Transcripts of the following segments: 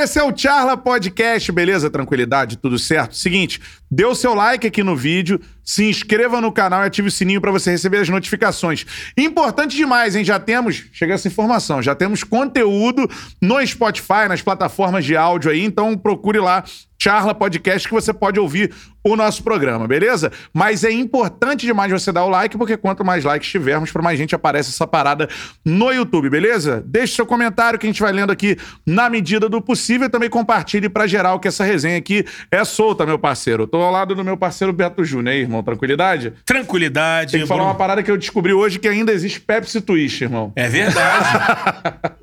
galera, esse é o Charla Podcast, beleza? Tranquilidade, tudo certo? Seguinte, dê o seu like aqui no vídeo, se inscreva no canal e ative o sininho para você receber as notificações. Importante demais, hein? Já temos, chega essa informação, já temos conteúdo no Spotify, nas plataformas de áudio aí, então procure lá Charla Podcast que você pode ouvir o nosso programa, beleza? Mas é importante demais você dar o like, porque quanto mais likes tivermos, para mais gente aparece essa parada no YouTube, beleza? Deixe seu comentário que a gente vai lendo aqui na medida do possível e também compartilhe para geral que essa resenha aqui é solta, meu parceiro. Tô ao lado do meu parceiro Beto Júnior, irmão. Tranquilidade? Tranquilidade. Tem que falar Bruno. uma parada que eu descobri hoje que ainda existe Pepsi Twist, irmão. É verdade.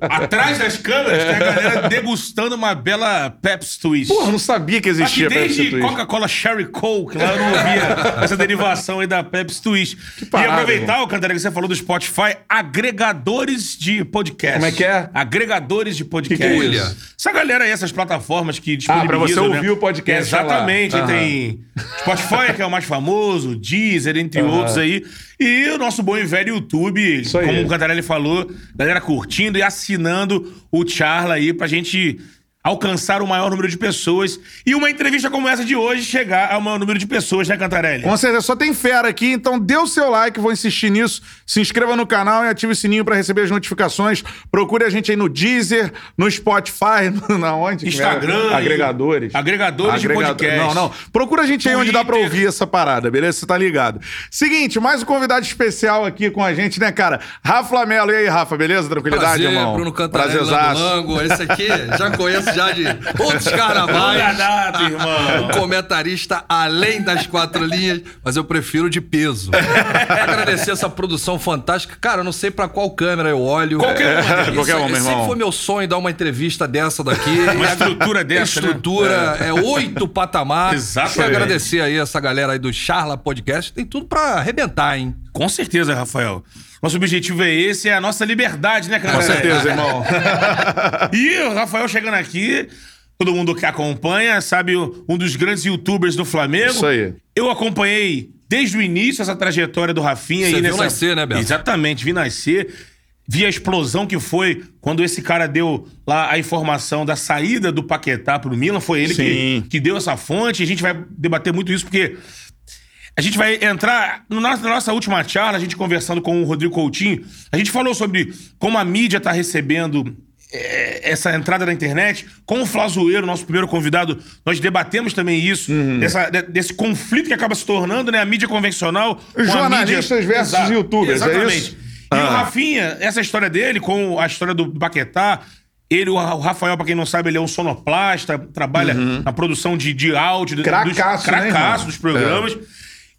Atrás das câmeras tem a galera degustando uma bela Pepsi Twist. Porra, eu não sabia que que existia Pepsi desde Twist. Coca-Cola Sherry Coke, lá eu não ouvia essa derivação aí da Pepsi Twist. parada, e aproveitar, o Cantarelli, que você falou do Spotify, agregadores de podcast. Como é que é? Agregadores de podcast. Que que é? Essa galera aí, essas plataformas que disponibilizam... pra você né? ouvir o podcast Exatamente. Aham. Tem Spotify, que é o mais famoso, Deezer, entre outros aí. E o nosso bom e velho YouTube, Isso aí. como o Cantarelli falou, galera curtindo e assinando o Charla aí pra gente alcançar o maior número de pessoas. E uma entrevista como essa de hoje chegar ao maior número de pessoas, né, Cantarelli? Com certeza, só tem fera aqui, então dê o seu like, vou insistir nisso. Se inscreva no canal e ative o sininho pra receber as notificações. Procure a gente aí no Deezer, no Spotify, no- na onde? que Instagram. é? Agregadores. Agregadores de podcast. Não, não. Procura a gente aí onde dá pra Twitter. ouvir essa parada, beleza? Você tá ligado. Seguinte, mais um convidado especial aqui com a gente, né, cara? Rafa Lamelo. E aí, Rafa, beleza? Tranquilidade, Prazer, irmão? Bruno Cantarelli, Prazerzaço. Lango Esse aqui, já conheço já de outros carnavais. data, irmão. Um comentarista além das quatro linhas, mas eu prefiro de peso. Agradecer essa produção fantástica. Cara, eu não sei pra qual câmera eu olho. Qualquer uma. Isso- Qualquer uma, meu Sempre foi meu sonho dar uma entrevista dessa daqui. Uma estrutura dessa, né? Estrutura, é oito patamares. Exatamente. Quero agradecer aí essa galera aí do Charla Podcast. Tem tudo pra arrebentar, hein? Com certeza, Rafael. Nosso objetivo é esse, é a nossa liberdade, né, Com Cantarelli? certeza, irmão. E o Rafael chegando aqui, todo mundo que acompanha, sabe, um dos grandes youtubers do Flamengo. Isso aí. Eu acompanhei desde o início essa trajetória do Rafinha. Você aí viu nessa... nascer, né, Beto? Exatamente, vi nascer. Vi a explosão que foi quando esse cara deu lá a informação da saída do Paquetá pro Milan. Foi ele Sim. que, que deu essa fonte. A gente vai debater muito isso porque a gente vai entrar. no nosso- Na nossa última charla, a gente conversando com o Rodrigo Coutinho, a gente falou sobre como a mídia tá recebendo é, essa entrada na internet. Com o Flazoeiro, nosso primeiro convidado, nós debatemos também isso, Uhum. dessa- de- desse conflito que acaba se tornando, né? A mídia convencional. a Jornalistas mídia- versus Exato. youtubers, é Exatamente. isso? E o Ah. Rafinha, essa história dele, com a história do Baquetá. Ele, o Rafael, pra quem não sabe, ele é um sonoplasta, trabalha na produção de, de áudio. do- Uhum. Cracaço, dos, né, cracaço dos programas.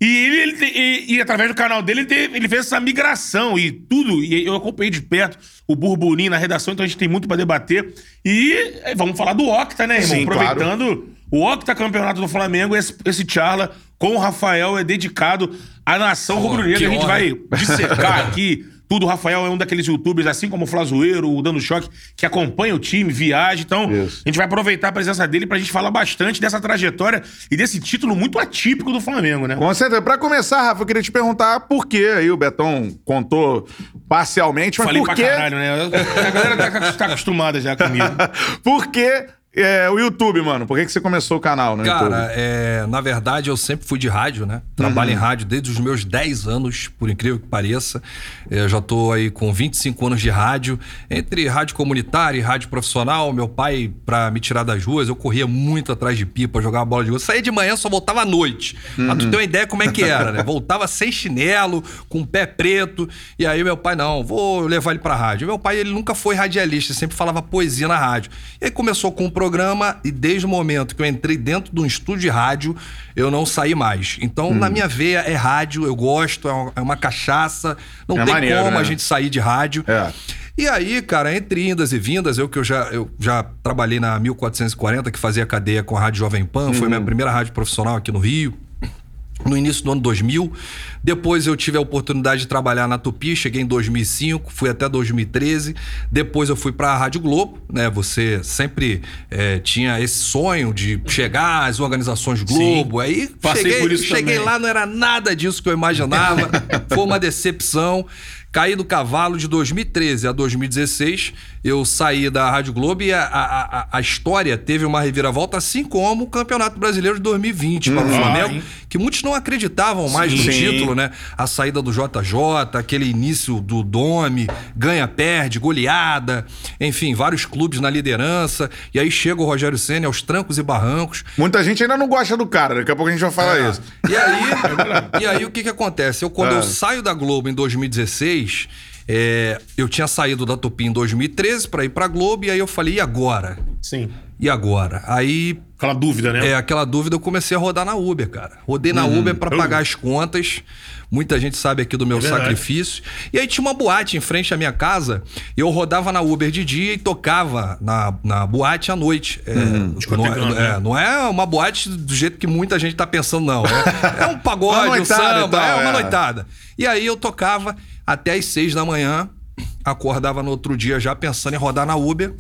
E ele, ele e, e através do canal dele, ele, teve- ele fez essa migração e tudo. E eu acompanhei de perto o burburinho na redação, então a gente tem muito pra debater. E eh, vamos falar do Octa, né, irmão? Sim, Aproveitando o Octa Campeonato do Flamengo, esse, esse charla com o Rafael é dedicado à nação rubro-negra. que A gente vai dissecar aqui tudo. O Rafael é um daqueles youtubers, assim como o Flazoeiro, o Dando Choque, que acompanha o time, viaja. Então, Isso. a gente vai aproveitar a presença dele pra gente falar bastante dessa trajetória e desse título muito atípico do Flamengo, né? Com certeza. Pra começar, Rafa, eu queria te perguntar por que aí o Betão contou parcialmente, mas Falei por pra caralho, né? A galera tá, tá acostumada já comigo. por que é, o YouTube, mano? Por que, que você começou o canal no Cara, YouTube? é, na verdade, eu sempre fui de rádio, né? Trabalho em rádio desde os meus 10 anos, por incrível que pareça. Eu já tô aí com 25 anos de rádio, entre rádio comunitária e rádio profissional. Meu pai, pra me tirar das ruas, eu corria muito atrás de pipa, jogava bola de rua. Saía de manhã, só voltava à noite. Pra tu ter uma ideia como é que era, né? Voltava sem chinelo, com o pé preto. E aí meu pai, não, vou levar ele pra rádio. Meu pai, ele nunca foi radialista, sempre falava poesia na rádio. E aí começou com um programa e desde o momento que eu entrei dentro de um estúdio de rádio, eu não saí mais. Então, na minha veia é rádio, eu gosto, é uma, é uma cachaça. Não É tem maneiro, como né? a gente sair de rádio. É. E aí, cara, entre indas e vindas, eu que eu já, eu já trabalhei na 1440, que fazia cadeia com a Rádio Jovem Pan, foi minha primeira rádio profissional aqui no Rio. No início do ano 2000. Depois eu tive a oportunidade de trabalhar na Tupi, cheguei em 2005, fui até 2013. Depois eu fui para a Rádio Globo, né? Você sempre eh, tinha esse sonho de chegar às organizações Globo. Aí Passei cheguei, por isso cheguei lá, não era nada disso que eu imaginava. Foi uma decepção. Caí do cavalo de 2013 a 2016. Eu saí da Rádio Globo e a, a, a, história teve uma reviravolta, assim como o Campeonato Brasileiro de 2020 para o Flamengo, hein? que muitos não acreditavam mais no Sim. título, né? A saída do JJ, aquele início do Domi, ganha-perde, goleada, enfim, vários clubes na liderança. E aí chega o Rogério Senna aos trancos e barrancos. Muita gente ainda não gosta do cara, daqui a pouco a gente vai falar isso. E aí, e aí o que que acontece? Eu, quando Ah. eu saio da Globo em 2016, é, eu tinha saído da Tupi em 2013 pra ir pra Globo, e aí eu falei, e agora? Sim. E agora? Aí, Aquela dúvida, né? é, aquela dúvida, eu comecei a rodar na Uber, cara. Rodei na Uber pra pagar as contas. Muita gente sabe aqui do meu É sacrifício. E aí tinha uma boate em frente à minha casa. E eu rodava na Uber de dia e tocava na, na boate à noite. É, não, Discotecando, é, né? é, não é uma boate do jeito que muita gente tá pensando, não. É, é um pagode, um samba, é uma é. noitada. E aí eu tocava até as seis da manhã. Acordava no outro dia já pensando em rodar na Uber.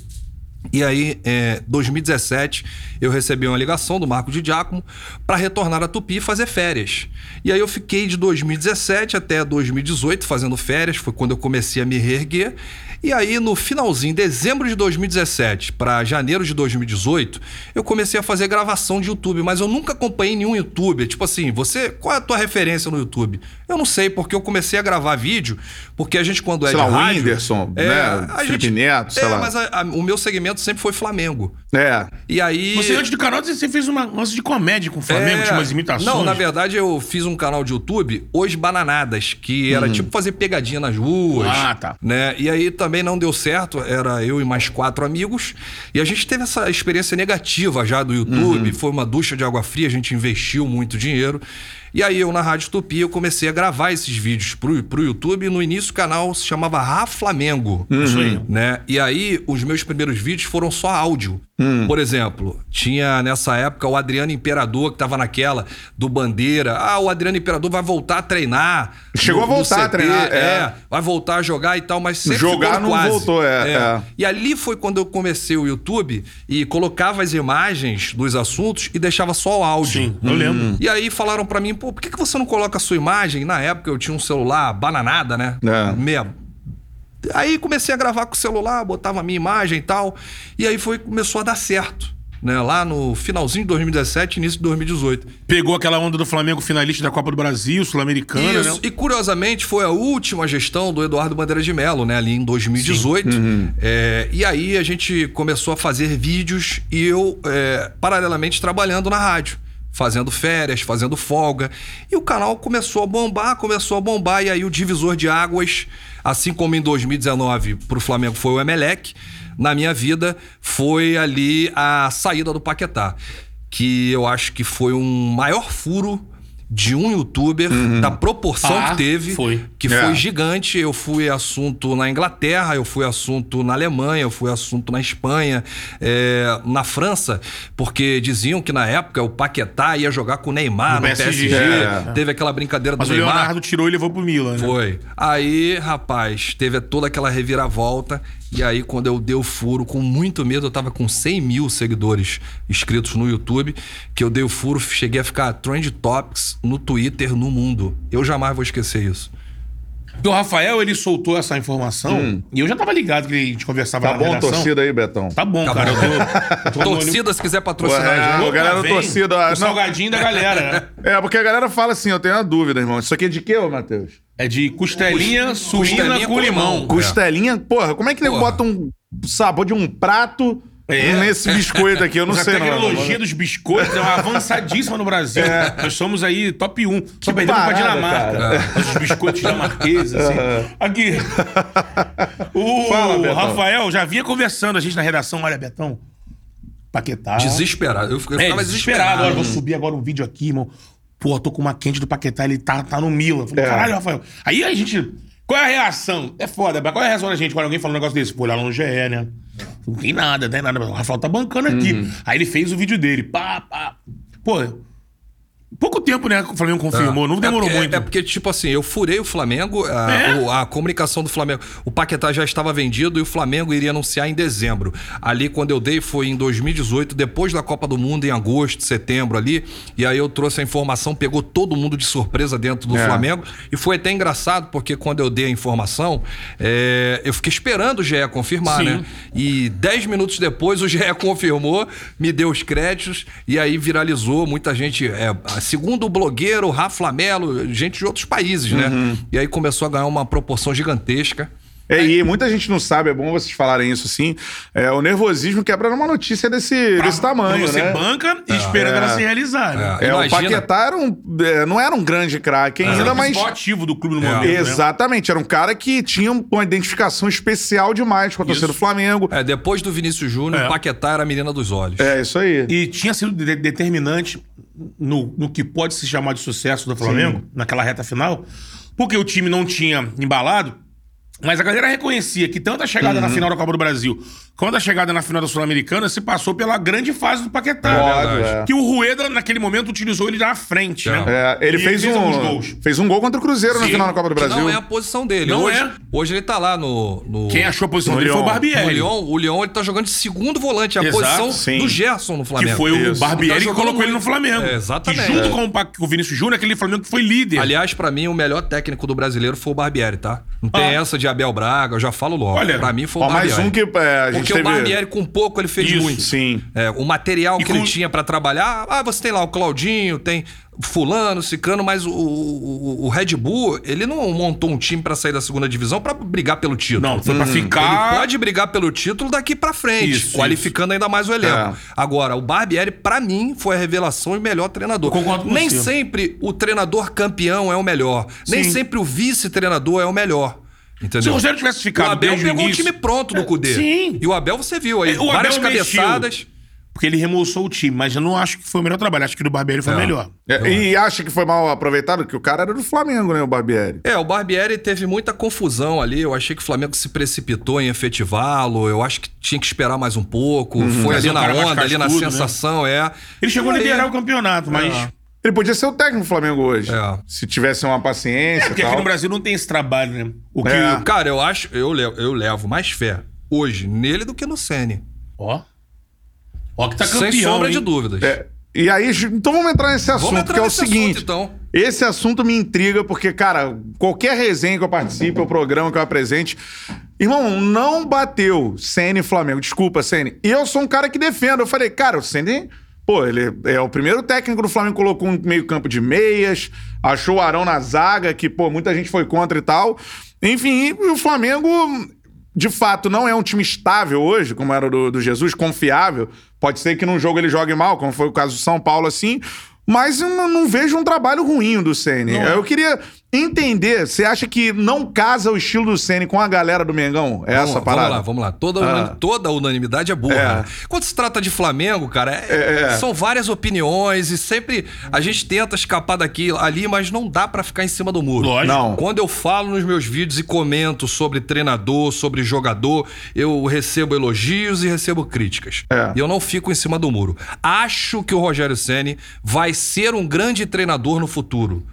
E aí, é, 2017, eu recebi uma ligação do Marco de Giacomo para retornar a Tupi e fazer férias. E aí eu fiquei de 2017 até 2018 fazendo férias, foi quando eu comecei a me reerguer. E aí, no finalzinho, dezembro de 2017 para janeiro de 2018, eu comecei a fazer gravação de YouTube, mas eu nunca acompanhei nenhum youtuber. Tipo assim, você, qual é a tua referência no YouTube? Eu não sei, porque eu comecei a gravar vídeo, porque a gente, quando é Sei de lá, o rádio, Whindersson, é, né? Felipe Neto, sei é, lá. mas a- a- o meu segmento sempre foi Flamengo. É. E aí. Você, antes do canal, você fez uma lance de comédia com o Flamengo, É, tinha umas imitações. Não, na verdade eu fiz um canal de YouTube, Os Bananadas, que era tipo fazer pegadinha nas ruas. Ah, tá. Né? E aí também não deu certo, era eu e mais quatro amigos. E a gente teve essa experiência negativa já do YouTube, foi uma ducha de água fria, a gente investiu muito dinheiro. E aí eu na Rádio Tupi eu comecei a gravar esses vídeos pro, pro YouTube. No início o canal se chamava Raflamengo. Isso aí. Né? E aí, os meus primeiros vídeos foram só áudio. Por exemplo, tinha nessa época o Adriano Imperador, que tava naquela do Bandeira. Ah, o Adriano Imperador vai voltar a treinar. Chegou a voltar a treinar, É, é. vai voltar a jogar e tal, mas sempre Jogar no não quase. voltou, é, é. E ali foi quando eu comecei o YouTube e colocava as imagens dos assuntos e deixava só o áudio. Sim, eu lembro. E aí falaram pra mim, pô, por que, que você não coloca a sua imagem? Na época eu tinha um celular bananada, né? É. Meia. Aí comecei a gravar com o celular, botava a minha imagem e tal. E aí foi começou a dar certo. Né? Lá no finalzinho de 2017, início de 2018. Pegou aquela onda do Flamengo finalista da Copa do Brasil, Sul-Americana, Isso. né? E curiosamente foi a última gestão do Eduardo Bandeira de Mello, né? Ali em 2018. É, e aí a gente começou a fazer vídeos e eu, é, paralelamente, trabalhando na rádio. Fazendo férias, fazendo folga. E o canal começou a bombar, começou a bombar. E aí o divisor de águas, assim como em 2019 pro Flamengo foi o Emelec, na minha vida foi ali a saída do Paquetá. Que eu acho que foi um maior furo de um youtuber, da proporção Ah, que teve, foi. que É. foi gigante. Eu fui assunto na Inglaterra, eu fui assunto na Alemanha, eu fui assunto na Espanha, é, na França, porque diziam que na época o Paquetá ia jogar com o Neymar No no, PSG, PSG. é. Teve aquela brincadeira Mas do o Neymar. Leonardo tirou e levou pro Milan, né? Foi. Aí, rapaz, teve toda aquela reviravolta. E aí, quando eu dei o furo, com muito medo, eu tava com 100 mil seguidores inscritos no YouTube, que eu dei o furo, cheguei a ficar trend topics no Twitter no mundo. Eu jamais vou esquecer isso. Porque o Rafael, ele soltou essa informação e eu já tava ligado que a gente conversava Tá na bom, redação. torcida aí, Betão. Tá bom, Tá cara. bom. Eu tô, eu tô Torcida, se quiser patrocinar Ué, o galera vem. torcida, O não. salgadinho da galera, né? É, porque a galera fala assim, eu tenho uma dúvida, irmão. Isso aqui é de quê, ô, Matheus? É de costelinha suína Costelinha com com limão. limão. Costelinha? Porra, como é que nego Porra. bota um sabor de um prato É. nesse biscoito aqui? Eu não Mas sei, a não. tecnologia dos biscoitos é uma avançadíssima no Brasil. Nós somos aí top 1. Só perdemos pra parada, Dinamarca. Os biscoitos dinamarqueses, assim. Aqui. O Fala, Betão. Rafael já vinha conversando a gente na redação. Olha, Betão, Paquetá. Desesperado. Eu, fico- eu É, ficava desesperado. desesperado. Olha, vou subir agora um vídeo aqui, irmão. Pô, tô com uma quente do Paquetá, ele tá, tá no Milan. Falei, É. caralho, Rafael. Aí a gente. Qual é a reação? É foda, mas qual é a reação da gente quando alguém fala um negócio desse? Pô, olhar lá no GE, né? Não tem nada, não tem nada. O Rafael tá bancando aqui. Uhum. Aí ele fez o vídeo dele. Pá, pá. Pô, pouco tempo, né? que O Flamengo confirmou, não demorou é porque, muito. É porque, tipo assim, eu furei o Flamengo, a, É? o- a comunicação do Flamengo. O Paquetá já estava vendido e o Flamengo iria anunciar em dezembro. Ali, quando eu dei, foi em 2018, depois da Copa do Mundo, em agosto, setembro ali. E aí eu trouxe a informação, pegou todo mundo de surpresa dentro do É. Flamengo. E foi até engraçado, porque quando eu dei a informação, é, eu fiquei esperando o GE confirmar, Sim. né? E dez minutos depois o GE confirmou, me deu os créditos e aí viralizou. Muita gente, é, segundo o blogueiro Rafa Lamelo, gente de outros países, né? Uhum. E aí começou a ganhar uma proporção gigantesca. É, e muita gente não sabe, é bom vocês falarem isso assim. É, o nervosismo quebra numa notícia desse, Pra- desse tamanho, Você né? banca e esperando É. ela se realizar, né? É. É, o. Paquetá era um, é, não era um grande craque Mas ainda, era o mas. ativo do clube no É. momento, né? Exatamente, era um cara que tinha uma identificação especial demais com a torcida do. Flamengo. É, depois do Vinícius Júnior, É. o Paquetá era a menina dos olhos. É, isso aí. E tinha sido de- determinante no, no que pode se chamar de sucesso do Flamengo, naquela reta final, porque o time não tinha embalado, mas a galera reconhecia que tanto a chegada Uhum. na final da Copa do Brasil quanto a chegada na final da Sul-Americana se passou pela grande fase do Paquetá. Óbvio, verdade. é. Que o Rueda, naquele momento, utilizou ele na frente, É. né? É, ele E fez, alguns um, gols. fez um gol contra o Cruzeiro na Sim. final da Copa do Que Brasil. não é a posição dele. Não hoje, é. hoje ele tá lá no. no Quem achou a posição No dele foi o Barbieri. Lyon. O Lyon ele tá jogando de segundo volante, a Exato, posição sim. do Gerson no Flamengo. Que foi o Isso. Barbieri Tá que colocou ele no muito. Flamengo. É, exatamente. Que junto É. com o com o Vinícius Júnior, aquele Flamengo que foi líder. Aliás, pra mim, o melhor técnico do brasileiro foi o Barbieri, tá? Não tem Ah. essa de Abel Braga, eu já falo logo. Olha, pra mim foi o Ó, mais Barbieri. um que é, a gente Porque teve... o Barbieri, com pouco, ele fez Isso. muito. Sim. É, o material E que com- ele tinha pra trabalhar, ah, você tem lá o Claudinho, tem fulano, cicano, mas o, o, o Red Bull, ele não montou um time pra sair da segunda divisão pra brigar pelo título. Não, foi pra Ele ficar. pode brigar pelo título daqui pra frente, Isso, qualificando ainda mais o elenco. É. Agora, o Barbieri, pra mim, foi a revelação e melhor treinador. Eu concordo com Nem sempre o treinador campeão é o melhor. Nem Sim. sempre o vice-treinador é o melhor. Entendeu? Se o Rogério tivesse O ficado Abel desde o pegou um início... time pronto do Cudê. sim. E o Abel você viu aí, É, o várias Abel mexeu. cabeçadas. Porque ele remoçou o time, mas eu não acho que foi o melhor trabalho. Acho que o do Barbieri foi É. melhor. É, e acha que foi mal aproveitado? Que o cara era do Flamengo, né, o Barbieri? É, o Barbieri teve muita confusão ali. Eu achei que o Flamengo se precipitou em efetivá-lo. Eu acho que tinha que esperar mais um pouco. Foi Mas ali é um na onda, ali na cascudo, né? sensação, é. Ele chegou a E aí- liderar o campeonato, mas... É. Ele podia ser o técnico do Flamengo hoje. É. Se tivesse uma paciência Porque e aqui tal. no Brasil não tem esse trabalho, né? O que... É. Cara, eu acho, eu levo, eu levo mais fé hoje nele do que no Ceni. Ó. Ó que tá campeão, Sem sombra hein? de dúvidas. É, e aí, então vamos entrar nesse assunto, entrar que é o assunto, seguinte. então. Esse assunto me intriga, porque, cara, qualquer resenha que eu participe, ou programa que eu apresente, irmão, não bateu Ceni e Flamengo. Desculpa, Ceni. E eu sou um cara que defendo. Eu falei, cara, o Ceni, pô, ele é o primeiro técnico do Flamengo, colocou um meio-campo de meias, achou o Arão na zaga, que, pô, muita gente foi contra e tal. Enfim, o Flamengo de fato não é um time estável hoje, como era o do, do Jesus, confiável. Pode ser que num jogo ele jogue mal, como foi o caso do São Paulo, assim. Mas eu não, não vejo um trabalho ruim do Ceni. Eu queria entender, você acha que não casa o estilo do Ceni com a galera do Mengão? É Vamos- essa parada? Vamos lá, vamos lá. Toda, Ah. toda unanimidade é burra. É. né? Quando se trata de Flamengo, cara, é- É, é. são várias opiniões e sempre a gente tenta escapar daqui, ali, mas não dá pra ficar em cima do muro. Lógico. Não. Quando eu falo nos meus vídeos e comento sobre treinador, sobre jogador, eu recebo elogios e recebo críticas. É. E eu não fico em cima do muro. Acho que o Rogério Ceni vai ser um grande treinador no futuro.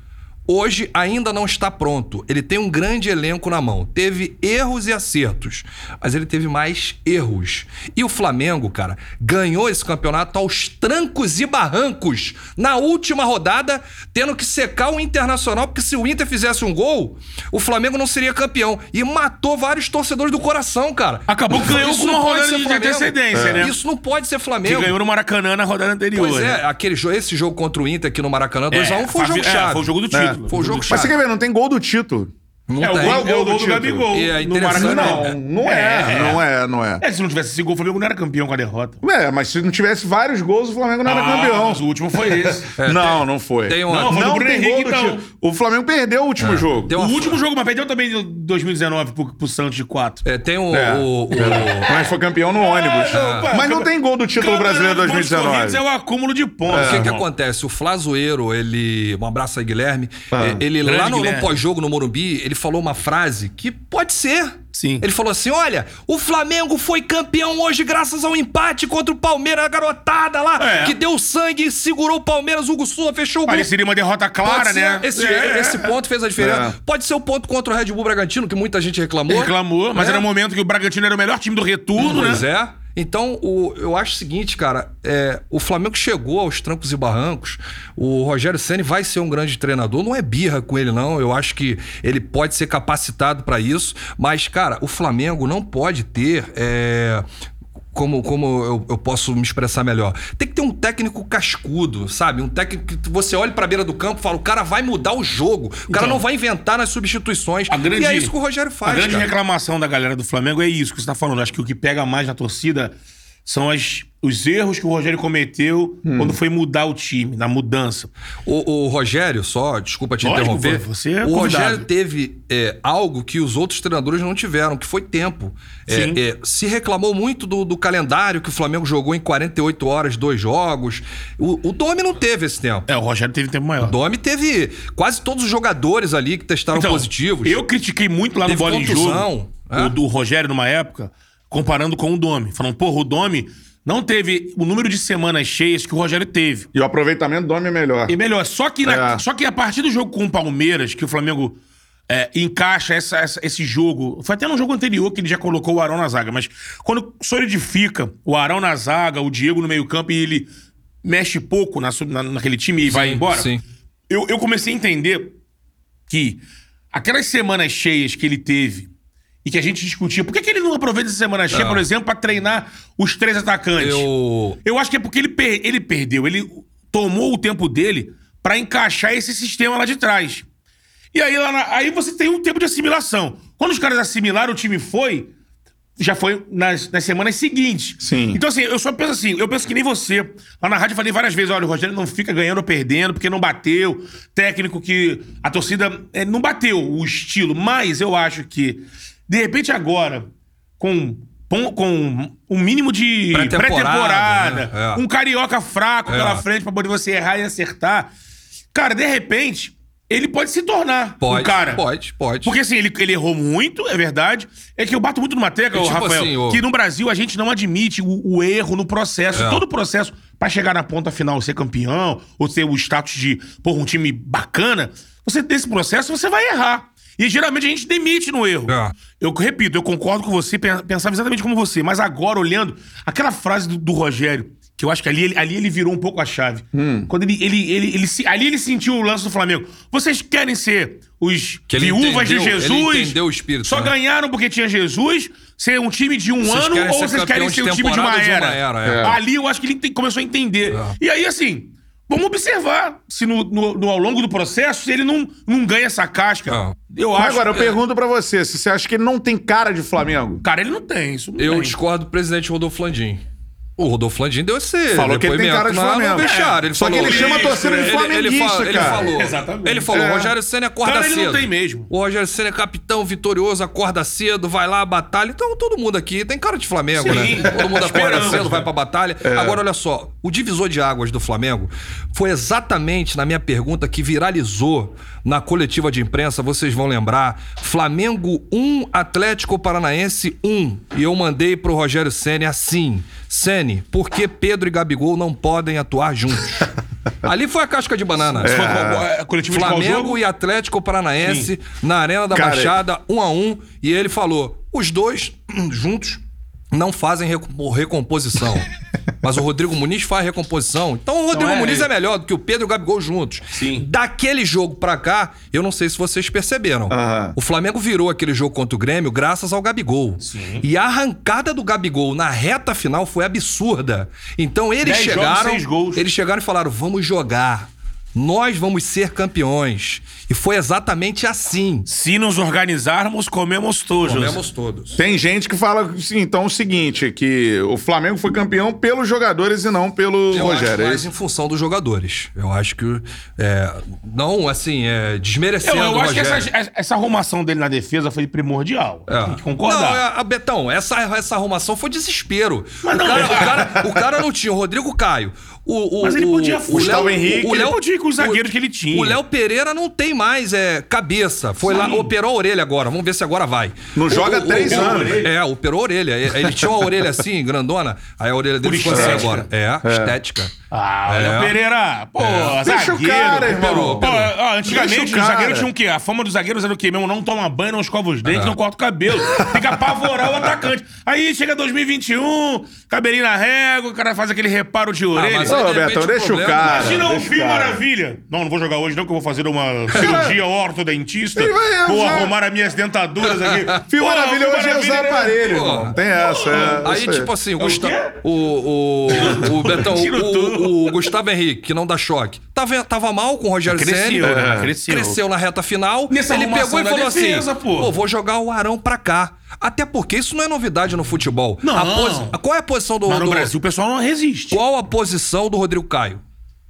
Hoje ainda não está pronto. Ele tem um grande elenco na mão. Teve erros e acertos, mas ele teve mais erros. E o Flamengo, cara, ganhou esse campeonato aos trancos e barrancos na última rodada, tendo que secar o Internacional, porque se o Inter fizesse um gol, o Flamengo não seria campeão. E matou vários torcedores do coração, cara. Acabou que ganhou Isso com não uma pode rodada ser de Flamengo. antecedência, né? Isso não pode ser Que Flamengo. ganhou no Maracanã na rodada anterior. Pois né? é, aquele, jo- esse jogo contra o Inter aqui no Maracanã, 2x1, É, foi o jogo é, chave. Foi o jogo do É. Foi jogo Mas chave. você quer ver, não tem gol do título. Não É, o tem. gol, Qual é o gol do título? Gabigol. E é interessante- Maracanã. Não, não é, não é, não é. É, se não tivesse esse gol, o Flamengo não era campeão com a derrota. É, mas se não tivesse vários gols, o Flamengo não era Ah, campeão. Mas o último foi esse. É, não, não foi. tem uma- Não, foi do Não Bruno tem Henrique, gol do então. título. O Flamengo perdeu o último jogo. Tem O uma- último jogo, mas perdeu também em 2019 pro, pro Santos de 4. É, tem o. É. o- o- Mas foi campeão no ônibus. não, Mas não tem gol do título brasileiro Campeonato de pontos 2019. corridos É o acúmulo de pontos. O que, que acontece? O Flazoeiro, ele. Um abraço aí, Guilherme. Ah. É, Ele lá no, pós-jogo no Morumbi, ele falou uma frase que pode ser. Sim. Ele falou assim: olha, o Flamengo foi campeão hoje graças ao empate contra o Palmeiras, a garotada lá, É. que deu sangue, segurou o Palmeiras, Hugo Sula, fechou o gol. Pareceria uma derrota clara, ser, né? Esse, É. esse ponto fez a diferença. É. Pode ser o ponto contra o Red Bull Bragantino, que muita gente reclamou. Reclamou, mas É. era um momento que o Bragantino era o melhor time do retorno, Pois né? é. Então, o- eu acho o seguinte, cara, é, o Flamengo chegou aos trancos e barrancos. O Rogério Ceni vai ser um grande treinador. Não é birra com ele, não. Eu acho que ele pode ser capacitado pra isso. Mas, cara, o Flamengo não pode ter. é, como, como eu, eu posso me expressar melhor? Tem que ter um técnico cascudo, sabe? Um técnico que você olha pra beira do campo e fala: o cara vai mudar o jogo. O cara Então, não vai inventar nas substituições. A grande, e é isso que o Rogério A faz. grande cara. reclamação da galera do Flamengo é isso que você tá falando. Acho que o que pega mais na torcida são as, os erros que o Rogério cometeu Hum. quando foi mudar o time, na mudança. O, o Rogério, só, desculpa te Lógico, interromper. você é o convidado. Rogério teve é, algo que os outros treinadores não tiveram, que foi tempo. É, é, se reclamou muito do, do calendário que o Flamengo jogou em 48 horas, dois jogos. O, o Domi não teve esse tempo. É, o Rogério teve tempo maior. O Domi teve quase todos os jogadores ali que testaram Então, positivos. Eu critiquei muito lá no Teve Bola em Jogo, é. o do Rogério numa época, comparando com o Domi. Falando, porra, o Domi não teve o número de semanas cheias que o Rogério teve. E o aproveitamento do homem é melhor. E melhor, só que, na- É. só que a partir do jogo com o Palmeiras, que o Flamengo é, encaixa essa- essa- esse jogo. Foi até no jogo anterior que ele já colocou o Arão na zaga, mas quando solidifica o Arão na zaga, o Diego no meio-campo e ele mexe pouco na, na- naquele time e vai embora. sim. Eu, eu comecei a entender que aquelas semanas cheias que ele teve e que a gente discutia, por que, que ele não aproveita essa semana cheia, É. por exemplo, pra treinar os três atacantes? Eu. Eu acho que é porque ele, per- ele perdeu, ele tomou o tempo dele pra encaixar esse sistema lá de trás. E aí, lá na- aí você tem um tempo de assimilação. Quando os caras assimilaram, o time foi, já foi nas, nas semanas seguintes. Sim. Então, assim, eu só penso assim, eu penso que nem você. Lá na rádio eu falei várias vezes, olha, o Rogério não fica ganhando ou perdendo, porque não bateu. Técnico que a torcida é, não bateu o estilo. Mas eu acho que, de repente agora, com, com, um mínimo de Pré-temporada, pré-temporada, né? É. um carioca fraco É. pela frente pra poder você errar e acertar. Cara, de repente, ele pode se tornar Pode, um cara. pode, pode. Porque assim, ele, ele errou muito, é verdade. É que eu bato muito numa tecla, É tipo Rafael, assim, ô- que no Brasil a gente não admite o, o erro no processo. É. Todo o processo pra chegar na ponta final, ser campeão, ou ter o status de, porra, um time bacana, você desse processo, você vai errar. E geralmente a gente demite no erro. É. Eu repito, eu concordo com você, pen- pensava exatamente como você, mas agora, olhando, aquela frase do, do Rogério, que eu acho que ali, ele- ali ele virou um pouco a chave. Hum. Quando ele, ele, ele, ele ali ele sentiu o lance do Flamengo. Vocês querem ser os Que ele viúvas de entendeu- ele Jesus? entendeu o espírito, Só né? ganharam porque tinha Jesus? Ser um time de um Vocês ano ou vocês querem ser de o time de uma ou de era? uma era, é. Ali eu acho que ele começou a entender. É. E aí, assim, vamos observar se no, no- no- ao longo do processo ele não, não ganha essa casca. É. Eu Mas acho. agora, eu é. pergunto pra você, se você acha que ele não tem cara de Flamengo. Cara, ele não tem isso. Não Eu tem. discordo do presidente Rodolfo Landim. O Rodolfo Landim deu esse Falou que ele tem cara de Flamengo. no vestiário. Ele Só que falou, ele chama a torcida de Ele- ele flamenguista, fa- ele cara. falou, Exatamente. Ele falou, É. Rogério Senna acorda Cara, ele cedo. não tem mesmo. O Rogério Senna é capitão vitorioso, acorda cedo, vai lá, batalha. Então todo mundo aqui tem cara de Flamengo, Sim. né? Todo mundo acorda cedo, né? vai pra batalha. Agora, olha só, o divisor de águas do Flamengo foi exatamente na minha pergunta que viralizou na coletiva de imprensa, vocês vão lembrar. Flamengo 1, Atlético Paranaense 1. E eu mandei pro Rogério Senna assim: Sene, por que Pedro e Gabigol não podem atuar juntos? Ali foi a casca de banana. De qual Flamengo e Atlético Paranaense na Arena da Cara, Baixada, um a um, e ele falou: os dois juntos não fazem recom- recomposição. Mas o Rodrigo Muniz faz recomposição. Então o Rodrigo é, Muniz é. melhor do que o Pedro e o Gabigol juntos. Sim. Daquele jogo pra cá, eu não sei se vocês perceberam. Aham. O Flamengo virou aquele jogo contra o Grêmio graças ao Gabigol. Sim. E a arrancada do Gabigol na reta final foi absurda. Então eles Dez jogos, chegaram, seis gols. eles chegaram e falaram: "Vamos jogar. Nós vamos ser campeões". E foi exatamente assim. Se nos organizarmos, comemos todos. Comemos todos. Tem gente que fala assim, então o seguinte, que o Flamengo foi campeão pelos jogadores e não pelo Eu Rogério. acho é mais em função dos jogadores. Eu acho que. é, não, assim, é, Eu, desmerecendo eu o acho que essa, essa arrumação dele na defesa foi primordial. Tem que concordar. Não, é, a Betão, essa, essa arrumação foi desespero. Mas o, não, cara, mas- o, cara, o cara não tinha o Rodrigo Caio. O, o, Mas ele o- podia o fugir. Gustavo Léo- Henrique, o ele Léo, podia ir com únicos zagueiros que ele tinha. O Léo Pereira não tem mais é, cabeça. Foi lá, operou a orelha agora. Vamos ver se agora vai. Não O- joga o- três o- anos. É, operou a orelha. Ele tinha uma orelha assim, grandona. Aí a orelha dele ficou assim agora. É, estética. Ah, É. Léo Pereira, pô, Deixa o zagueiro. cara, irmão. Operou, Pô, operou. ó, antigamente Deixa o os zagueiros tinham o quê? A fama dos zagueiros era o quê? Mesmo não toma banho, não escova os dentes, não corta o cabelo. Tem que apavorar o atacante. Aí chega 2021, cabelinho na régua, o cara faz aquele reparo de orelha. Ô, Betão, deixa o cara. Imagina um cara. maravilha. Não, não vou jogar hoje não, que eu vou fazer uma cirurgia ortodentista. Ele vai Vou usar- arrumar as minhas dentaduras aqui. Fio Pô, Maravilha hoje é usar Maravilha, aparelho, Pô. irmão. Tem essa. é, Aí, isso tipo assim, o É o Gustavo. O, o, o Betão, o, o Gustavo Henrique, que não dá choque, tava, tava mal com o Rogério Cresceu, Ceni, né? Cresceu. cresceu na reta final. Nessa ele arrumação pegou e da falou defesa, assim: pô. vou jogar o Arão pra cá. Até porque isso não é novidade no futebol. Não. Posi- Qual é a posição do, Mas no do- Brasil o pessoal não resiste. Qual a posição do Rodrigo Caio?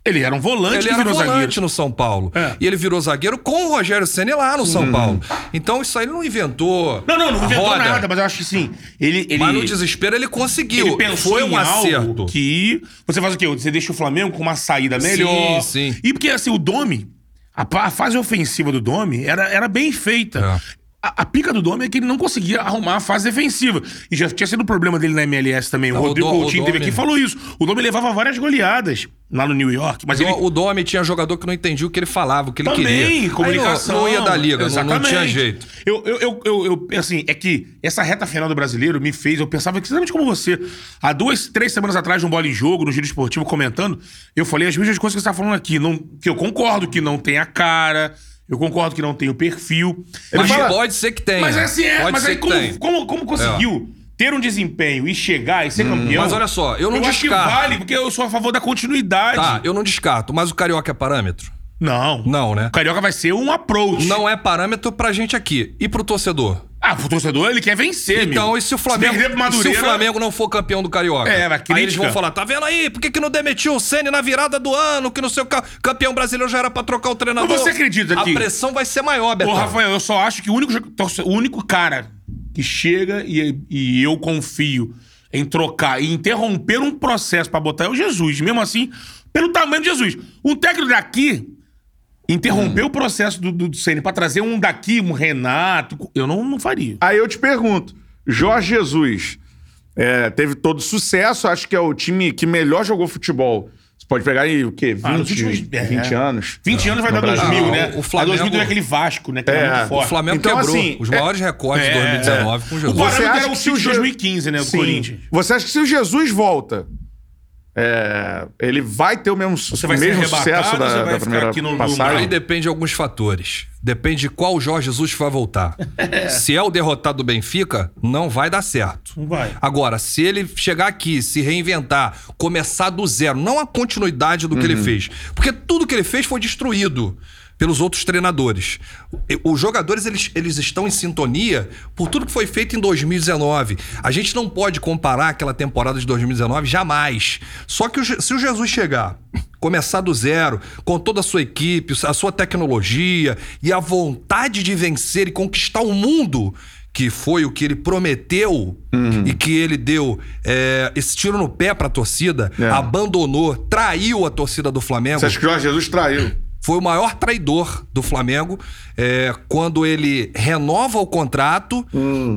Ele era um volante Ele era virou volante zagueiro. no São Paulo. É. E ele virou zagueiro com o Rogério Ceni lá no São Paulo. Então isso aí ele não inventou. Não, não, não inventou roda. nada, mas eu acho que sim. Ele, ele, Mas no desespero ele conseguiu. ele pensou Foi em um acerto. algo que... Você faz o quê? Você deixa o Flamengo com uma saída melhor. Sim, sim. E porque, assim, o Domi, a fase ofensiva do Domi era, era bem feita. É. A, a pica do Domi é que ele não conseguia arrumar a fase defensiva. E já tinha sido um problema dele na MLS também. O Não, o Rodrigo o Coutinho teve aqui e falou isso. O Domi levava várias goleadas lá no New York. Mas ele... O Domi tinha jogador que não entendia o que ele falava, o que ele Também, queria. Aí comunicação. não, não ia da liga, não, não tinha jeito. Eu, eu, eu, eu, assim, é que essa reta final do brasileiro me fez, eu pensava exatamente como você. Há duas, três semanas atrás, no Bola em Jogo, no Giro Esportivo, comentando, eu falei as mesmas coisas que você está falando aqui. Não, que eu concordo que não tem a cara, eu concordo que não tem o perfil. Mas fala- pode ser que tenha. Mas assim, é, Pode mas ser aí que como, tenha. como, como conseguiu ter um desempenho e chegar e ser campeão? Mas olha só, eu não eu acho que descarto. vale, porque eu sou a favor da continuidade. Tá, eu não descarto, mas o Carioca é parâmetro? Não. Não, né? O Carioca vai ser um approach. Não é parâmetro pra gente aqui. E pro torcedor? Ah, o torcedor, ele quer vencer, Então, amigo. e se o Flamengo, se Madureira... o Flamengo não for campeão do Carioca? É, vai Aí eles vão falar, tá vendo aí? Por que, que não demitiu o Ceni na virada do ano? Que no seu ca- campeão brasileiro já era pra trocar o treinador. Mas você acredita que- A pressão vai ser maior, Betão. Ô, Rafael, eu só acho que o único, o único cara que chega e, e eu confio em trocar e interromper um processo pra botar é o Jesus. Mesmo assim, pelo tamanho de Jesus. Um técnico daqui interromper Hum. o processo do, do, do Ceni pra trazer um daqui, um Renato, eu não, não faria. Aí eu te pergunto, Jorge Jesus é, teve todo sucesso, acho que é o time que melhor jogou futebol. Você pode pegar aí o quê? 20, Ah, nos últimos- é. 20 anos? 20 anos vai No dar Brasil. 2000, Ah, né? o- o Flamengo- A 2000 teve aquele Vasco, né? Que era É, muito O forte. Flamengo Então, quebrou assim, os é- maiores recordes de é, 2019 com O Jesus. Você parâmetro acha era o que se o City de Je- 2015, né? Do. Corinthians. Você acha que se o Jesus volta, é, ele vai ter o mesmo, Você vai ser mesmo arrebatado sucesso ou da, você vai da ficar primeira aqui no- passagem? Aí depende de alguns fatores. Depende de qual Jorge Jesus vai voltar. Se é o derrotado do Benfica, não vai dar certo. Não vai. Agora, se ele chegar aqui, se reinventar, começar do zero, não a continuidade do que ele fez. Porque tudo que ele fez foi destruído pelos outros treinadores. Os jogadores, eles, eles estão em sintonia por tudo que foi feito em 2019. A gente não pode comparar aquela temporada de 2019 jamais. Só que o se o Jesus chegar, começar do zero, com toda a sua equipe, a sua tecnologia e a vontade de vencer e conquistar o mundo, que foi o que ele prometeu e que ele deu é, esse tiro no pé pra torcida, É. abandonou, traiu a torcida do Flamengo. Você acha que o Jorge Jesus traiu? Foi o maior traidor do Flamengo é, quando ele renova o contrato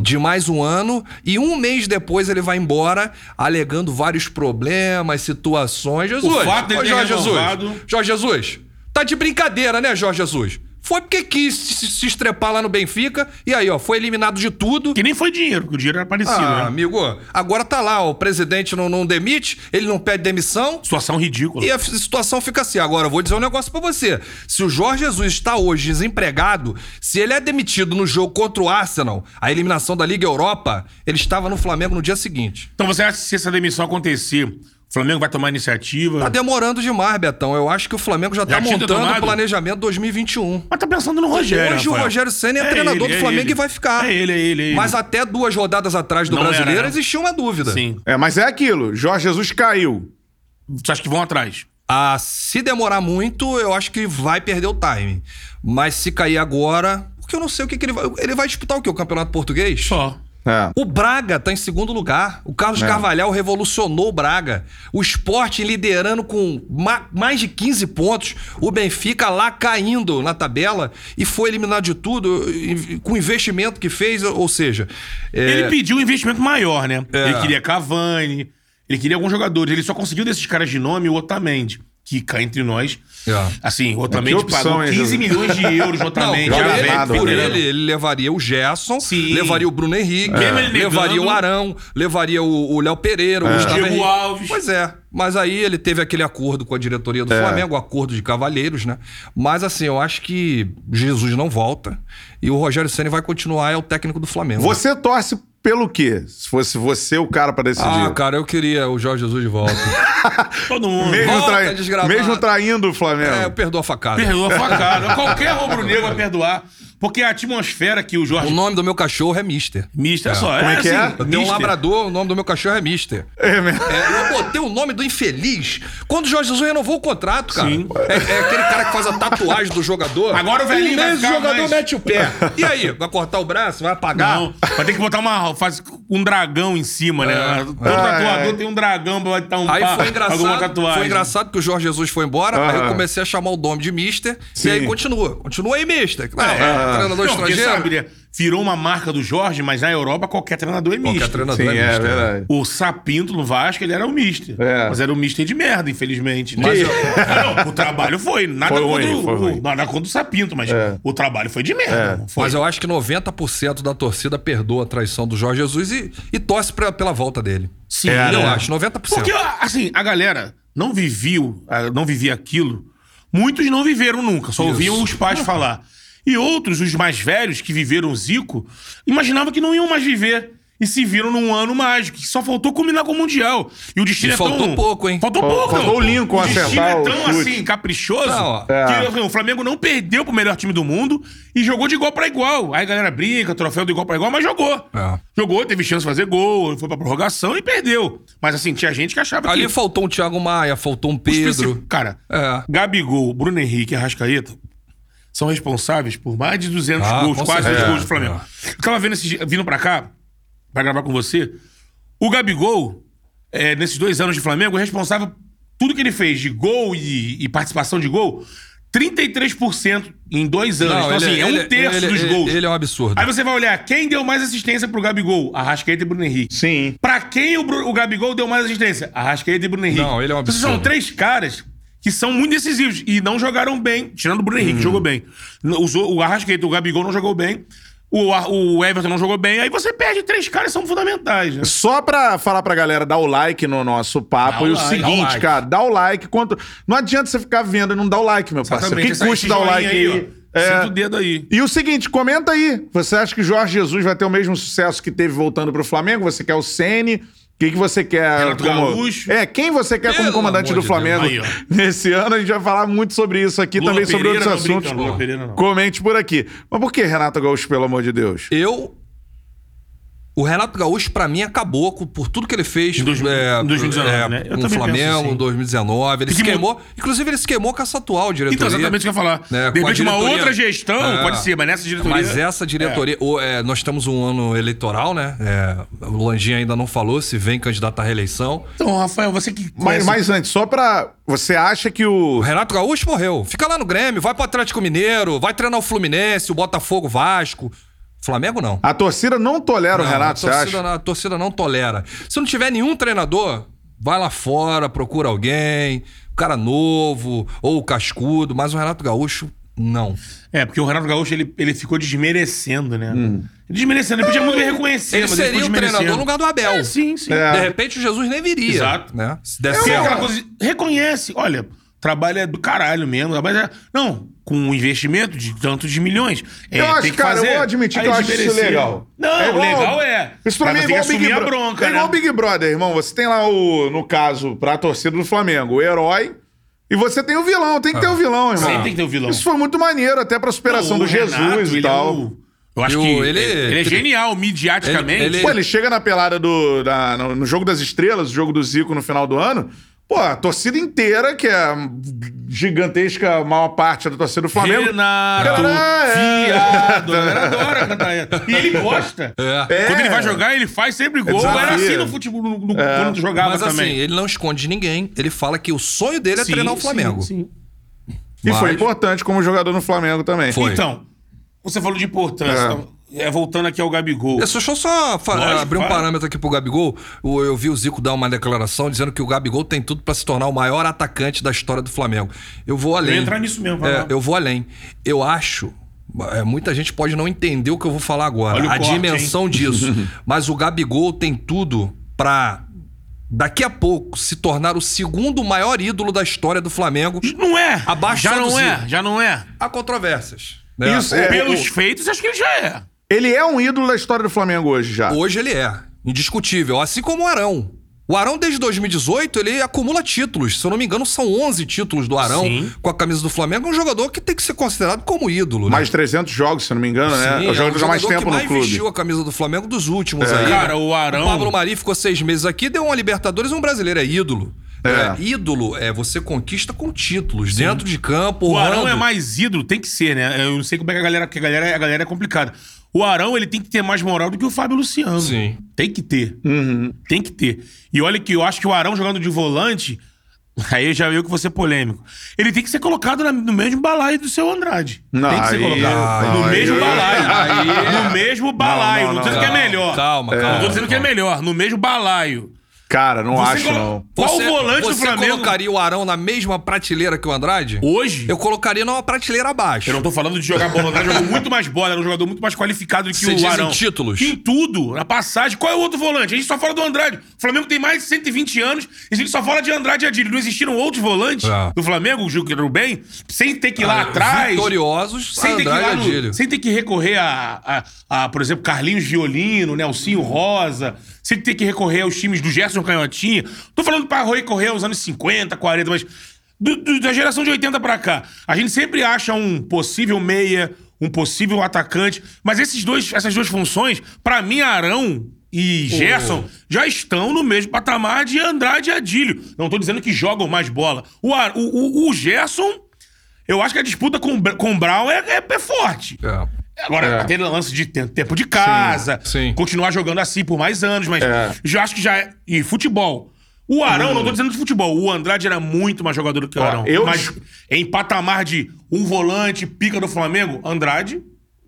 de mais um ano e um mês depois ele vai embora alegando vários problemas, situações. Jesus, O fato dele Jorge renovado- Jesus, Jorge Jesus, tá de brincadeira, né, Jorge Jesus? Foi porque quis se, estrepar lá no Benfica e aí, ó, foi eliminado de tudo. Que nem foi dinheiro, porque o dinheiro era parecido, Ah, né? amigo, agora tá lá, ó, o presidente não, não demite, ele não pede demissão, Situação ridícula. e a situação fica assim. Agora, eu vou dizer um negócio pra você. Se o Jorge Jesus está hoje desempregado, se ele é demitido no jogo contra o Arsenal, a eliminação da Liga Europa, ele estava no Flamengo no dia seguinte. Então você acha que se essa demissão acontecer, o Flamengo vai tomar iniciativa? Tá demorando demais, Betão. Eu acho que o Flamengo já, tá Já tinha montando o planejamento 2021. Mas tá pensando no Rogério. Hoje o Rafael. Rogério Senna é, treinador ele, do é Flamengo ele. e vai ficar. É ele, é ele, é ele. Mas até duas rodadas atrás do Não era, brasileiro né? existia uma dúvida. Sim. É, mas é aquilo. Jorge Jesus caiu. Você acha que vão atrás? Ah, se demorar muito, eu acho que vai perder o time. Mas se cair agora, porque eu não sei o que, que ele vai. Ele vai disputar o quê? O campeonato português? Só. É. O Braga tá em segundo lugar. O Carlos É. Carvalhal revolucionou o Braga. O Sport liderando com ma- mais de 15 pontos. O Benfica lá caindo na tabela e foi eliminado de tudo com o investimento que fez. Ou seja, é, Ele pediu um investimento maior, né? É. Ele queria Cavani, ele queria alguns jogadores. Ele só conseguiu desses caras de nome o Otamendi, que cá entre nós. É. Assim, o Otamendi opção, pagou hein, 15 Jesus? milhões de euros no Não, Otamendi. por já ele, por ele, ele levaria o Gerson, Sim. levaria o Bruno Henrique, ele levaria o Arão, levaria o o Léo Pereira, o Gustavo Diego. Alves. Pois é, mas aí ele teve aquele acordo com a diretoria do É. Flamengo, o acordo de cavalheiros, né? Mas assim, eu acho que Jesus não volta e o Rogério Ceni vai continuar, é o técnico do Flamengo. Você torce pelo quê? Se fosse você o cara pra decidir. Ah, cara, eu queria o Jorge Jesus de volta. Todo mundo. mesmo, volta, trai- mesmo traindo o Flamengo. é, eu perdoo a facada. Perdoa a facada. Qualquer rubro-negro vai perdoar. Porque a atmosfera que o O Jorge... nome do meu cachorro é Mister. Mister, só. Como é que é? Eu tenho um labrador, o nome do meu cachorro é Mister. É mesmo. É, eu botei o nome do infeliz quando o Jorge Jesus renovou o contrato, cara. Sim. É, é aquele cara que faz a tatuagem do jogador. Agora o velhinho um vai mês o ficar jogador mais- mete o pé. E aí, vai cortar o braço? Vai apagar? Não, vai ter que botar uma, faz um dragão em cima, né? Todo Ah, tatuador é. tem um dragão pra botar um Aí pá, foi engraçado, tatuagem. foi engraçado que o Jorge Jesus foi embora, aí eu comecei a chamar o nome de Mister, Sim. e aí continua. Continua aí, Mister. Não, É, é, treinador Não, porque estrangeiro. sabe, né? Virou uma marca do Jorge, mas na Europa qualquer treinador é Qualquer misto. treinador Sim, é é Mister. verdade. O Sapinto no Vasco, ele era o mister. É. Mas era o mister de merda, infelizmente. né? Mas não, o trabalho foi. Nada, Foi contra, ruim, foi o, ruim. nada contra o Sapinto, mas É. o trabalho foi de merda. não Foi. Mas eu acho que 90% da torcida perdoa a traição do Jorge Jesus e, e torce pra- pela volta dele. Sim, É, eu né? acho, 90%. Porque, assim, a galera não viviu, ah, não vivia aquilo. Muitos não viveram nunca, só Isso. ouviam os pais falar. E outros, os mais velhos, que viveram Zico, imaginavam que não iam mais viver. E se viram num ano mágico, que só faltou culminar com o Mundial. E o destino E é tão... faltou pouco, hein? Faltou Fal- pouco. faltou o Lincoln O destino é tão, assim, caprichoso, Não, que É. assim, o Flamengo não perdeu pro melhor time do mundo e jogou de igual pra igual. Aí a galera brinca, troféu do igual pra igual, mas jogou. É. Jogou, teve chance de fazer gol, foi pra prorrogação e perdeu. Mas assim, tinha gente que achava Ali que... faltou um Thiago Maia, faltou um Pedro. Cara, É. Gabigol, Bruno Henrique Arrascaeta são responsáveis por mais de 200 Ah, gols, quase 200 certeza. gols do Flamengo. Eu tava vendo esse, dia- vindo pra cá, pra gravar com você, o Gabigol, é, nesses dois anos de Flamengo, é responsável por tudo que ele fez de gol e, e participação de gol, 33% em dois anos. então, assim, é um terço ele- dos ele- gols. Ele é um absurdo. Aí você vai olhar quem deu mais assistência pro Gabigol, Arrascaeta e Bruno Henrique. Sim. Pra quem o, o Gabigol deu mais assistência? Arrascaeta e Bruno Henrique. Não, ele é um Então, absurdo. São três caras que são muito decisivos e não jogaram bem, tirando o Bruno Henrique, que jogou bem. Os o e o Gabigol não jogou bem. O, o Everton não jogou bem. Aí você perde três caras são fundamentais, né? Só pra falar pra galera dar o like no nosso papo Dá o e o like, seguinte, dá o like. cara, dá o like. Quanto... Não adianta você ficar vendo e não dar o like, meu parceiro. O que custa dar o like aí? ó. É. O dedo aí. E o seguinte, comenta aí. Você acha que Jorge Jesus vai ter o mesmo sucesso que teve voltando pro Flamengo? Você quer o Ceni? O que, você quer Renato Gaúcho. É, quem você quer como Pelo comandante amor do de Flamengo Deus. Aí, nesse ano? A gente vai falar muito sobre isso aqui, Lula também sobre Pereira, outros não assuntos. brinca, Lula Pereira. Comente por aqui. Mas por que Renato Gaúcho, pelo amor de Deus? Eu. O Renato Gaúcho, pra mim, acabou com- por tudo que ele fez Em dois- é, em 2019, é, né? Eu com o Flamengo assim. em 2019. Ele se que queimou. Inclusive, ele se queimou com essa atual diretoria. Então, exatamente o que eu ia falar. Né, de repente, uma outra gestão, É. pode ser, mas nessa diretoria. Mas essa diretoria. o- é, nós temos um ano eleitoral, né? É, o Landim ainda não falou se vem candidato à reeleição. Então, Rafael, você que. Mas, mas antes, só pra. Você acha que o. O Renato Gaúcho morreu. Fica lá no Grêmio, vai pro Atlético Mineiro, vai treinar o Fluminense, o Botafogo, Vasco. Flamengo não. A torcida não tolera o Não, Renato, a você torcida, acha? não- a torcida não tolera. Se não tiver nenhum treinador, vai lá fora, procura alguém, um cara novo, ou o cascudo, mas o Renato Gaúcho, não. É, porque o Renato Gaúcho ele, ele ficou desmerecendo, né? Desmerecendo, ele podia muito bem reconhecer, Ele mas seria ficou o treinador no lugar do Abel. É, sim, sim. É. De repente o Jesus nem viria. Exato. Né? Se der Porque é certo. coisa, reconhece, olha, o trabalho é do caralho mesmo. Mas é, não, com um investimento de tantos de milhões. É, Eu acho, tem que cara, eu fazer. vou admitir Aí que eu acho isso legal. Não, É igual- legal é. Isso pra mim é igual tem o que Big Brother. bronca, É igual o né? Big Brother, irmão. Você tem lá o, no caso, pra torcida do Flamengo, o herói. E você tem o vilão, tem que ter o vilão, irmão. Sempre tem que ter o vilão. Isso foi muito maneiro, até pra superação O do Jesus Renato, e ele tal. é o- eu acho que ele- ele, ele é ele- genial, midiaticamente. ele- Pô, ele chega na pelada do. da- no, no jogo das estrelas, o jogo do Zico no final do ano. Pô, a torcida inteira, que é a gigantesca maior parte da torcida do Flamengo. Renato, Cara, é. viado. A galera adora cantar essa. E ele gosta. É. Quando ele vai jogar, ele faz sempre gol. desafio. Era assim no futebol, no, no, quando tu jogava Mas assim, também. ele não esconde ninguém. Ele fala que o sonho dele é Sim, treinar o sim, Flamengo. sim. E foi Mas- importante como jogador no Flamengo também. Foi. Então, você falou de importância. É. então, é, voltando aqui ao Gabigol. Deixa eu só Lógico, abrir um fala. parâmetro aqui pro Gabigol. O- Eu vi o Zico dar uma declaração dizendo que o Gabigol tem tudo pra se tornar o maior atacante da história do Flamengo. Eu vou além. Eu entrar nisso mesmo, É, eu vou além. Eu acho. é, muita gente pode não entender o que eu vou falar agora, Olha a corte, dimensão disso. Mas o Gabigol tem tudo pra daqui a pouco se tornar o segundo maior ídolo da história do Flamengo. Não é. Abaixo já não é. Já não é. Há controvérsias. né? Isso é- Pelos o- feitos, acho que ele já é. Ele é um ídolo da história do Flamengo hoje já. Hoje ele é, indiscutível, assim como o Arão. O Arão, desde 2018, ele acumula títulos. Se eu não me engano, são 11 títulos do Arão Sim. com a camisa do Flamengo. É um jogador que tem que ser considerado como ídolo. né? Mais de 300 jogos, se eu não me engano, né? Sim, É o jogador que um há mais jogador tempo que no mais clube. vestiu a camisa do Flamengo dos últimos É. aí. Cara, o Arão- Pablo Mari ficou seis meses aqui, deu uma Libertadores e um brasileiro. É ídolo. É. É, ídolo é você conquista com títulos, dentro de campo, O Arão é mais ídolo, tem que ser, né? Eu não sei como é que a galera, porque a galera, a galera é complicada. O Arão, ele tem que ter mais moral do que o Fábio Luciano. Sim. Tem que ter. Uhum. Tem que ter. E olha que eu acho que o Arão jogando de volante, aí já veio que vou ser polêmico. Ele tem que ser colocado na- no mesmo balaio do seu Andrade. Não, tem que ser aí- colocado. não, no aí- mesmo balaio. aí- No mesmo balaio. Não, não, tô dizendo não. que é melhor. Calma, calma. Não tô dizendo que é melhor. No mesmo balaio. Cara, não Você acho, colo- não. Qual Você- o volante do você Flamengo? colocaria o Arão na mesma prateleira que o Andrade? Hoje? Eu colocaria numa prateleira abaixo. Eu não tô falando de jogar bola. O Andrade jogou muito mais bola, era um jogador muito mais qualificado do que Você o diz em Arão. títulos? Em tudo, na passagem. Qual é o outro volante? A gente só fala do Andrade. O Flamengo tem mais de 120 anos e a gente só fala de Andrade e Adílio. Não existiram outros volantes É. do Flamengo, o Gil Rubem, sem ter que ir lá Ah, atrás. Vitoriosos, Sem ter, que ir lá no- Adílio. sem ter que recorrer a, a, a, por exemplo, Carlinhos Violino, Nelsinho Rosa, sem ter que recorrer aos times do Gerson Canhotinha. Tô falando pra recorrer aos anos 50, 40, mas do- do- da geração de 80 pra cá. A gente sempre acha um possível meia, um possível atacante, mas esses dois, essas duas funções, pra mim, Arão e Gerson já estão no mesmo patamar de Andrade e Adílio. Não tô dizendo que jogam mais bola. O, o, o, o Gerson, eu acho que a disputa com, com o Brown é, é- é forte. É. Agora, É. aquele lance de te- tempo de casa, Sim, sim. continuar jogando assim por mais anos, mas É. já acho que já é. E futebol. O Arão, não tô dizendo de futebol, o Andrade era muito mais jogador do que o Arão. eu- Mas em patamar de um volante, pica do Flamengo, Andrade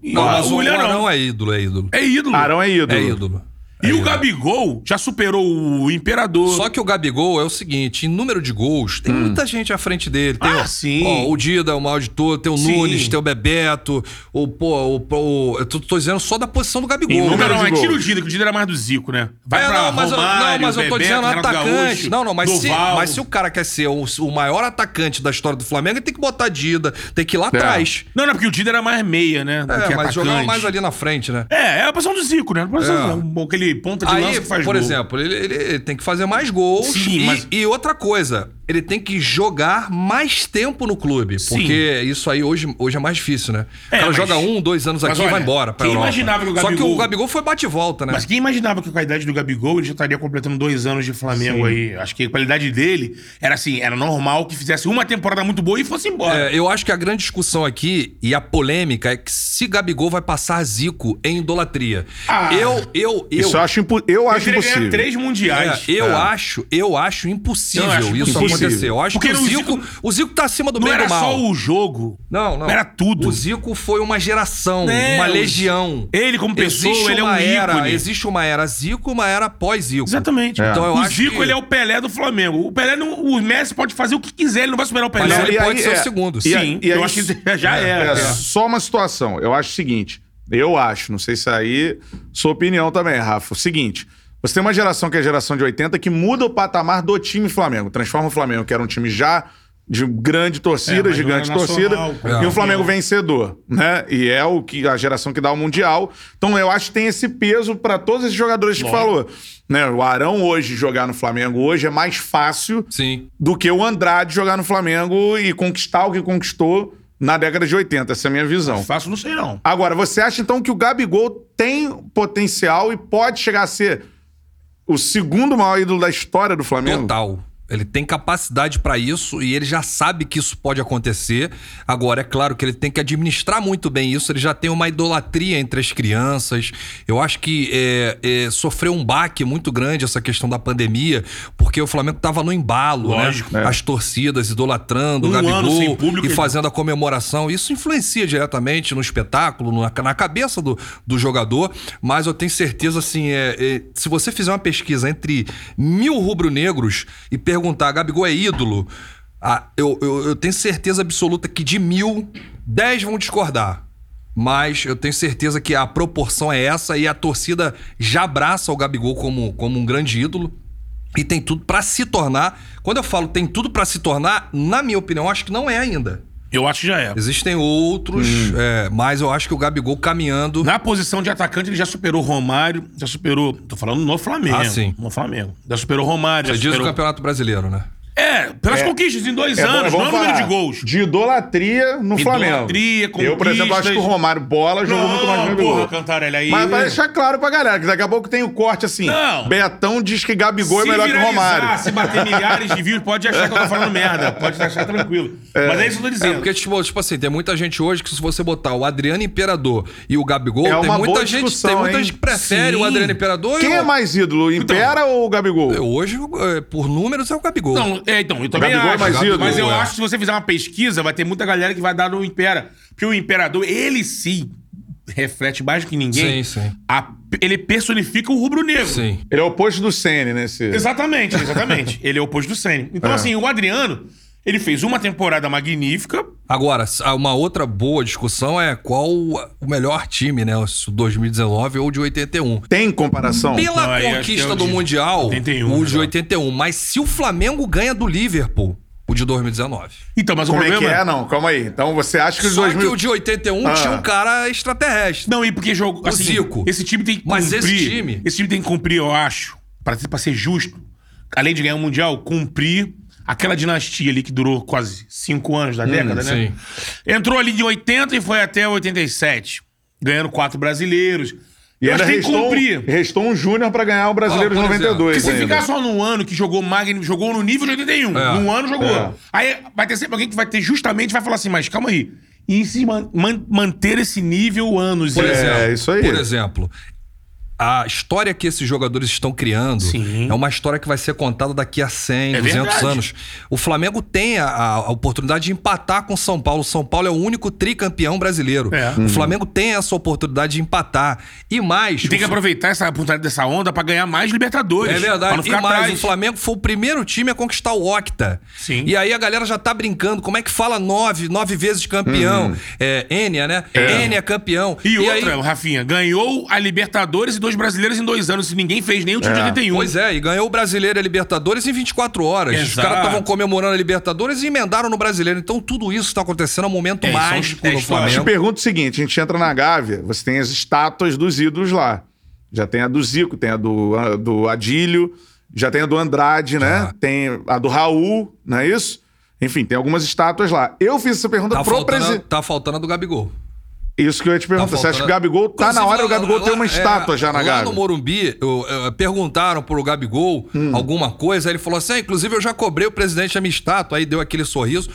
Não, mas o o Arão Arão. é ídolo, é ídolo. É ídolo. Arão é ídolo. É ídolo. E É o. Gabigol já superou o Imperador. Só que o Gabigol é o seguinte, em número de gols, tem muita gente à frente dele. Tem Ah, sim. ó, o Dida, o maior de todo, tem o Sim. Nunes, tem o Bebeto, o, pô, o, o- eu tô, tô dizendo só da posição do Gabigol. Em número, não, é tira o. Dida, que o Dida era mais do Zico, né? Vai É, pra não, mas, eu, Romário, não, mas eu tô Bebeto, dizendo Renato atacante. Gaúcho, não, não, mas se, mas se o cara quer ser o, o maior atacante da história do Flamengo, ele tem que botar Dida, tem que ir lá atrás. Não, não, porque o Dida era mais meia, né? do É, que mas atacante. jogava mais ali na frente, né? É, é a posição do Zico, né? A posição, É. Aquele ponta de lança Aí, que faz por gol. exemplo, ele, ele- ele tem que fazer mais gols. Sim, e, mas- e outra coisa, ele tem que jogar mais tempo no clube. Sim. Porque isso aí hoje, hoje é mais difícil, né? É, o cara mas- joga um, dois anos mas aqui e olha, vai embora pra quem Europa. imaginava que o Só que Gabigol- o Gabigol foi bate e volta, né? Mas quem imaginava que com a idade do Gabigol ele já estaria completando dois anos de Flamengo aí? Acho que a qualidade dele era assim, era normal que fizesse uma temporada muito boa e fosse embora. É, eu acho que a grande discussão aqui e a polêmica é que se Gabigol vai passar Zico em idolatria. Ah, eu, eu, eu. Isso eu acho, impo- eu acho Ele teria ganhar impossível. três mundiais. É, eu É. acho, eu acho impossível Eu acho isso impossível. acontecer. Eu acho Porque que o Zico, Zico- o Zico tá acima do Não bem era do mal. só o jogo. Não, não. Era tudo. O Zico foi uma geração, É, uma legião. Ele, como pessoa, existe ele é um uma era, ícone. Existe uma era Zico, uma era pós-Zico. Exatamente. Então eu o acho Zico, que- ele é o Pelé do Flamengo. O Pelé, não, o Messi pode fazer o que quiser, ele não vai superar o Pelé. Mas ele E pode aí, ser é, o segundo. e Sim, aí- e eu acho que já É, era. é só uma situação. Eu acho o seguinte. Eu acho, não sei se aí sua opinião também, Rafa. O seguinte. Você tem uma geração que é a geração de 80 que muda o patamar do time Flamengo. Transforma o Flamengo, que era um time já de grande torcida, É, mas gigante era torcida, nacional, e o Flamengo vencedor, né? E é o que a geração que dá o mundial. Então eu acho que tem esse peso pra todos esses jogadores que Lógico. falou, né? O Arão hoje jogar no Flamengo hoje é mais fácil Sim. do que o Andrade jogar no Flamengo e conquistar o que conquistou na década de 80. Essa é a minha visão. Fácil, não sei não. Agora, você acha então que o Gabigol tem potencial e pode chegar a ser o segundo maior ídolo da história do Flamengo? Total. Ele tem capacidade para isso e ele já sabe que isso pode acontecer. Agora, é claro que ele tem que administrar muito bem isso. Ele já tem uma idolatria entre as crianças. Eu acho que é, é, sofreu um baque muito grande essa questão da pandemia, porque o Flamengo tava no embalo, Lógico, né? é. As torcidas idolatrando Um o Gabigol público, e fazendo a comemoração. Isso influencia diretamente no espetáculo, na, na cabeça do, do jogador. Mas eu tenho certeza, assim, é, é, se você fizer uma pesquisa entre mil rubro-negros e perguntar, Gabigol é ídolo, ah, eu, eu, eu tenho certeza absoluta que de mil, dez vão discordar. Mas eu tenho certeza que a proporção é essa e a torcida já abraça o Gabigol como, como um grande ídolo. E tem tudo pra se tornar. Quando eu falo tem tudo pra se tornar, na minha opinião, acho que não é ainda. Eu acho que já é. Existem outros, Hum. é, mas eu acho que o Gabigol caminhando. Na posição de atacante, ele já superou Romário, já superou. Tô falando no Flamengo. Ah, sim. No Flamengo. Já superou Romário, já Você diz o superou. Campeonato Brasileiro, né? É, pelas conquistas em dois É bom- anos, não é número de gols. De idolatria no Idolatria, Flamengo. Eu, por exemplo, acho que o conquistas. Romário Bola jogou muito mais no porra, Gabigol. Cantarelli aí. Mas pra deixar claro pra galera, que daqui a pouco tem o corte assim. Não. Betão diz que Gabigol é melhor que o Romário. Se bater milhares de views, pode achar que eu tô falando merda. Pode achar tranquilo. Mas é isso que eu tô É, dizendo. porque, tipo, tipo assim, tem muita gente hoje que se você botar o Adriano Imperador e o Gabigol, É tem uma muita boa gente, tem muita hein? gente que prefere Sim. o Adriano Imperador e Quem é mais ídolo, Impera ou o Gabigol? Hoje, é, por números, é o Gabigol. Não, é, então, eu também Gabigol é acho. mais ídolo, mas eu é. acho que se você fizer uma pesquisa, vai ter muita galera que vai dar no Impera. Porque o Imperador, ele sim reflete mais do que ninguém. Sim, sim. a- ele personifica o rubro-negro. Sim. Ele é o oposto do Sene, né? Esse... Exatamente, exatamente. ele é o oposto do Senna. Então, É. assim, o Adriano, ele fez uma temporada magnífica. Agora, uma outra boa discussão é qual o melhor time, né? Se o 2019 ou o de 81. Tem comparação? Pela Não, conquista é o do de Mundial, 81, o de né? 81. Mas se o Flamengo ganha do Liverpool, o de 2019. Então, mas Como o é que problema... é? Não, calma aí. Então você acha que os Só 2000... que o de 81 Ah. tinha um cara extraterrestre. Não, e porque jogo. Assim, Zico. Esse time tem que Mas cumprir. esse time- Esse time tem que cumprir, eu acho, pra, pra ser justo, além de ganhar o Mundial, cumprir aquela dinastia ali que durou quase cinco anos da década, né? sim. Entrou ali de 80 e foi até 87. Ganhando quatro brasileiros. E ainda tem que restou, cumprir. restou um Júnior pra ganhar o Brasileiro Ah, de por exemplo, 92 Porque se ainda. ficar só num ano que jogou magno, jogou no nível de 81. É. Num ano jogou. É. Aí vai ter sempre alguém que vai ter justamente vai falar assim, mas calma aí. E se man- man- manter esse nível anos Por e- É, exemplo, isso aí. Por exemplo, a história que esses jogadores estão criando Sim. é uma história que vai ser contada daqui a 100, É 200 verdade. anos. O Flamengo tem a, a oportunidade de empatar com o São Paulo. O São Paulo é o único tricampeão brasileiro. É. O Flamengo tem essa oportunidade de empatar. E mais. E tem que aproveitar essa oportunidade dessa onda pra ganhar mais Libertadores. É verdade. não E mais, atrás. o Flamengo foi o primeiro time a conquistar o Octa. Sim. E aí a galera já tá brincando. Como é que fala nove, nove vezes campeão? É, Enia, né? Enia campeão. E outra, aí- Rafinha, ganhou a Libertadores e dois brasileiros em dois anos. Se ninguém fez nem o time de É. 81. Pois é, e ganhou o Brasileiro e a Libertadores em 24 horas. Os Exato. caras estavam comemorando a Libertadores e emendaram no Brasileiro. Então tudo isso está acontecendo, um momento É, mágico é no história. Te Flamengo. pergunto o seguinte: a gente entra na Gávea, você tem as estátuas dos ídolos lá. Já tem a do Zico, tem a do, a do Adílio, já tem a do Andrade, né? Já. Tem a do Raul, não é isso? Enfim, tem algumas estátuas lá. Eu fiz essa pergunta Tá pro presidente. tá faltando a do Gabigol. Isso que eu ia te perguntar. Você acha que o Gabigol tá na hora, o lá- Gabigol lá- tem uma é, estátua já na Lá Gávea? no Morumbi, eu, eu, perguntaram pro Gabigol Hum. alguma coisa, aí ele falou assim: ah, inclusive eu já cobrei o presidente a minha estátua, aí deu aquele sorriso.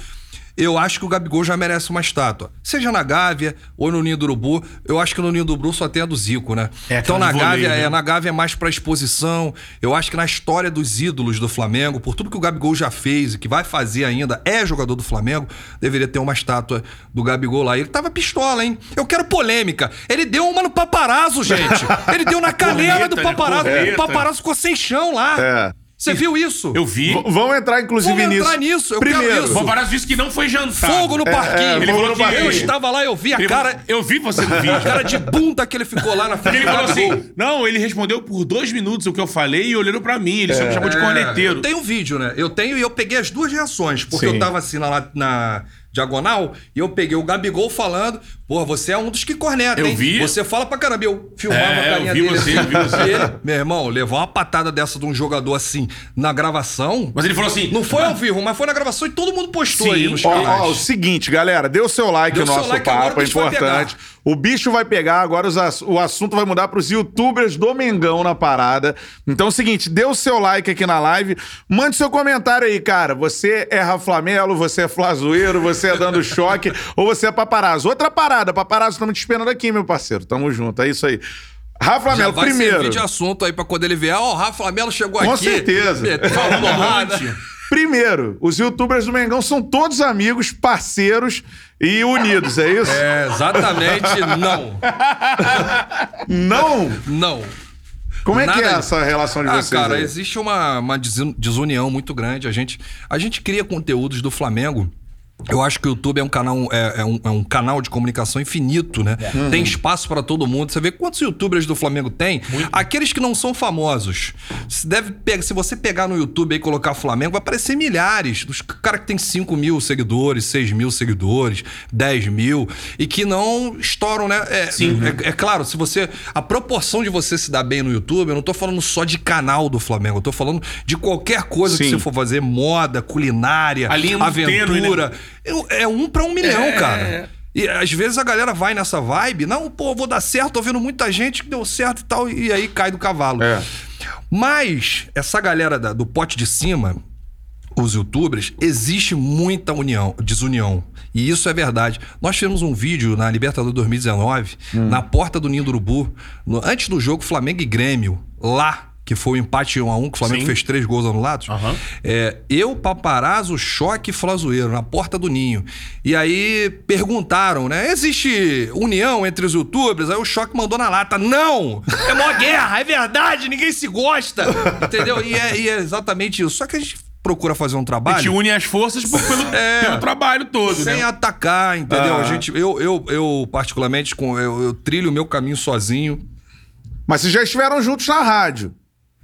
Eu acho que o Gabigol já merece uma estátua. Seja na Gávea ou no Ninho do Urubu. Eu acho que no Ninho do Urubu só tem a do Zico, né? É, então na Gávea, né? é, na Gávea é mais pra exposição. Eu acho que na história dos ídolos do Flamengo, por tudo que o Gabigol já fez e que vai fazer ainda, é jogador do Flamengo, deveria ter uma estátua do Gabigol lá. Ele tava pistola, hein? Eu quero polêmica. Ele deu uma no paparazzo, gente. Ele deu na canela do né? paparazzo. Corneta. O paparazzo ficou sem chão lá. É. Você viu isso? Eu vi. V- Vamos entrar, inclusive, Vamos nisso. entrar nisso, eu quero Primeiro, isso. O Paparazzo disse que não foi jantar. Fogo no parquinho. é, Ele fogo falou que parquinho. Eu estava lá, eu vi a Ele- cara. Eu vi você no vídeo. A cara de bunda que ele ficou lá na frente Ele falou assim: não, ele respondeu por dois minutos o que eu falei e olhando pra mim. Ele só me chamou de corneteiro. Eu tenho um vídeo, né? Eu tenho e eu peguei as duas reações. Porque Sim. eu tava assim na, na diagonal e eu peguei o Gabigol falando: Porra, você é um dos que corneta, Eu hein? vi. Você fala pra caramba. Eu filmava É, a carinha eu vi dele. você, assim. eu vi você. E ele, meu irmão, levar uma patada dessa de um jogador assim na gravação. Mas ele falou assim: Não foi ao vivo, mas foi na gravação e todo mundo postou Sim. aí nos Ó, canais. ó, o seguinte, galera, dê o seu like no nosso like, papo, é importante. O bicho vai pegar, agora ass- o assunto vai mudar pros youtubers do Mengão na parada. Então é o seguinte, dê o seu like aqui na live, mande seu comentário aí, cara. Você é Raflamelo, você é Flazoeiro, você é dando choque, ou você é paparazzo. Outra parada, paparazzo, estamos te esperando aqui, meu parceiro. Tamo junto, é isso aí. Rafa Melo, vai primeiro. servir de assunto aí pra quando ele vier. Ó, o Rafa Melo chegou Com aqui. certeza. meteu Falando. Primeiro, os youtubers do Mengão são todos amigos, parceiros e unidos, é isso? É, exatamente não. Não? Não. Como é que Nada é de- essa relação de Ah, vocês? cara, aí? existe uma, uma desun- desunião muito grande. A gente, a gente cria conteúdos do Flamengo. Eu acho que o YouTube é um canal, é, é um, é um canal de comunicação infinito, né? Uhum. Tem espaço pra todo mundo. Você vê quantos youtubers do Flamengo tem? Aqueles que não são famosos. Se, deve, se você pegar no YouTube e colocar Flamengo, vai aparecer milhares. Dos caras que tem 5 mil seguidores, 6 mil seguidores, 10 mil, e que não estouram, né? É, é, é claro, se você. A proporção de você se dar bem no YouTube, eu não tô falando só de canal do Flamengo, eu tô falando de qualquer coisa que Sim. você for fazer, moda, culinária, é muito tênue, aventura. né? É, um pra um milhão, É. cara. E às vezes a galera vai nessa vibe, não, pô, vou dar certo, tô vendo muita gente que deu certo e tal, e aí cai do cavalo. É. Mas essa galera da- do pote de cima, os youtubers, existe muita união, desunião. E isso é verdade. Nós tivemos um vídeo na Libertadores 2019, na porta do Ninho do Urubu, no- antes do jogo Flamengo e Grêmio, lá, que foi o empate 1 a 1 que o Flamengo Sim. fez três gols anulados. Aham. É, eu, Paparazzo, Choque e Flazoeiro, na porta do Ninho. E aí perguntaram, né? Existe união entre os youtubers? Aí o Choque mandou na lata. Não! É mó guerra, é verdade, ninguém se gosta. Entendeu? E é, e é exatamente isso. Só que a gente procura fazer um A gente trabalho une as forças por- pelo, pelo trabalho todo, sem né? atacar, entendeu? Ah. A gente, eu, eu, eu particularmente, com, eu, eu trilho o meu caminho sozinho. Mas vocês já estiveram juntos na rádio.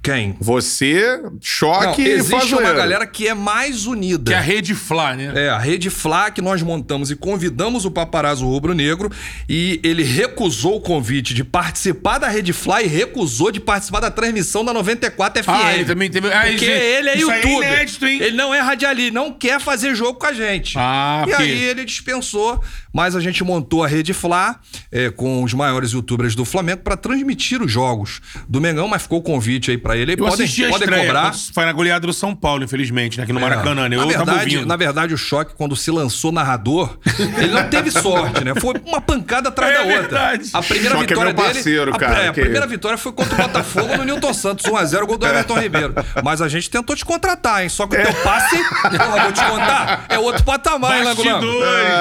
Quem? Você, Não, Choque e existe uma galera que é mais unida. Que é a rede Fla, né? É, a Rede Fla que nós montamos e convidamos o paparazzo rubro-negro e ele recusou o convite de participar da Rede Fla e recusou de participar da transmissão da 94 FM. Ah, ele também teve- ah, Porque isso- ele é isso aí é youtuber. inédito, hein? Ele não é radialista, não quer fazer jogo com a gente. Ah, e porque- aí ele dispensou, mas a gente montou a Rede Fla é, com os maiores youtubers do Flamengo para transmitir os jogos do Mengão, mas ficou o convite aí para ele. Eu podem assisti a podem estreia, cobrar. foi na goleada do São Paulo, infelizmente, né? Aqui no Maracanã, né? Na Eu tava verdade, na verdade, o choque, quando se lançou narrador, ele não teve sorte, né? Foi uma pancada atrás É da outra. verdade. A primeira Choque é vitória meu parceiro, dele. a- cara, é, a primeira vitória foi contra o Botafogo no Newton Santos, 1x0, gol do Everton Ribeiro. Mas a gente tentou te contratar, hein? Só que o teu passe, porra, vou te contar, é outro patamar, hein, Lango Lango?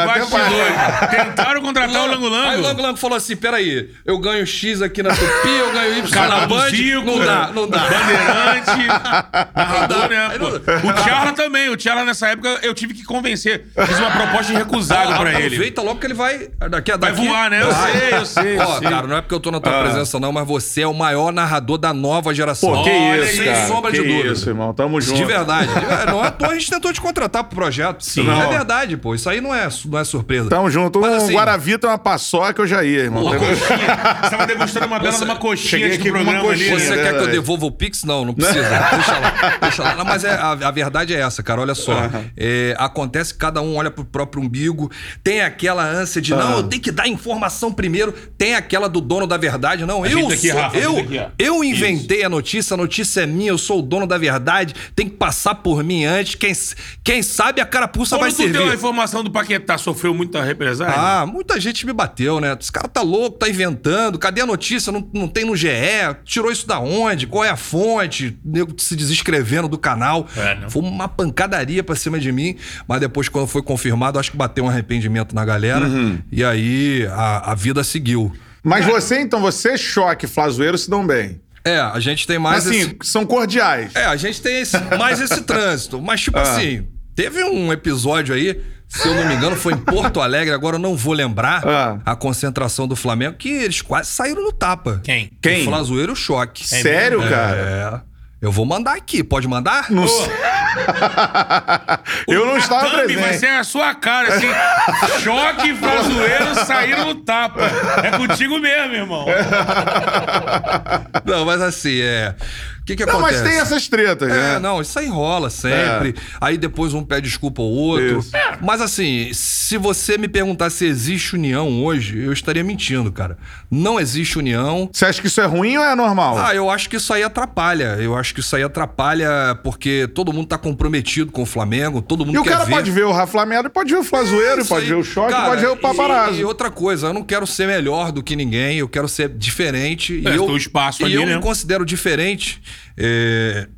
Bastidores, É. Tentaram contratar o Lango Aí o Lango. Lango Lango falou assim: peraí, eu ganho X aqui na Tupi, eu ganho Y na Canal do Band. Não dá, não dá. Bandeirante, narrador, né? Pô. O Tcharla também. O Tcharla, nessa época, eu tive que convencer. Fiz uma proposta irrecusável pra ele. Aproveita logo que ele vai. Daqui a Vai daqui, voar, né? Eu sei, eu sei. eu Ó, sei. cara, não é porque eu tô na tua presença, não, mas você é o maior narrador da nova geração. Pô, que Olha isso, aí, cara. sem sombra que de dúvida. isso, irmão. Tamo junto. De verdade. É, Não é à toa a gente tentou te contratar pro projeto. Sim. Não. É verdade, pô. Isso aí não é, não é surpresa. Tamo junto. Mas, um assim, Guaravita, uma paçoca, eu já ia, irmão. Uma coxinha. Você tava degustando uma bela de uma coxinha Cheguei aqui com uma programa ali. coxinha. Você É quer que eu devolva o Pix? Não, não precisa. deixa lá. Deixa lá. Não, mas é, a, a verdade é essa, cara. Olha só. É, acontece que cada um olha pro próprio umbigo. Tem aquela ânsia de, não, eu tenho que dar informação primeiro. Tem aquela do dono da verdade. Não, eu Ajeita aqui, sou. Rafa, eu, aqui, eu inventei a notícia, a notícia é minha, eu sou o dono da verdade. Tem que passar por mim antes. Quem, quem sabe a carapuça vai Quando tu deu a servir. informação do Paquetá, sofreu muita represália? Ah, muita gente me bateu, né? Esse cara tá louco, tá inventando. Cadê a notícia? Não, não tem no GE. Tirou isso da onde? Qual é a fonte? Nego se desescrevendo do canal. É. Foi uma pancadaria pra cima de mim. Mas depois, quando foi confirmado, acho que bateu um arrependimento na galera. Uhum. E aí a, a vida seguiu. Mas você, então, você, Choque, Flazoeiro, se dão bem. É, a gente tem mais Assim, esse... são cordiais. É, a gente tem esse- mais esse trânsito. Mas, tipo assim, teve um episódio aí, se eu não me engano, foi em Porto Alegre, agora eu não vou lembrar Ah. a concentração do Flamengo, que eles quase saíram no tapa. Quem? Quem? O Flazoeiro Choque. Sério, cara? É. Eu vou mandar aqui, pode mandar? Não sei. eu não estava thumb vai presente. ser a sua cara, assim. Choque e Flazoeiro saíram no tapa. É contigo mesmo, irmão. Não, mas assim, é. O que que Não, acontece? mas tem essas tretas, É, né? não, isso aí rola sempre. Aí depois um pede desculpa ao outro. Isso. Mas assim, se você me perguntar se existe união hoje, eu estaria mentindo, cara. Não existe união. Você acha que isso é ruim ou é normal? Ah, eu acho que isso aí atrapalha. Eu acho que isso aí atrapalha porque todo mundo tá comprometido com o Flamengo, todo mundo e o quer cara ver. pode ver o Rafa Lameda, pode ver o Flazoeiro, Isso pode aí. ver o Choque, Cara, pode ver o E, Paparazzo. e outra coisa, eu não quero ser melhor do que ninguém, eu quero ser diferente. É, e eu, um espaço e ali, eu né? me considero diferente. É,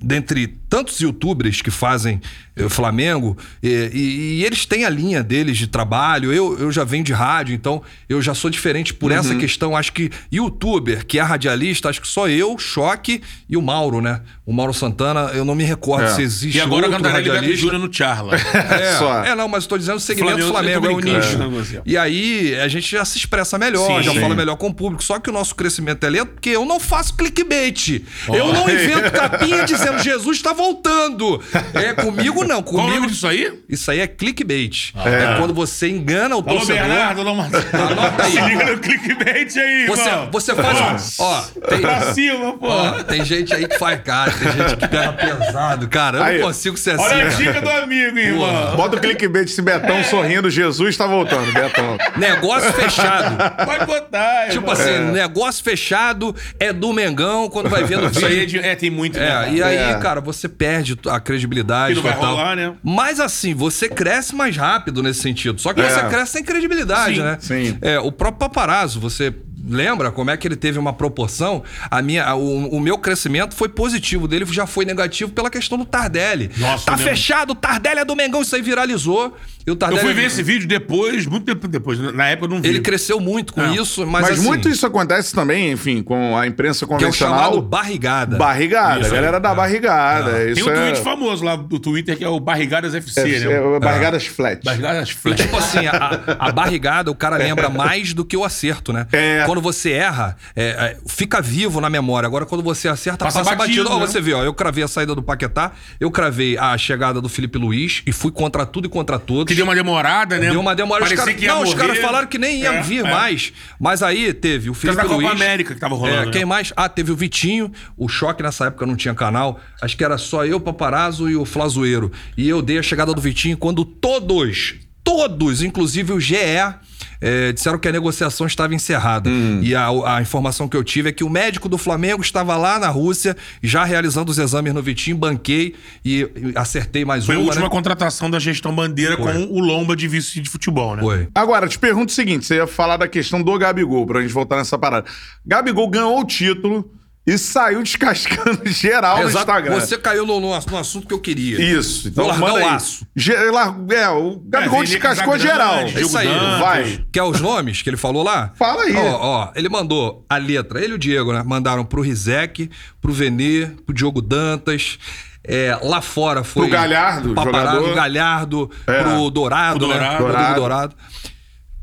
dentre tantos youtubers que fazem eh, Flamengo, eh, e, e eles têm a linha deles de trabalho. Eu, eu já venho de rádio, então eu já sou diferente por essa Uhum. questão. Acho que youtuber, que é radialista, acho que só eu, Choque e o Mauro, né? O Mauro Santana, eu não me recordo É. se existe E agora outro cantará Liberto radialista. Júnior no Charla. É, Só. é, não, mas eu tô dizendo o segmento Flamengo, Flamengo, é o nicho. né, você? E aí a gente já se expressa melhor, Sim, já sim. fala melhor com o público. Só que o nosso crescimento é lento porque eu não faço clickbait. Eu não invento capinha dizendo Jesus está voltando. É, comigo não. Qual o Comigo. nome disso aí? Isso aí é clickbait. É. quando você engana o Alô, torcedor. Bernardo, alô, Marcelo. Anota aí. Se liga no clickbait aí, Você, irmão. você faz. Ó, tem, Pra cima, pô. ó, tem gente aí que faz cara, tem gente que pega pesado. Cara, eu Aí. não consigo ser assim. Olha a cara. dica do amigo, irmão. Bota o clickbait esse Betão sorrindo, Jesus tá voltando, Betão. Negócio fechado. Pode botar, Tipo irmão. assim, negócio fechado é do Mengão quando vai vendo Isso aí é, vídeo. de- é, tem muito? É, e aí, É. cara, você perde a credibilidade. E não vai total. rolar, né? Mas assim, você cresce mais rápido nesse sentido. Só que você cresce sem credibilidade, Sim, né? sim. É, o próprio paparazzo, você lembra como é que ele teve uma proporção? A minha, a- o, o meu crescimento foi positivo, dele já foi negativo pela questão do Tardelli. Nossa, tá eu fechado, o Tardelli é do Mengão, isso aí viralizou. E o Eu Tardelli, fui ver esse vídeo depois, muito tempo depois. Na época eu não vi. Ele cresceu muito com É. isso, mas, Mas, assim, muito isso acontece também, enfim, com a imprensa que é o convencional. chamado barrigada. Barrigada, Isso a galera da barrigada. Tem Isso um é, tweet famoso lá do Twitter que é o Barrigadas FC, é, né? é barrigadas flat. Barrigadas Flash. Tipo assim, a, a barrigada o cara lembra mais do que o acerto, né? É. Quando você erra, é, é, fica vivo na memória. Agora, quando você acerta, Passa passa, batido, batido. Ó, né? você vê, ó, eu cravei a saída do Paquetá, eu cravei a chegada do Felipe Luiz e fui contra tudo e contra todos. Que deu uma demorada, né? Deu uma demora. Os cara- que ia não, os morrer. caras falaram que nem iam É, vir é. mais. Mas aí teve o Felipe da Copa Luiz. América que tava rolando. É, né? quem mais? Ah, teve o Vitinho, o Choque nessa época não tinha canal. Acho que era só eu, Paparazzo e o Flazoeiro. E eu dei a chegada do Vitinho quando todos, todos, inclusive o GE, eh, disseram que a negociação estava encerrada. Hum. E a, a informação que eu tive é que o médico do Flamengo estava lá na Rússia, já realizando os exames no Vitinho, banquei e, e acertei mais Foi a uma. última né? contratação da gestão Bandeira Foi. com o Lomba de vice de futebol, né? Foi. Agora, te pergunto o seguinte: você ia falar da questão do Gabigol, pra gente voltar nessa parada. Gabigol ganhou o título e saiu descascando geral no Exato. Instagram. Você caiu no, no, no assunto que eu queria. Isso. Então Vou largar manda o aí. aço. Ge- lar- É, o Gabigol É, descascou geral. Diogo É isso aí. Dantas. Vai. Quer os nomes que ele falou lá? Fala aí. Ó, ó, ele mandou a letra, ele e o Diego, né? Mandaram pro Rizek, pro Venê, pro Diogo Dantas. É, lá fora foi. Pro Galhardo, o Paparazzo, jogador. Galhardo, É. pro Dourado, Pro né? Dourado. Rodrigo Dourado. Dourado.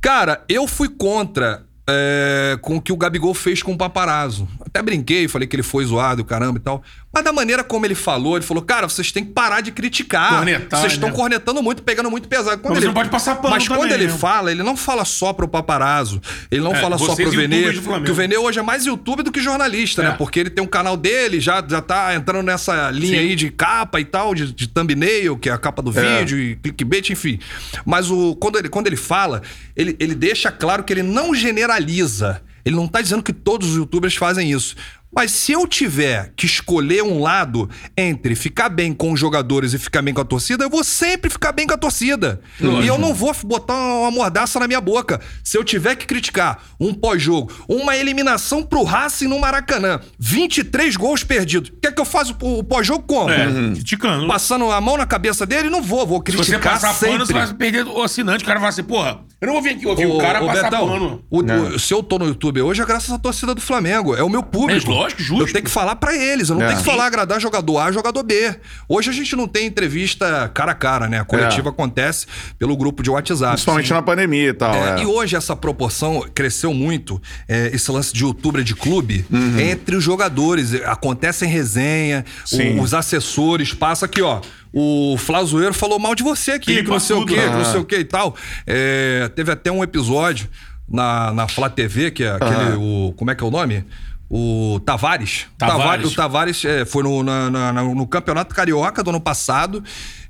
Cara, eu fui contra é, com o que o Gabigol fez com o paparazzo. Até brinquei, falei que ele foi zoado, caramba e tal. Mas da maneira como ele falou, ele falou: cara, vocês têm que parar de criticar. Cornetar, vocês estão né? cornetando muito, pegando muito pesado. Quando Mas ele- não pode passar pano Mas quando também, ele né? fala, ele não fala só pro paparazzo. Ele não É, fala só pro Venê. Que o Venê hoje é mais YouTube do que jornalista, É. né? Porque ele tem um canal dele, já, já tá entrando nessa linha Sim. aí de capa e tal, de, de thumbnail, que é a capa do É. vídeo, e clickbait, enfim. Mas o, quando, ele, quando ele fala, ele, ele deixa claro que ele não generaliza. Ele não tá dizendo que todos os youtubers fazem isso. Mas se eu tiver que escolher um lado entre ficar bem com os jogadores e ficar bem com a torcida, eu vou sempre ficar bem com a torcida. E eu não vou botar uma mordaça na minha boca. Se eu tiver que criticar um pós-jogo, uma eliminação pro Racing no Maracanã, 23 gols perdidos. Quer que eu faça o pós-jogo como? É, criticando. Passando a mão na cabeça dele? Não vou, vou Se você criticar passar sempre. pano, você vai perder o assinante. O cara vai assim, porra, eu não vou vir aqui ouvir o cara Ô, passar Betão, pano. o- o- se eu tô no YouTube hoje é graças à torcida do Flamengo. É o meu público. É, lógico, justo. Eu tenho que falar pra eles. Eu não É. tenho que falar agradar jogador A, jogador B. Hoje a gente não tem entrevista cara a cara, né? A coletiva É. acontece pelo grupo de WhatsApp. Principalmente na pandemia e tal. É, é. E hoje essa proporção cresceu muito, é, esse lance de youtuber de clube, Uhum. entre os jogadores. Acontece em resenha, o- os assessores, passa aqui, ó. O Flazoeiro falou mal de você aqui, que não sei o quê, que não sei o quê e tal. É, teve até um episódio na, na Flá TV, que é aquele. O, como é que é o nome? O Tavares. Tavares. O Tavares é, foi no, na- na- no Campeonato Carioca do ano passado.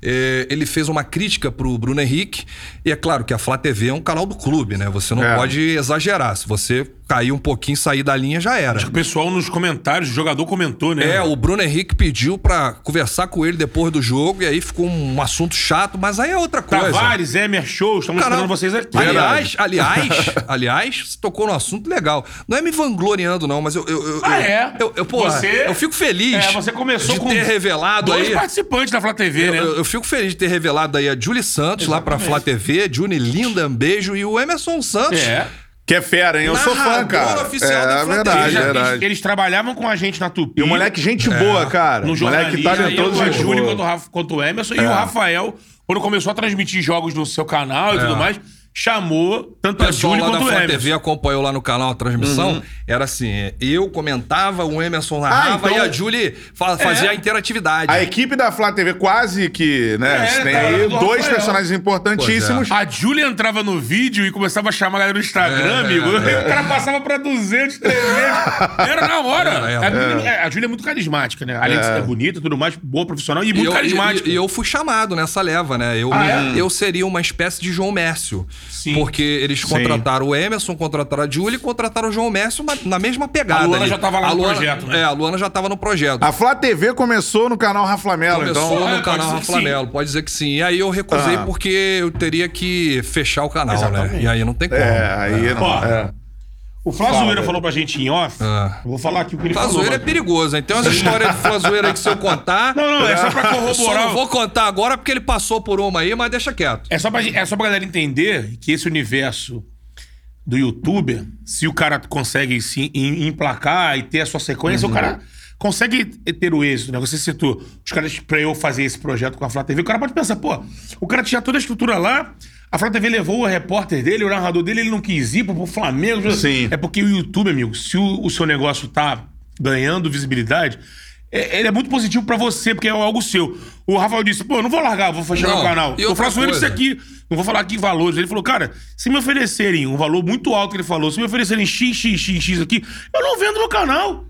É, ele fez uma crítica pro Bruno Henrique. E é claro que a Flá TV é um canal do clube, né? Você não É. pode exagerar. Se você cair um pouquinho, sair da linha, já era. O pessoal nos comentários, o jogador comentou, né? É, o Bruno Henrique pediu pra conversar com ele depois do jogo. E aí ficou um assunto chato, mas aí é outra coisa. Tavares, Emer Show, estamos Caramba. esperando vocês aqui. Aliás, aliás, aliás, você tocou no assunto legal. Não é me vangloriando, não, mas eu. eu, eu Ah, eu- é? Eu, eu, porra, Você- eu fico feliz. É, você começou de com ter revelado dois aí. participantes da Flá TV, Eu, né? eu- eu fico feliz de ter revelado aí a Julie Santos lá pra Flá TV, Juni Linda, um beijo, e o Emerson Santos. É. Que é fera, hein? Eu sou fã, cara. oficial é da Flá verdade, Eles, verdade. eles- eles trabalhavam com a gente na Tupi. E o moleque, gente boa, cara. no moleque talentoso, gente boa. quanto, o Rafa- quanto o Emerson e É. o Rafael, quando começou a transmitir jogos no seu canal e tudo mais, chamou tanto a Júlia da quanto o Flá Emerson. TV acompanhou lá no canal a transmissão. Uhum. Era assim: eu comentava, o Emerson narrava Ah, então- e a Julie fa- fazia a interatividade. A equipe da Flá TV quase que, né? É, tem tá, aí do dois Rafael. personagens importantíssimos. A Júlia entrava no vídeo e começava a chamar a galera no Instagram, É, amigo. é. O cara passava pra 200, 300. Era na hora. A Júlia é, a Júlia é muito carismática, né? Além de ser bonita e tudo mais, boa profissional e E muito eu, carismática. e- e eu fui chamado nessa leva, né? Eu, Ah, é? eu seria uma espécie de João Mércio. Sim. Porque eles contrataram o Emerson, contrataram a Júlia e contrataram o João Mércio na, mesma pegada. A Luana ali. já tava lá A no Luana- projeto, né? É, a Luana já tava no projeto. A Flá TV começou no canal Raflamelo, Começou então. é, no pode canal dizer Rafa que sim. Flamelo, pode dizer que sim. E aí eu recusei Ah. porque eu teria que fechar o canal, né? Exatamente. E aí não tem como. É, aí não. Ó, é. O Flazoeira falou pra gente em off. Ah. Vou falar aqui o que ele Flazoeira é falou. perigoso, hein? Tem umas histórias de Flazoeira aí que se eu contar. Não, não, é só pra Eu só corroborar. não vou contar agora porque ele passou por uma aí, mas deixa quieto. É só, pra, é só pra galera entender que esse universo do youtuber, se o cara consegue se em- emplacar e ter a sua sequência, o cara consegue ter o êxito, né? Você citou os caras pra eu fazer esse projeto com a Flá TV. O cara pode pensar, pô, o cara tinha toda a estrutura lá, a Flá TV levou o repórter dele, o narrador dele, ele não quis ir pro, Flamengo. Sim. É porque o YouTube, amigo, se o, o seu negócio tá ganhando visibilidade, é- ele é muito positivo pra você, porque é algo seu. O Rafael disse, pô, eu não vou largar, vou fechar Não, meu canal. e Eu faço ele isso aqui. Não vou falar aqui valores. Ele falou, cara, se me oferecerem um valor muito alto que ele falou, se me oferecerem x, x, x, x aqui, eu não vendo meu canal.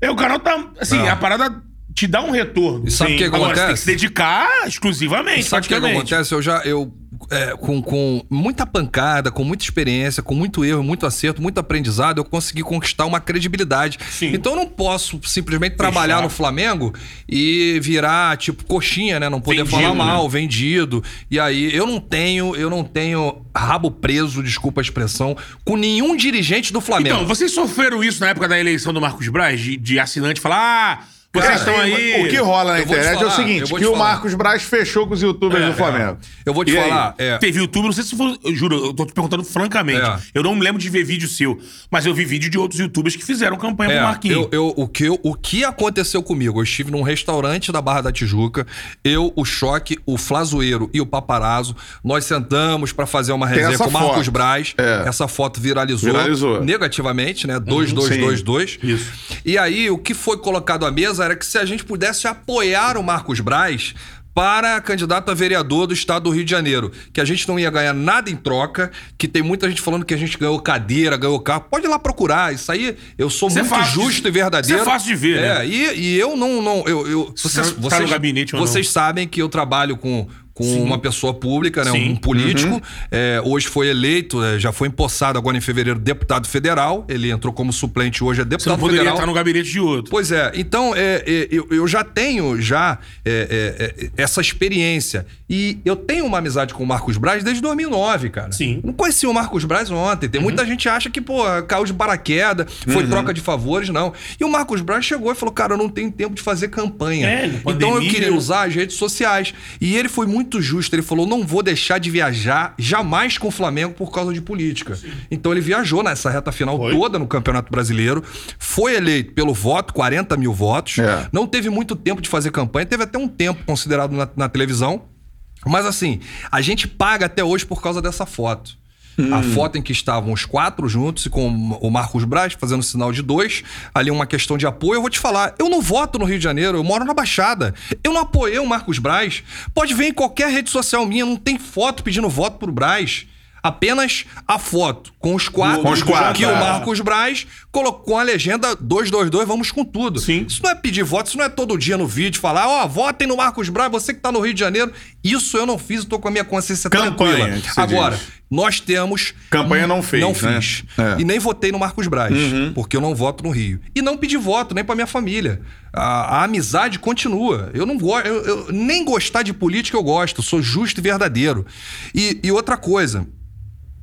É, o canal tá. Assim, Não. a parada te dá um retorno. E sabe o que Agora, você tem que acontece? se dedicar exclusivamente. Sabe o que, acontece? Eu já, eu, é, com, com muita pancada, com muita experiência, com muito erro, muito acerto, muito aprendizado, eu consegui conquistar uma credibilidade. Sim. Então eu não posso simplesmente trabalhar no Flamengo e virar, tipo, coxinha, né? Não poder Vendido, falar mal, né? vendido. E aí eu não tenho, eu não tenho rabo preso, desculpa a expressão, com nenhum dirigente do Flamengo. Então, vocês sofreram isso na época da eleição do Marcos Braz? De, de assinante falar, ah, vocês estão aí. O que rola na internet é falar, o seguinte: que o. Marcos Braz fechou com os youtubers É, do Flamengo. eu vou te E falar, é, Teve YouTube, não sei se foi. Eu juro, eu tô te perguntando francamente. É. Eu não me lembro de ver vídeo seu, mas eu vi vídeo de outros youtubers que fizeram campanha pro Marquinhos. É, eu, eu- o, que o que aconteceu comigo? Eu estive num restaurante da Barra da Tijuca, eu, o Choque, o Flazoeiro e o Paparazzo, nós sentamos pra fazer uma resenha com o Marcos foto. Braz. É. Essa foto viralizou, Viralizou. negativamente, né? 2222. Isso. E aí, o que foi colocado à mesa era que se a gente pudesse apoiar o Marcos Braz para candidato a vereador do estado do Rio de Janeiro, que a gente não ia ganhar nada em troca, que tem muita gente falando que a gente ganhou cadeira, ganhou carro. Pode ir lá procurar, isso aí eu sou Isso é muito de- justo e verdadeiro. isso é fácil de ver, é, né? E, e eu não, não eu, eu vocês, Tá no vocês, vocês sabem que eu trabalho com com uma pessoa pública, né, Sim. um político. Uhum. É, hoje foi eleito, é, já foi empossado agora em fevereiro deputado federal. Ele entrou como suplente hoje é Você deputado não poderia federal. estar no gabinete de outro. Pois é, então é, é, eu, eu já tenho já é, é, essa experiência. E eu tenho uma amizade com o Marcos Braz desde 2009, cara. Sim. Não conheci o Marcos Braz ontem. Tem muita gente que acha que, pô, caiu de paraquedas, foi troca de favores, não. E o Marcos Braz chegou e falou, cara, eu não tenho tempo de fazer campanha. É, então eu queria usar as redes sociais. E ele foi muito justo. Ele falou, não vou deixar de viajar jamais com o Flamengo por causa de política. Então ele viajou nessa reta final Foi. toda no Campeonato Brasileiro, foi eleito pelo voto, 40 mil votos, É. não teve muito tempo de fazer campanha, teve até um tempo considerado na, na televisão. Mas assim, a gente paga até hoje por causa dessa foto. A foto em que estavam os quatro juntos e com o Marcos Braz fazendo sinal de dois, ali uma questão de apoio. Eu vou te falar, eu não voto no Rio de Janeiro, eu moro na Baixada. Eu não apoiei o Marcos Braz. Pode ver em qualquer rede social minha, não tem foto pedindo voto pro Braz. Apenas a foto com os quatro, Com os quatro, que é. o Marcos Braz colocou a legenda 222, vamos com tudo. Sim. Isso não é pedir voto, isso não é todo dia no vídeo falar, ó, votem no Marcos Braz, você que tá no Rio de Janeiro. Isso eu não fiz, eu tô com a minha consciência Campanha, tranquila. Agora, diz. nós temos. Campanha não fez, Não né? fiz. É. Uhum. E nem votei no Marcos Braz, porque eu não voto no Rio. E não pedi voto nem pra minha família. A, a amizade continua. Eu não gosto. Eu, eu- nem gostar de política eu gosto. Sou justo e verdadeiro. E, e outra coisa.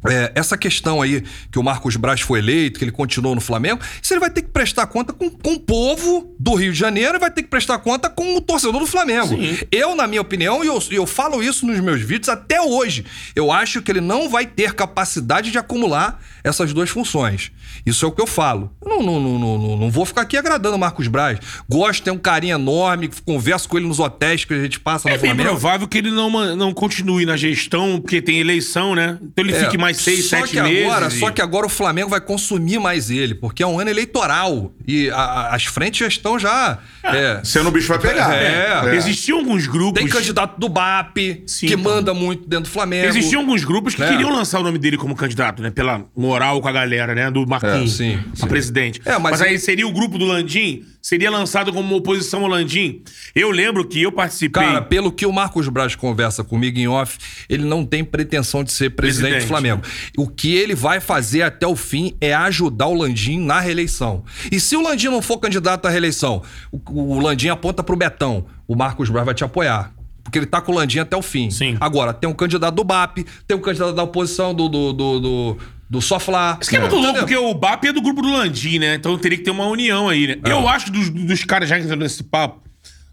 É, essa questão aí que o Marcos Braz foi eleito, que ele continuou no Flamengo, isso ele vai ter que prestar conta com, com o povo do Rio de Janeiro e vai ter que prestar conta com o torcedor do Flamengo. Eu, na minha opinião, e eu, eu falo isso nos meus vídeos até hoje, eu acho que ele não vai ter capacidade de acumular essas duas funções. Isso é o que eu falo. Eu não, não, não, não, não- vou ficar aqui agradando o Marcos Braz. Gosto, tem um carinho enorme, converso com ele nos hotéis que a gente passa É no Flamengo. provável que ele não, não continue na gestão, porque tem eleição, né? Então ele É, fique mais seis, só sete que meses. Agora, e- Só que agora o Flamengo vai consumir mais ele, porque é um ano eleitoral. E a- a- as frentes já estão já. é, Sendo o bicho vai pegar. É. Existiam alguns grupos. tem candidato do BAP, Sim, que então. manda muito dentro do Flamengo. Existiam alguns grupos que É. queriam lançar o nome dele como candidato, né? Pela moral com a galera, né? Do Marquinhos. É, sim, a sim. presidente. É, mas mas aí seria o grupo do Landim? Seria lançado como uma oposição ao Landim? Eu lembro que eu participei. Cara, pelo que o Marcos Braz conversa comigo em off, ele não tem pretensão de ser presidente, Presidente. do Flamengo. O que ele vai fazer até o fim é ajudar o Landim na reeleição. E se o Landim não for candidato à reeleição, o, o Landim aponta pro Betão, o Marcos Braz vai te apoiar. Porque ele tá com o Landim até o fim. Sim. Agora, tem um candidato do BAP, tem um candidato da oposição do, do, do, do, do Soflá. Isso que é muito louco, Entendeu? porque o BAP é do grupo do Landim, né? Então teria que ter uma união aí, né? É. Eu acho que dos, dos caras já entrando nesse papo,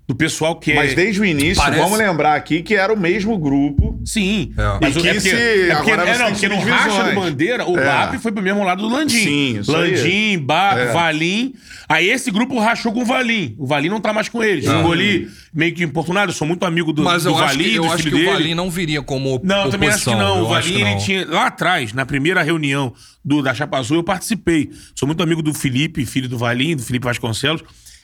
do pessoal que é. Mas desde o início, Parece- vamos lembrar aqui que era o mesmo grupo. Sim. É. Mas E o- que é porque, se- é porque, agora é, não, porque no racha do Bandeira, o É. BAP foi pro mesmo lado do Landim. Sim, isso aí. Landim, BAP, É. Valim. Aí esse grupo rachou com o Valim. O Valim não tá mais com eles. Ficou ali meio que importunado. Eu sou muito amigo do, Mas do acho Valim, que, eu acho que o dele. Valim não viria como Não, eu também acho que não. Eu O Valim, ele não. tinha. Lá atrás, na primeira reunião do, da Chapa Azul, eu participei. Sou muito amigo do Felipe, filho do Valim, do Felipe Vasconcelos.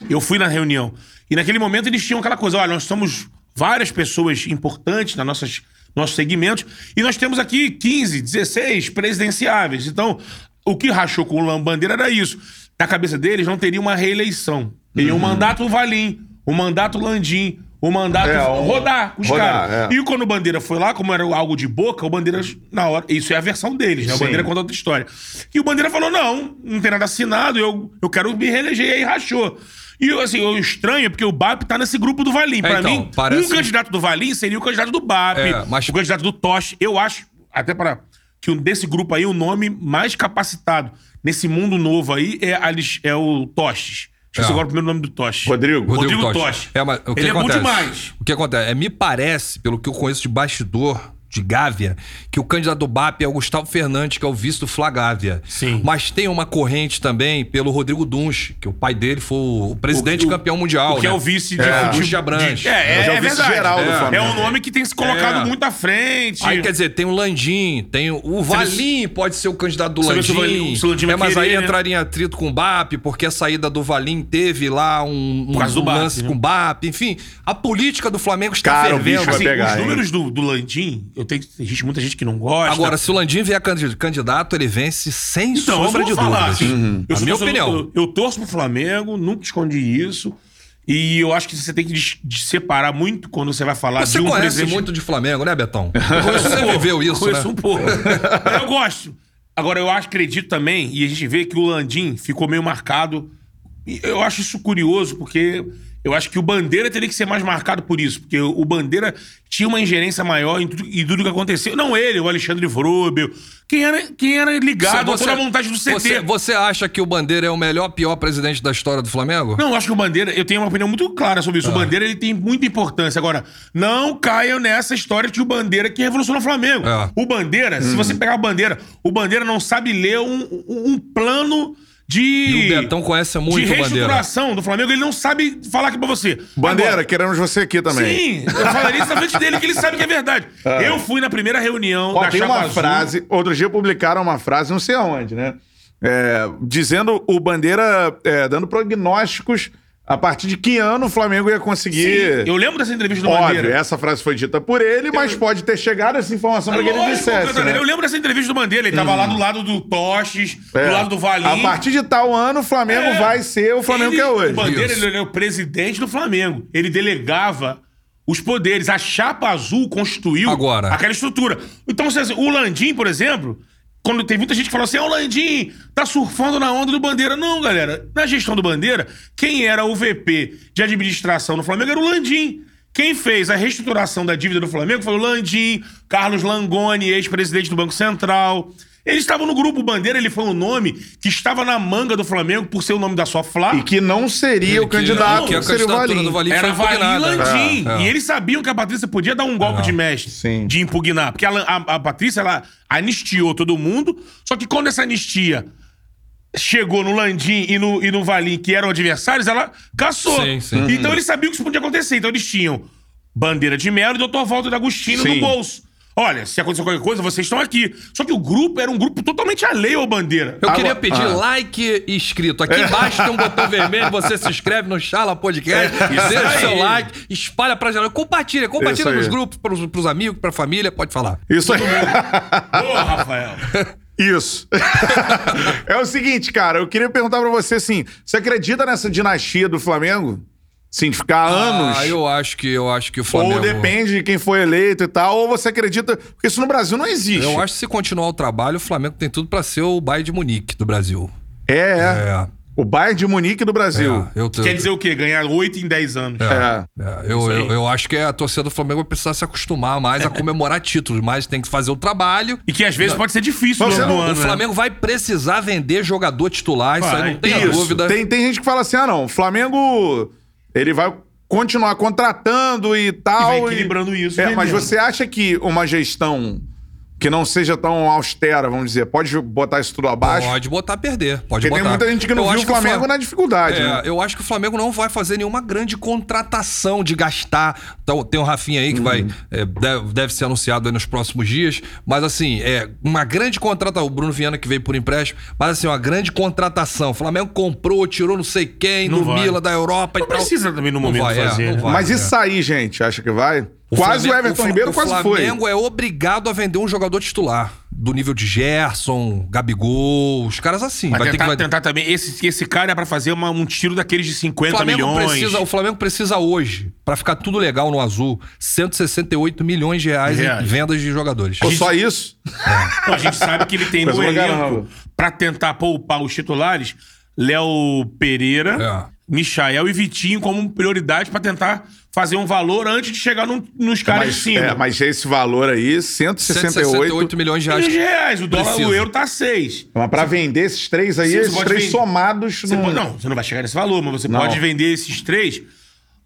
Eu fui na reunião. E naquele momento eles tinham aquela coisa: olha, nós somos várias pessoas importantes nas nossas nossos segmentos, e nós temos aqui 15, 16 presidenciáveis. Então, o que rachou com o Bandeira era isso. Na cabeça deles, não teria uma reeleição. Teria um mandato Valim, um mandato Landim, um mandato É, um- rodar os caras. é. E quando o Bandeira foi lá, como era algo de boca, o Bandeira, na hora. Isso é a versão deles, né? O Sim. Bandeira conta outra história. E o Bandeira falou: não, não tem nada assinado, eu, eu quero me reeleger. E aí rachou. E assim, o estranho é porque o BAP tá nesse grupo do Valim. Pra então, mim, parece- um candidato do Valim seria o candidato do BAP, É, mas- o candidato do Tosh. Eu acho, até para que um desse grupo aí, o nome mais capacitado nesse mundo novo aí é, é o Toches. Esqueci É. agora o primeiro nome do Tosh. Rodrigo. Rodrigo. Tosh. É, mas o que Ele é bom acontece? demais. O que acontece? É, me parece, pelo que eu conheço de bastidor de Gávea, que o candidato do BAP é o Gustavo Fernandes, que é o vice do Flagávia. Sim. Mas tem uma corrente também pelo Rodrigo Dunch, que o pai dele foi o presidente O- o- campeão mundial. O que né? é o vice de É, futebol. Dunch Abrantes. de- É, é, é o é verdade. vice-geral do é. Flamengo. É um nome que tem se colocado É. muito à frente. Aí quer dizer, tem o Landim, tem o, o Valim, pode ser o candidato do o Landim. Valim- se o Landim é, mas aí querer, né? entraria em atrito com o BAP, porque a saída do Valim teve lá um, um, do um BAP, lance né? com o BAP. Enfim, a política do Flamengo está Cara, fervendo. Assim, pegar, Os hein? números do, do Landim, eu tenho tem gente, muita gente que não gosta. Agora, se o Landim vier candi- candidato, ele vence sem Então, eu sombra de falar, dúvidas. assim, eu A sou minha opinião. Eu, eu torço pro Flamengo, nunca escondi isso. E eu acho que você tem que separar muito quando você vai falar Você de um conhece presidente. muito de Flamengo, né, Betão? Você viveu isso, Conheço né? um pouco. eu gosto. Agora, eu acredito também, e a gente vê que o Landim ficou meio marcado. Eu acho isso curioso, porque eu acho que o Bandeira teria que ser mais marcado por isso. Porque o Bandeira tinha uma ingerência maior em tudo, em tudo que aconteceu. Não ele, o Alexandre Vrobel. Quem era, quem era ligado a toda a montagem do CT. Você, você acha que o Bandeira é o melhor, pior presidente da história do Flamengo? Não, eu acho que o Bandeira, eu tenho uma opinião muito clara sobre isso. O Bandeira ele tem muita importância. Agora, não caiam nessa história de o Bandeira que revolucionou o Flamengo. É. O Bandeira, se você pegar o Bandeira, o Bandeira não sabe ler um- um plano de. E o Betão conhece muito de o Bandeira. reestruturação do Flamengo, ele não sabe falar aqui pra você. Bandeira, Agora, queremos você aqui também. Sim, eu falaria isso na frente dele, que ele sabe que é verdade. Eu fui na primeira reunião Ó, da tem Chapa uma Azul. frase, outro dia publicaram uma frase, não sei aonde, né? É, dizendo o Bandeira, é, dando prognósticos a partir de que ano o Flamengo ia conseguir. Eu lembro dessa entrevista do Óbvio, Bandeira. essa frase foi dita por ele, mas pode ter chegado essa informação para que ele dissesse. Né? Eu lembro dessa entrevista do Bandeira. Ele tava lá do lado do Tostes, É. do lado do Valim. A partir de tal ano, o Flamengo É. vai ser o Flamengo Ele- que é hoje. O Bandeira Isso. ele é o presidente do Flamengo. Ele delegava os poderes. A chapa azul constituiu Agora. aquela estrutura. Então, se- o Landim, por exemplo, quando tem muita gente que fala assim, o Landim tá surfando na onda do Bandeira. Não, galera. Na gestão do Bandeira, quem era o VP de administração no Flamengo era o Landim. Quem fez a reestruturação da dívida do Flamengo foi o Landim, Carlos Langoni, ex-presidente do Banco Central. Eles estavam no grupo Bandeira, ele foi um nome que estava na manga do Flamengo por ser o nome da sua Flá. E que não seria o Que- candidato, que a seria o Valim. do Valim Era Valim e impugnada. Landim. É, é. E eles sabiam que a Patrícia podia dar um golpe de mestre. Sim. De impugnar. Porque a, a- a Patrícia, ela anistiou todo mundo. Só que quando essa anistia chegou no Landim e no, e no Valim, que eram adversários, ela caçou. Sim, sim. Então eles sabiam que isso podia acontecer. Então eles tinham Bandeira de Melo e Dr. Walter D'Agostino no bolso. Olha, se acontecer qualquer coisa, vocês estão aqui. Só que o grupo era um grupo totalmente alheio ao Bandeira. Eu Agora- queria pedir ah. like e inscrito. Aqui embaixo tem um botão vermelho, você se inscreve no Chala Podcast, isso deixa o aí. seu like, espalha pra geral, compartilha, compartilha Isso aí. nos grupos, pros, pros amigos, pra família, pode falar. Isso aí. Ô, Rafael. Isso. é o seguinte, cara, eu queria perguntar pra você assim: você acredita nessa dinastia do Flamengo? Sim, de ficar anos? Ah, eu acho que eu acho que o Flamengo Ou depende de quem foi eleito e tal, ou você acredita. Porque isso no Brasil não existe. Eu acho que se continuar o trabalho, o Flamengo tem tudo pra ser o Bayern de Munique do Brasil. É, é. É. O Bayern de Munique do Brasil. É, eu, Quer dizer o quê? Ganhar 8 em 10 anos. É. É, eu, eu, eu acho que a torcida do Flamengo vai precisar se acostumar mais a comemorar títulos, mas tem que fazer o trabalho. E que às vezes pode ser difícil Mas no ano não- o né? Flamengo vai precisar vender jogador titular, isso aí Vai. não Isso. dúvida. Tem, tem gente que fala assim: ah, não, o Flamengo. Ele vai continuar contratando e tal. E vai equilibrando isso, É, mas você acha que uma gestão que não seja tão austera, vamos dizer, pode botar isso tudo abaixo? Pode botar a perder, pode Porque botar. tem muita gente que não Eu viu acho o Flamengo Fla- na dificuldade. É, né? eu acho que o Flamengo não vai fazer nenhuma grande contratação de gastar. Então, tem o Rafinha aí que Uhum. vai. é, deve, deve ser anunciado aí nos próximos dias. Mas assim, é uma grande contratação. O Bruno Viana que veio por empréstimo. Mas assim, uma grande contratação. O Flamengo comprou, tirou não sei quem, Não do vai. Mila, da Europa Não e tal. precisa também no Não momento vai, é, fazer. né? vai. Mas é. isso aí, gente, acha que vai? O quase Flamengo- o Everton Fla- Ribeiro quase O foi. Flamengo é obrigado a vender um jogador titular. Do nível de Gerson, Gabigol, os caras assim. Vai vai ter tentar, que vai- tentar também. Esse, esse cara é pra fazer uma- um tiro daqueles de O 50 Flamengo milhões. precisa, o Flamengo precisa hoje, pra ficar tudo legal no azul, 168 milhões de reais, Reais. em vendas de jogadores. Ou só isso? Não, a gente sabe que ele tem no elenco, pra tentar poupar os titulares, Léo Pereira, É. Michael e Vitinho como prioridade pra tentar fazer um valor antes de chegar num- nos caras de Mas, cima. é, mas esse valor aí, 168. 168 milhões de reais. Milhões de reais. O dólar, Precisa. o euro tá 6. Mas pra vender esses três aí, Sim, esses três vender. somados. Você num- pode- não, você não vai chegar nesse valor, mas você Não. pode vender esses três.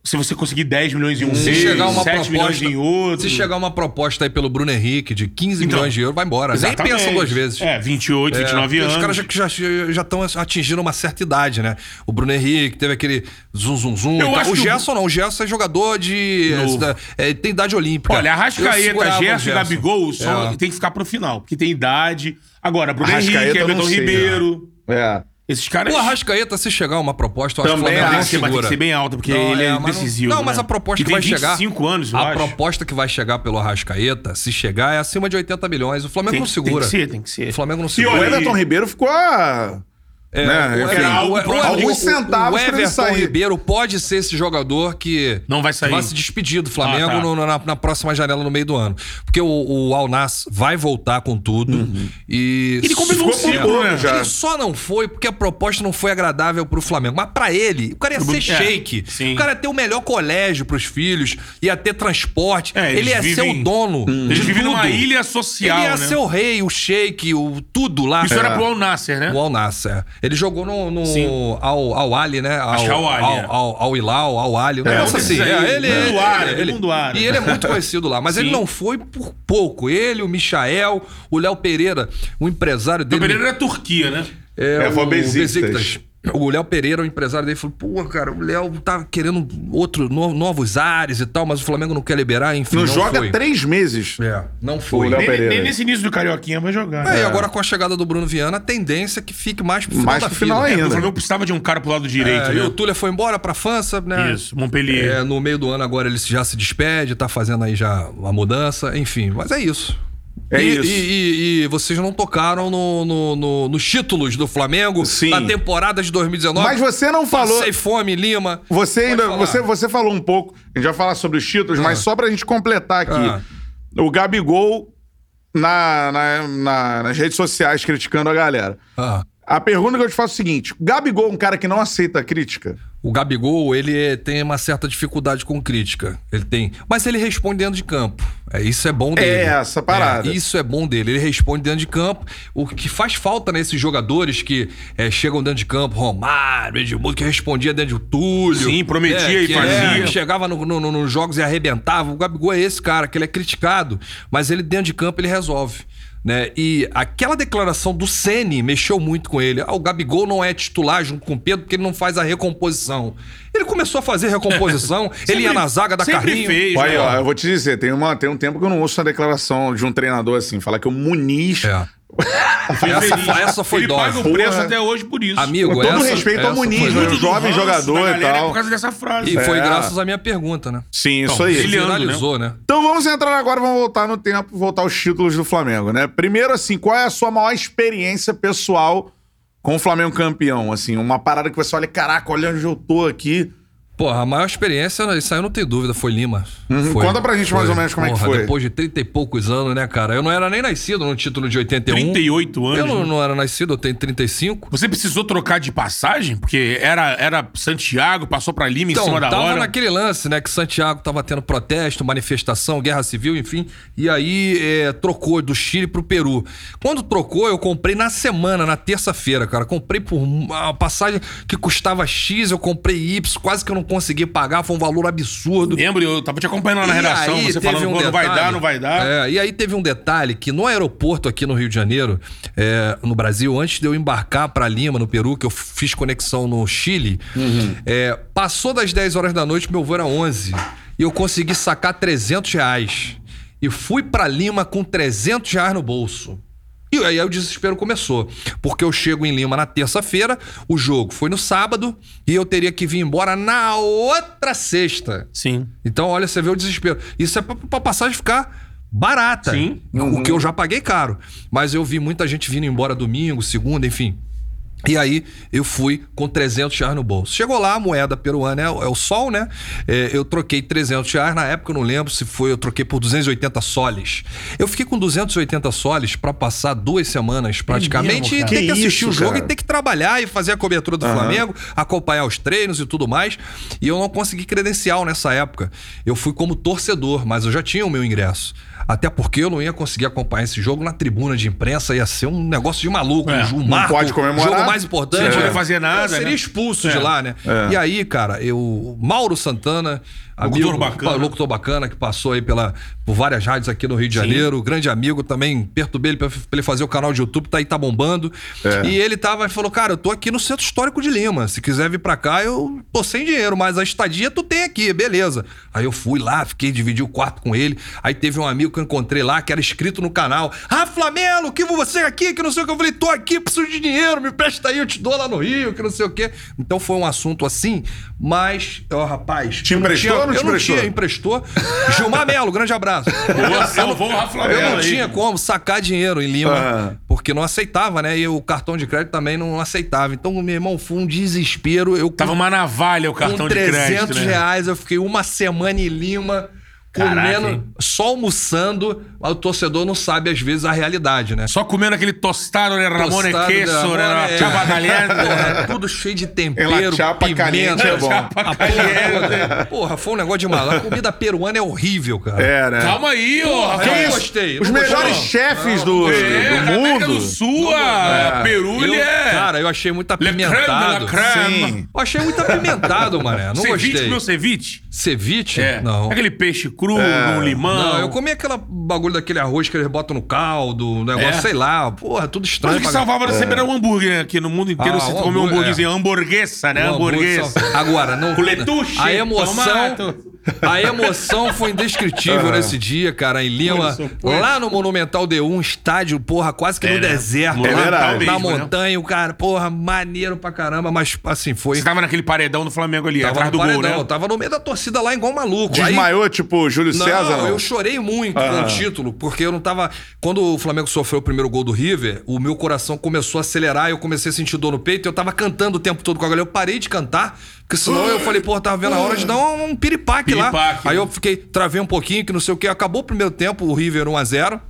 Se você conseguir 10 milhões em um Se mês, chegar uma 7 milhões proposta, em outro. se chegar uma proposta aí pelo Bruno Henrique de 15 Então, milhões de euros, vai embora. Nem Exatamente. pensa duas vezes. É, 28, 29 porque anos. Os caras já já já estão atingindo uma certa idade, né? O Bruno Henrique teve aquele zum zum zum. Eu acho O que o- Gerson não. O Gerson é jogador de. Novo. é, tem idade olímpica. Olha, Arrascaeta, Gerson e Gabigol só É. tem que ficar pro final, porque tem idade. Agora, Bruno Arrascaeta Henrique, Everton Ribeiro. É. Esses caras. O Arrascaeta, se chegar uma proposta, eu acho que o Também Flamengo Tem não que vai ter que segura. ser bem alta, porque Não, ele é, mas não- decisivo. Não, mas né? a proposta E que vai tem chegar. 25 anos, eu A acho. proposta que vai chegar pelo Arrascaeta, se chegar, é acima de 80 milhões. O Flamengo Tem, não tem segura. que ser, tem que ser. O Flamengo não E segura. o olha, Everton Ribeiro ficou a. É, né, o, o- alguns centavos o pra ele Everton sair. Ribeiro pode ser esse jogador que Não vai sair. vai se despedir do Flamengo Ah, tá. no- na, na próxima janela no meio do ano. Porque o, o Al Nass vai voltar com tudo. E Ele combinou um né? pouco já. Ele só não foi porque a proposta não foi agradável pro Flamengo. Mas pra ele, o cara ia ser É, shake. sim. O cara ia ter o melhor colégio pros filhos, ia ter transporte. É, eles ele ia ser vivem- o dono. Eles de vivem numa ilha social, Ele ia né? ser o rei, o shake, o tudo lá. Isso era pro Al Nasser, né? O Al Nasser. Ele jogou no, no. Al, Al Ali, né? Acho que é Al Ali, Al, é. Al, Al Hilal, Al Ali. Um É, negócio assim. aí, É, ele, mundo ele- árabe, ele- mundo árabe. E ele é muito conhecido lá. Mas ele Sim. não foi por pouco. Ele, o Michael, o Léo Pereira, o empresário O dele. Pereira era Turquia, né? É, É, foi o Besiktas. O Léo Pereira, o empresário dele, falou: pô, cara, o Léo tá querendo outro, no- novos ares e tal, mas o Flamengo não quer liberar, enfim. Não, Não, joga foi. três meses. É, não foi. O Léo Nem, Pereira. nem nesse início do Carioquinha vai jogar. É, e agora com a chegada do Bruno Viana, a tendência é que fique mais pro final Mais da pro final fila. ainda. O Flamengo precisava de um cara pro lado direito, É, né? E o Túlio foi embora pra França, né? Isso, Montpellier. É, no meio do ano agora ele já se despede, tá fazendo aí já uma mudança, enfim, mas é isso. É e, isso. E, e- e vocês não tocaram no, no- no- nos títulos do Flamengo Sim. da temporada de 2019. Mas você não falou. Passei fome, Lima. Você Pode ainda. falar. Você, você falou um pouco. A gente vai falar sobre os títulos, mas só pra gente completar aqui. Ah. O Gabigol na, na- na- nas redes sociais criticando a galera. Ah. A pergunta que eu te faço é o seguinte: o Gabigol é um cara que não aceita crítica? O Gabigol, ele é- tem uma certa dificuldade com crítica. Ele tem. Mas ele responde dentro de campo. É, isso é bom dele. essa parada. É, isso é bom dele. Ele responde dentro de campo. O que faz falta nesses jogadores que é, chegam dentro de campo, Romário, Edmundo, que respondia dentro de Túlio. Sim, prometia e que fazia. que chegava no- no- no- nos jogos e arrebentava. O Gabigol é esse cara, que ele é criticado, mas ele dentro de campo ele resolve. Né? E aquela declaração do Ceni mexeu muito com ele. Ah, o Gabigol não é titular junto com o Pedro porque ele não faz a recomposição. Ele começou a fazer recomposição, ele ia Sempre- na zaga da sempre carrinho. fez, né? ó, eu vou te dizer, tem, uma, tem um tempo que eu não ouço uma declaração de um treinador assim, falar que o Muniz. É. Foi Essa- essa foi Ele dose. paga o preço Porra. até hoje por isso. Amigo, Com todo essa- respeito ao essa Muniz, foi- né? Jovem ranço jogador da e galera tal. É por causa dessa frase. E foi É. graças à minha pergunta, né? Sim, isso Então, aí. ele- Brilhando, Finalizou, né? Então vamos entrar agora, vamos voltar no tempo, voltar aos títulos do Flamengo, né? Primeiro, assim, qual é a sua maior experiência pessoal com o Flamengo campeão? Assim, uma parada que você olha, caraca, olha onde eu tô aqui. Porra, a maior experiência, isso aí eu não tenho dúvida, foi Lima. Uhum. Foi. Conta pra gente mais ou menos como é que Porra, foi. Depois de 30 e poucos anos, né, cara? Eu não era nem nascido no título de 81. 38 anos. Eu não, né? não era nascido, eu tenho 35. Você precisou trocar de passagem? Porque era, era Santiago, passou pra Lima em Então, cima da tava hora. naquele lance, né? Que Santiago tava tendo protesto, manifestação, guerra civil, enfim. E aí é, trocou do Chile pro Peru. Quando trocou, eu comprei na semana, na terça-feira, cara. Comprei por uma passagem que custava X, eu comprei Y, quase que eu não consegui pagar, foi um valor absurdo. Lembro, eu tava te acompanhando lá na E redação, aí você falando, um "Pô, não vai detalhe- dar, não vai dar. É, e aí teve um detalhe que no aeroporto aqui no Rio de Janeiro, é, no Brasil, antes de eu embarcar pra Lima, no Peru, que eu fiz conexão no Chile, é, passou das 10 horas da noite, meu voo era 11. E eu consegui sacar 300 reais. E fui pra Lima com 300 reais no bolso. E aí o desespero começou. Porque eu chego em Lima na terça-feira, o jogo foi no sábado e eu teria que vir embora na outra sexta. Sim. Então, olha, você vê o desespero. Isso é pra, pra passagem ficar barata. Sim. O que eu já paguei caro. Mas eu vi muita gente vindo embora domingo, segunda, enfim. E aí eu fui com 300 reais no bolso. Chegou lá, a moeda peruana é, o- é o sol, né? É, eu troquei 300 reais. Na época eu não lembro se foi, eu troquei por 280 soles. Eu fiquei com 280 soles pra passar duas semanas praticamente mesmo, e ter que, Que assistir isso, o jogo cara? e ter que trabalhar e fazer a cobertura do Flamengo, acompanhar os treinos e tudo mais. E eu não consegui credencial nessa época. Eu fui como torcedor, mas eu já tinha o meu ingresso. Até porque eu não ia conseguir acompanhar esse jogo na tribuna de imprensa, ia ser um negócio de maluco, É, um não marco, pode comemorar. jogo mais importante. Sem poder É. fazer nada, seria né? expulso É. de lá, né? É. E aí, cara, eu Mauro Santana, Locutor amigo, bacana. pa- locutor bacana que passou aí pela, por várias rádios aqui no Rio de Janeiro, grande amigo também, perturbei ele pra, pra ele fazer o canal de YouTube, tá aí, tá bombando. É. E ele tava, falou, cara, eu tô aqui no Centro Histórico de Lima, se quiser vir pra cá, eu tô sem dinheiro, mas a estadia tu tem aqui, beleza. Aí eu fui lá, fiquei, dividi o quarto com ele, aí teve um amigo que eu encontrei lá, que era inscrito no canal, ah, Flamelo, que você aqui, que não sei o que, eu falei, tô aqui, preciso de dinheiro, me presta aí, eu te dou lá no Rio, que não sei o que. Então foi um assunto assim, mas, ó, rapaz... Te eu não te eu não tinha, emprestou. Gilmar Melo, grande abraço. Boa, salvou o Rafa Eu não aí. tinha como sacar dinheiro em Lima, Ah. porque não aceitava, né? E o cartão de crédito também não aceitava. Então, meu irmão, foi um desespero. Eu Tava uma navalha o cartão com de 300 crédito, né? reais, eu fiquei uma semana em Lima. Caraca, Comendo, hein? só almoçando, mas o torcedor não sabe às vezes a realidade, né? Só comendo aquele tostado, né? Ramone Tostado de queso, né? é. Chapa. Porra, tudo cheio de tempero, chapa pimenta. caliente é bom. Chapa porra, porra, foi um negócio de maluco. A comida peruana é horrível, cara. É, né? Calma aí, ô, Rafa. eu gostei. Os melhores chefes do, É, do da América mundo. do Sul, a Peru, Eu- ele é... Cara, eu achei muito Le creme apimentado. creme. Sim. Eu achei muito apimentado, mané. Não ceviche, gostei. comeu ceviche? Ceviche? É. Não. Aquele peixe cru cru, no limão. Não, eu comi aquela bagulho daquele arroz que eles botam no caldo, um negócio, É? sei lá. Porra, tudo estranho. Mas o que salvava sempre era o hambúrguer, né? Aqui no mundo inteiro Ah, você come um hambúrguer, hambúrguerzinho, hamburguesa, né? Um hambúrguer Hamburguesa. Agora, não. Com letuche, A emoção. tomato. A emoção foi indescritível nesse dia, cara, em Lima. Lá no Monumental D1, estádio, porra, quase que no É, né? deserto. Lá. Na mesmo, né? montanha, o cara, porra, maneiro pra caramba, mas assim, foi. Você tava naquele paredão do Flamengo ali, Tava atrás do gol, paredão, né? tava no meio da torcida lá, igual um maluco. Aí- Desmaiou, tipo, Júlio não, César? Não, eu chorei muito com Ah. o título, porque eu não tava. Quando o Flamengo sofreu o primeiro gol do River, o meu coração começou a acelerar, eu comecei a sentir dor no peito, eu tava cantando o tempo todo com a galera. Eu parei de cantar, porque senão eu falei, pô, tava vendo a hora de dar um, um piripaque, lá. Piripaque, Aí né? eu fiquei, travei um pouquinho, que não sei o que. Acabou o primeiro tempo, o River 1x0.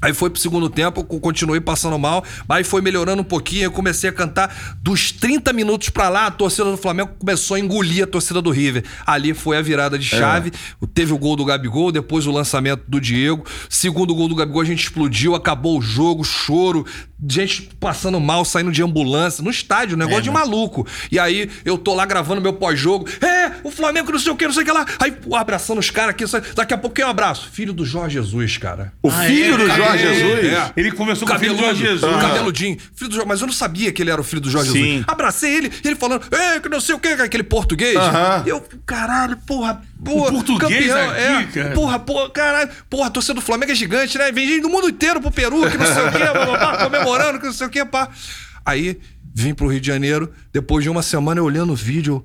Aí foi pro segundo tempo, eu continuei passando mal, aí foi melhorando um pouquinho, eu comecei a cantar. Dos 30 minutos pra lá, a torcida do Flamengo começou a engolir a torcida do River. Ali foi a virada de chave. Teve o gol do Gabigol, depois o lançamento do Diego. Segundo gol do Gabigol, a gente explodiu, acabou o jogo, choro, gente passando mal, saindo de ambulância, no estádio, negócio de maluco. E aí eu tô lá gravando meu pós-jogo. É, o Flamengo não sei o que, não sei o que lá. Aí pô, abraçando os caras aqui, daqui a pouco quem é um abraço? Filho do Jorge Jesus, cara. O filho do é, Jorge é, Jesus? é. Ele conversou com o filho do Cabeludo, Jorge Jesus. cabeludinho. Filho do Jorge, mas eu não sabia que ele era o filho do Jorge Sim. Jesus. Abracei ele, e ele falando, é, que não sei o que, aquele português. Aham. Eu, caralho, porra, porra. português aqui, é, cara. Porra, porra, caralho. Porra, a torcida do Flamengo é gigante, né? Vem gente do mundo inteiro pro Peru, que não sei o que, papapá, comemorando, que não sei o que, pá. Aí, vim pro Rio de Janeiro, depois de uma semana eu olhando o vídeo,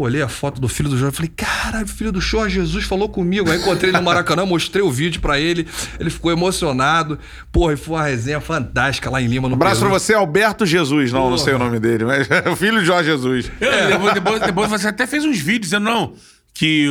Olhei a foto do filho do Jorge, falei, caralho, o filho do Jorge Jesus falou comigo. Aí encontrei ele no Maracanã, mostrei o vídeo pra ele, ele ficou emocionado. Porra, e foi uma resenha fantástica lá em Lima, no Abraço pra Peru. você, Alberto Jesus. Não, não sei o nome dele, mas é o filho de Jorge Jesus. Eu- Depois, depois, depois você até fez uns vídeos dizendo, não, que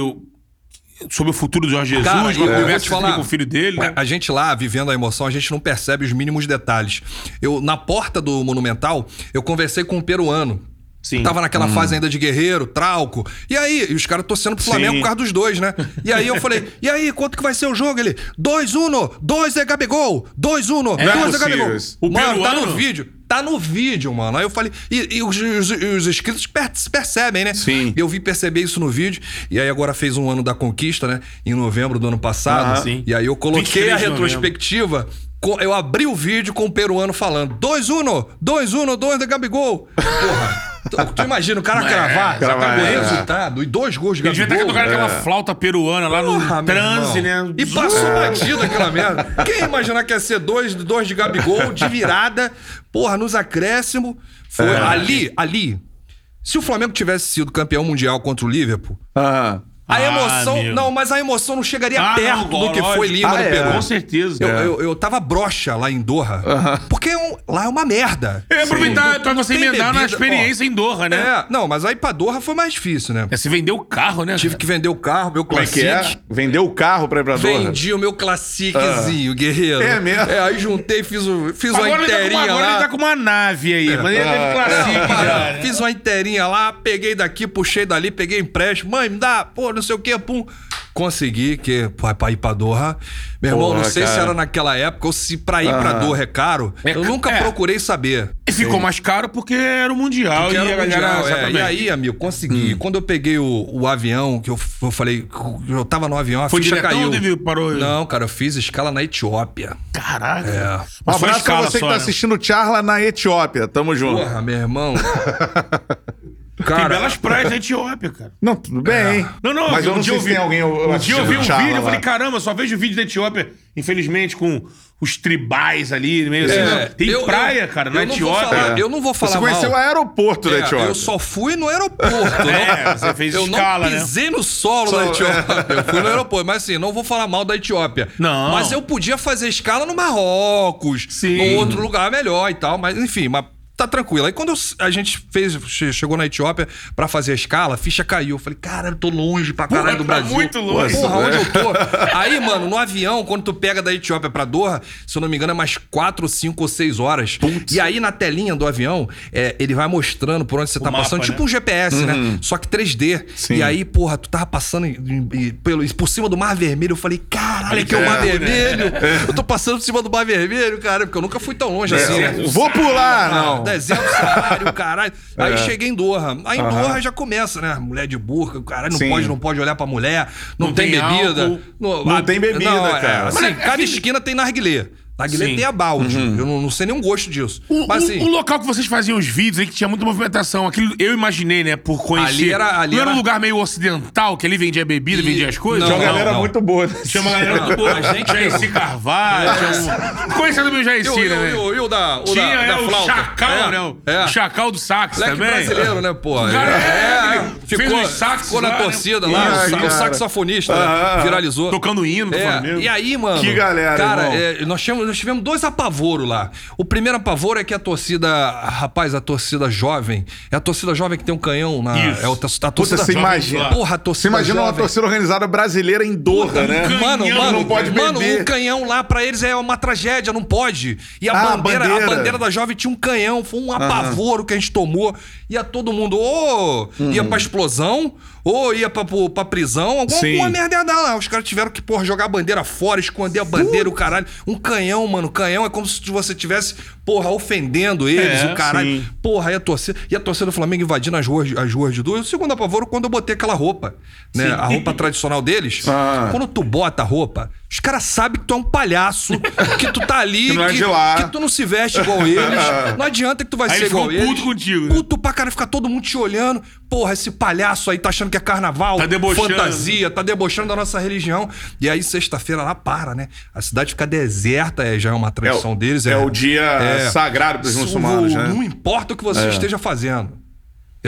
sobre o futuro do Jorge Jesus, Cara, uma conversa que falar, com o filho dele, né? A gente lá, vivendo a emoção, a gente não percebe os mínimos detalhes. Eu, na porta do Monumental, eu conversei com um peruano. Sim. Tava naquela fase ainda de guerreiro, trauco. E aí, e os caras torcendo pro Flamengo Sim. por causa dos dois, né? E aí eu falei, e aí, quanto que vai ser o jogo? Ele, 2-1, 2 é Gabigol, 2-1, 2 é é, Gabigol. O mano, tá peruano? no vídeo. Tá no vídeo, mano. Aí eu falei. E, e os, os- os inscritos per- percebem, né? Sim. Eu vi perceber isso no vídeo. E aí agora fez um ano da conquista, né? Em novembro do ano passado. Aham. Sim. E aí eu coloquei 23 a retrospectiva. Eu abri o vídeo com o peruano falando: 2-1, 2-1, 2 da Gabigol. Porra. Tu, tu imagina o cara cravar, cravar, o é. resultado. E dois gols de Ele devia Gabigol. tocando aquela flauta peruana lá no Porra, transe, irmão. né? E passou batido aquela merda. Quem ia imaginar que ia ser dois, dois de Gabigol, de virada, porra, nos acréscimos. Foi ali, ali. Se o Flamengo tivesse sido campeão mundial contra o Liverpool, Aham. A Ah, emoção. meu. Não, mas a emoção não chegaria Ah, perto não, do que foi Lima Ah, no é. Peru. Com certeza. Eu, eu, eu tava broxa lá em Doha. Porque é um- lá é uma merda. Ia aproveitar Sim. pra você tem emendar na experiência em Doha, né? É, não, mas aí pra Doha foi mais difícil, né? É, você vendeu o carro, né? Tive que vender o carro, meu Como é que Classic. é? Vendeu o carro pra ir pra Doha? Vendi o meu classiquezinho, guerreiro. É mesmo? É, aí juntei, fiz, o, fiz uma tá, inteirinha uma, agora lá. ele tá com uma nave aí. Mas ele teve classique Não, já, para, né? Fiz uma inteirinha lá, peguei daqui, puxei dali, peguei empréstimo. Mãe, me dá, pô, não sei o que, pum. Consegui, que pô, pra ir pra Doha. Meu irmão, Porra, não sei se cara. era naquela época ou se pra ir pra Doha é caro. É, eu nunca é. procurei saber. E ficou mais caro porque era o Mundial. Porque e era o mundial, é. E aí, amigo, consegui. Hum. Quando eu peguei o, o avião, que eu, eu falei, eu tava no avião, a Foi ficha caiu. teve- parou? Não, cara, eu fiz escala na Etiópia. Caralho. É. Um abraço pra você que só, tá né? assistindo Charla na Etiópia. Tamo junto. Porra, meu irmão. Tem Cara, belas praias na Etiópia, cara. Não, tudo bem. Não, não, Mas eu um não dia sei se tem alguém Um dia eu vi um vídeo, eu falei, caramba, só vejo vídeo da Etiópia, infelizmente, com os tribais ali, meio assim. É, não. Tem eu- praia, eu- cara, eu na Etiópia. falar- Eu não vou falar Você conheceu mal. o aeroporto da É, Etiópia. eu só fui no aeroporto. não- É, você fez eu escala, não né? pisei no solo da Etiópia. Eu fui no aeroporto. Mas assim, não vou falar mal da Etiópia. Não. Mas eu podia fazer escala no Marrocos. Sim. Num outro lugar melhor e tal. Mas enfim, mas tá tranquilo. Aí quando eu- a gente fez, che- chegou na Etiópia pra fazer a escala, a ficha caiu. Eu falei, cara, eu tô longe pra caralho do tá Brasil. muito longe. Porra, É. onde eu tô? Aí, mano, no avião, quando tu pega da Etiópia pra Doha, se eu não me engano, é mais 4, 5 ou 6 horas. E aí, na telinha do avião, é, ele vai mostrando por onde você tá mapa, passando, né? tipo um GPS, né? Só que 3D. Sim. E aí, porra, tu tava passando pelo, por cima do Mar Vermelho. Eu falei, caralho, que é o Mar É. Vermelho. Eu tô passando por cima do Mar Vermelho, cara, porque eu nunca fui tão longe assim, né? Vou pular, não. É, 300 salário, caralho. Aí cheguei em Doha. Aí em. Doha já começa, né? Mulher de burca, o caralho não Sim. pode, não pode olhar pra mulher, não, Não tem, tem bebida. álcool. Não tem bebida, é, cara. assim, é- cada esquina tem narguilé. Narguilé Sim. tem a balde. Uhum. Eu não, não sei nem o gosto disso. O, Mas o- assim. o local que vocês faziam os vídeos aí, que tinha muita movimentação, aquilo eu imaginei, né, por conhecer. Ali era- ali não era um era- lugar meio ocidental, que ali vendia bebida, E- vendia as coisas? Tinha uma Não, galera não. muito boa. Tinha uma galera muito boa. a gente- Jairci Carvalho, tinha um... Conhecendo meu E Jairci, o, e o- né? e o- e o da, o Tinha da, é, da o flauta? Chacal, É, né? O é. Chacal do sax Moleque também. brasileiro, né, pô? O cara É, é, fez ficou, uns sax ficou na lá, né? torcida Isso, lá, o, cara. saxofonista, né? Viralizou. Tocando hino do É, Flamengo. e aí, mano. Que galera, Cara, irmão. é, nós, tivemos, nós tivemos dois apavoros lá. O primeiro apavoro é que a torcida. Rapaz, a torcida jovem. É a torcida jovem que tem um canhão na. Isso. É o, a torcida Puta, imagina. Porra, a torcida Você imagina uma jovem. torcida organizada brasileira em Doha, né? Mano, Canhão, mano, não pode mano, beber. um canhão lá pra eles é uma tragédia, não pode. E a, Ah, bandeira, bandeira. a bandeira da jovem tinha um canhão, foi um apavoro que a gente tomou. Ia todo mundo, ou ia Uhum. pra explosão, ou ia pra, pra prisão, alguma, Sim. alguma merda ia lá. Os caras tiveram que, porra, jogar a bandeira fora, esconder a bandeira, o caralho. Um canhão, mano, canhão é como se você tivesse, porra, ofendendo eles, É, o caralho. sim. Porra, aí a torcida, e a torcida do Flamengo invadindo as ruas, as ruas de Duas. O segundo apavoro, quando eu botei aquela roupa, né? A roupa tradicional deles. Ah. Quando tu bota a roupa, os caras sabem que tu é um palhaço, que tu tá ali, Que não é de lá. que tu não se veste igual eles. Não adianta que tu vai Aí ser ele ficou igual eles. puto contigo, né? Puto pra cara, ficar todo mundo te olhando. Porra, esse palhaço aí tá achando que é carnaval, Tá debochando. fantasia, tá debochando da nossa religião. E aí, sexta-feira, lá para, né? A cidade fica deserta, é, já é uma tradição deles. é o dia é. sagrado pros muçulmanos, né? Não importa o que você esteja fazendo.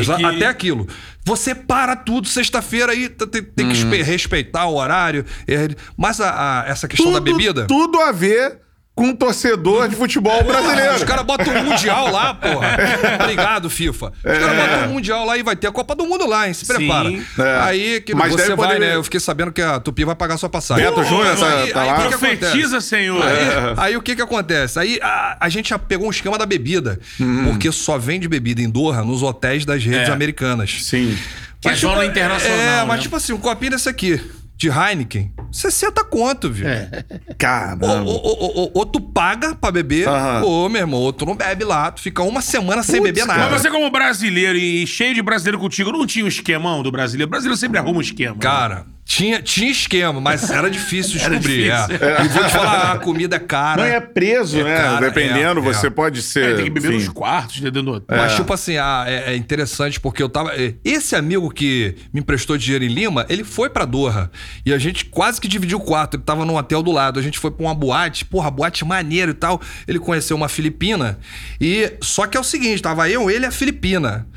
Exa- que- Até aquilo. Você para tudo, sexta-feira aí tem, tem que espe- respeitar o horário. é, Mas a- a- essa questão da bebida. Tudo a ver com um torcedor de futebol brasileiro. Os caras botam um mundial lá, porra. Obrigado, FIFA. Os caras botam um mundial lá e vai ter a Copa do Mundo lá, hein? Se Sim. prepara. É. Aí que Mas você vai, poder- né? Eu fiquei sabendo que a Tupi vai pagar sua passagem. Beto Júnior tá- aí, tá aí lá? o que? Profetiza, senhor. Aí, É. aí o que que acontece? Aí a, a gente já pegou um esquema da bebida, Hum. porque só vende bebida em Doha nos hotéis das redes É. americanas. Sim. Que é zona internacional, É, mas né? tipo assim, um copinho desse aqui, de Heineken, 60 conto, viu? É. Caramba. Ou, ou- ou- ou- ou tu paga pra beber, Aham. ou, meu irmão, ou tu não bebe lá, tu fica uma semana sem Putz, beber cara. nada. Mas você, como brasileiro e cheio de brasileiro contigo, não tinha um esquemão do brasileiro? O brasileiro sempre arruma um esquema. né? Tinha, tinha esquema, mas era difícil Era descobrir. difícil. é. E vou te falar, a comida é cara. Não é preso, É, né? cara, Dependendo, é, você é. pode ser. É, tem que beber enfim. nos quartos, dentro do hotel. Mas, tipo assim, ah, é, é interessante porque eu tava. é, Esse amigo que me emprestou dinheiro em Lima, ele foi pra Doha. E a gente quase que dividiu o quarto. Ele tava num hotel do lado. A gente foi pra uma boate, porra, boate maneiro e tal. Ele conheceu uma filipina. E. Só que é o seguinte: tava eu, ele e a filipina.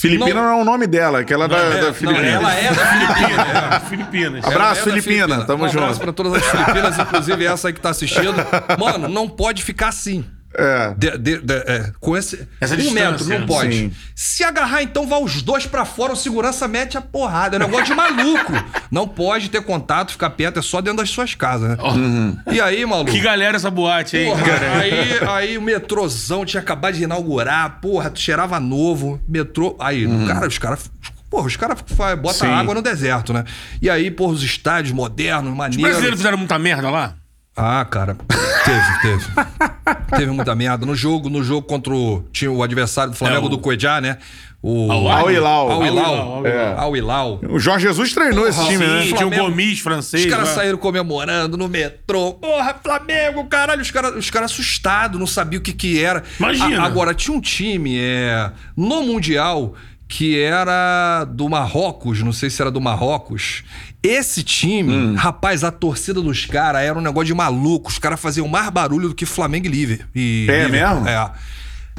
Filipina não, Não- é o nome dela, aquela da, é, da não, Filipina. ela é da Filipina. É, Filipinas. Abraço, Ela é da Filipina. Tamo um abraço junto. pra todas as Filipinas, inclusive essa aí que tá assistindo. Mano, não pode ficar assim. É. De- de- de- é, com esse. Essa um metro, não pode. Sim. Se agarrar, então, vai os dois pra fora, o segurança mete a porrada. É um negócio de maluco. Não pode ter contato, ficar perto, é só dentro das suas casas, né? E aí, maluco? Que galera essa boate aí, Porra, aí, aí o metrôzão tinha acabado de inaugurar, porra, cheirava novo, metrô. Aí, cara, os caras. Porra, os caras botam Sim. água no deserto, né? E aí, porra, os estádios modernos, Os maneiros. brasileiros fizeram muita merda lá? Ah, cara, teve, teve. Teve muita merda. No jogo, no jogo contra o, tinha o adversário do Flamengo É, o- do Cuejá, né? O Al Al Hilal. Al Al Hilal. Hilal, É. Al Hilal. O Jorge Jesus treinou esse time, né? Sim, tinha o Flamengo. Gomes Os francês. caras lá. saíram comemorando no metrô. Porra, Flamengo, caralho. Os caras os cara assustados, não sabiam o que que era. Imagina. A- agora, tinha um time é, no Mundial que era do Marrocos, não sei se era do Marrocos. Esse time, Hum. rapaz, a torcida dos caras era um negócio de maluco. Os caras faziam mais barulho do que Flamengo e Liver. E É Liverpool. mesmo? É.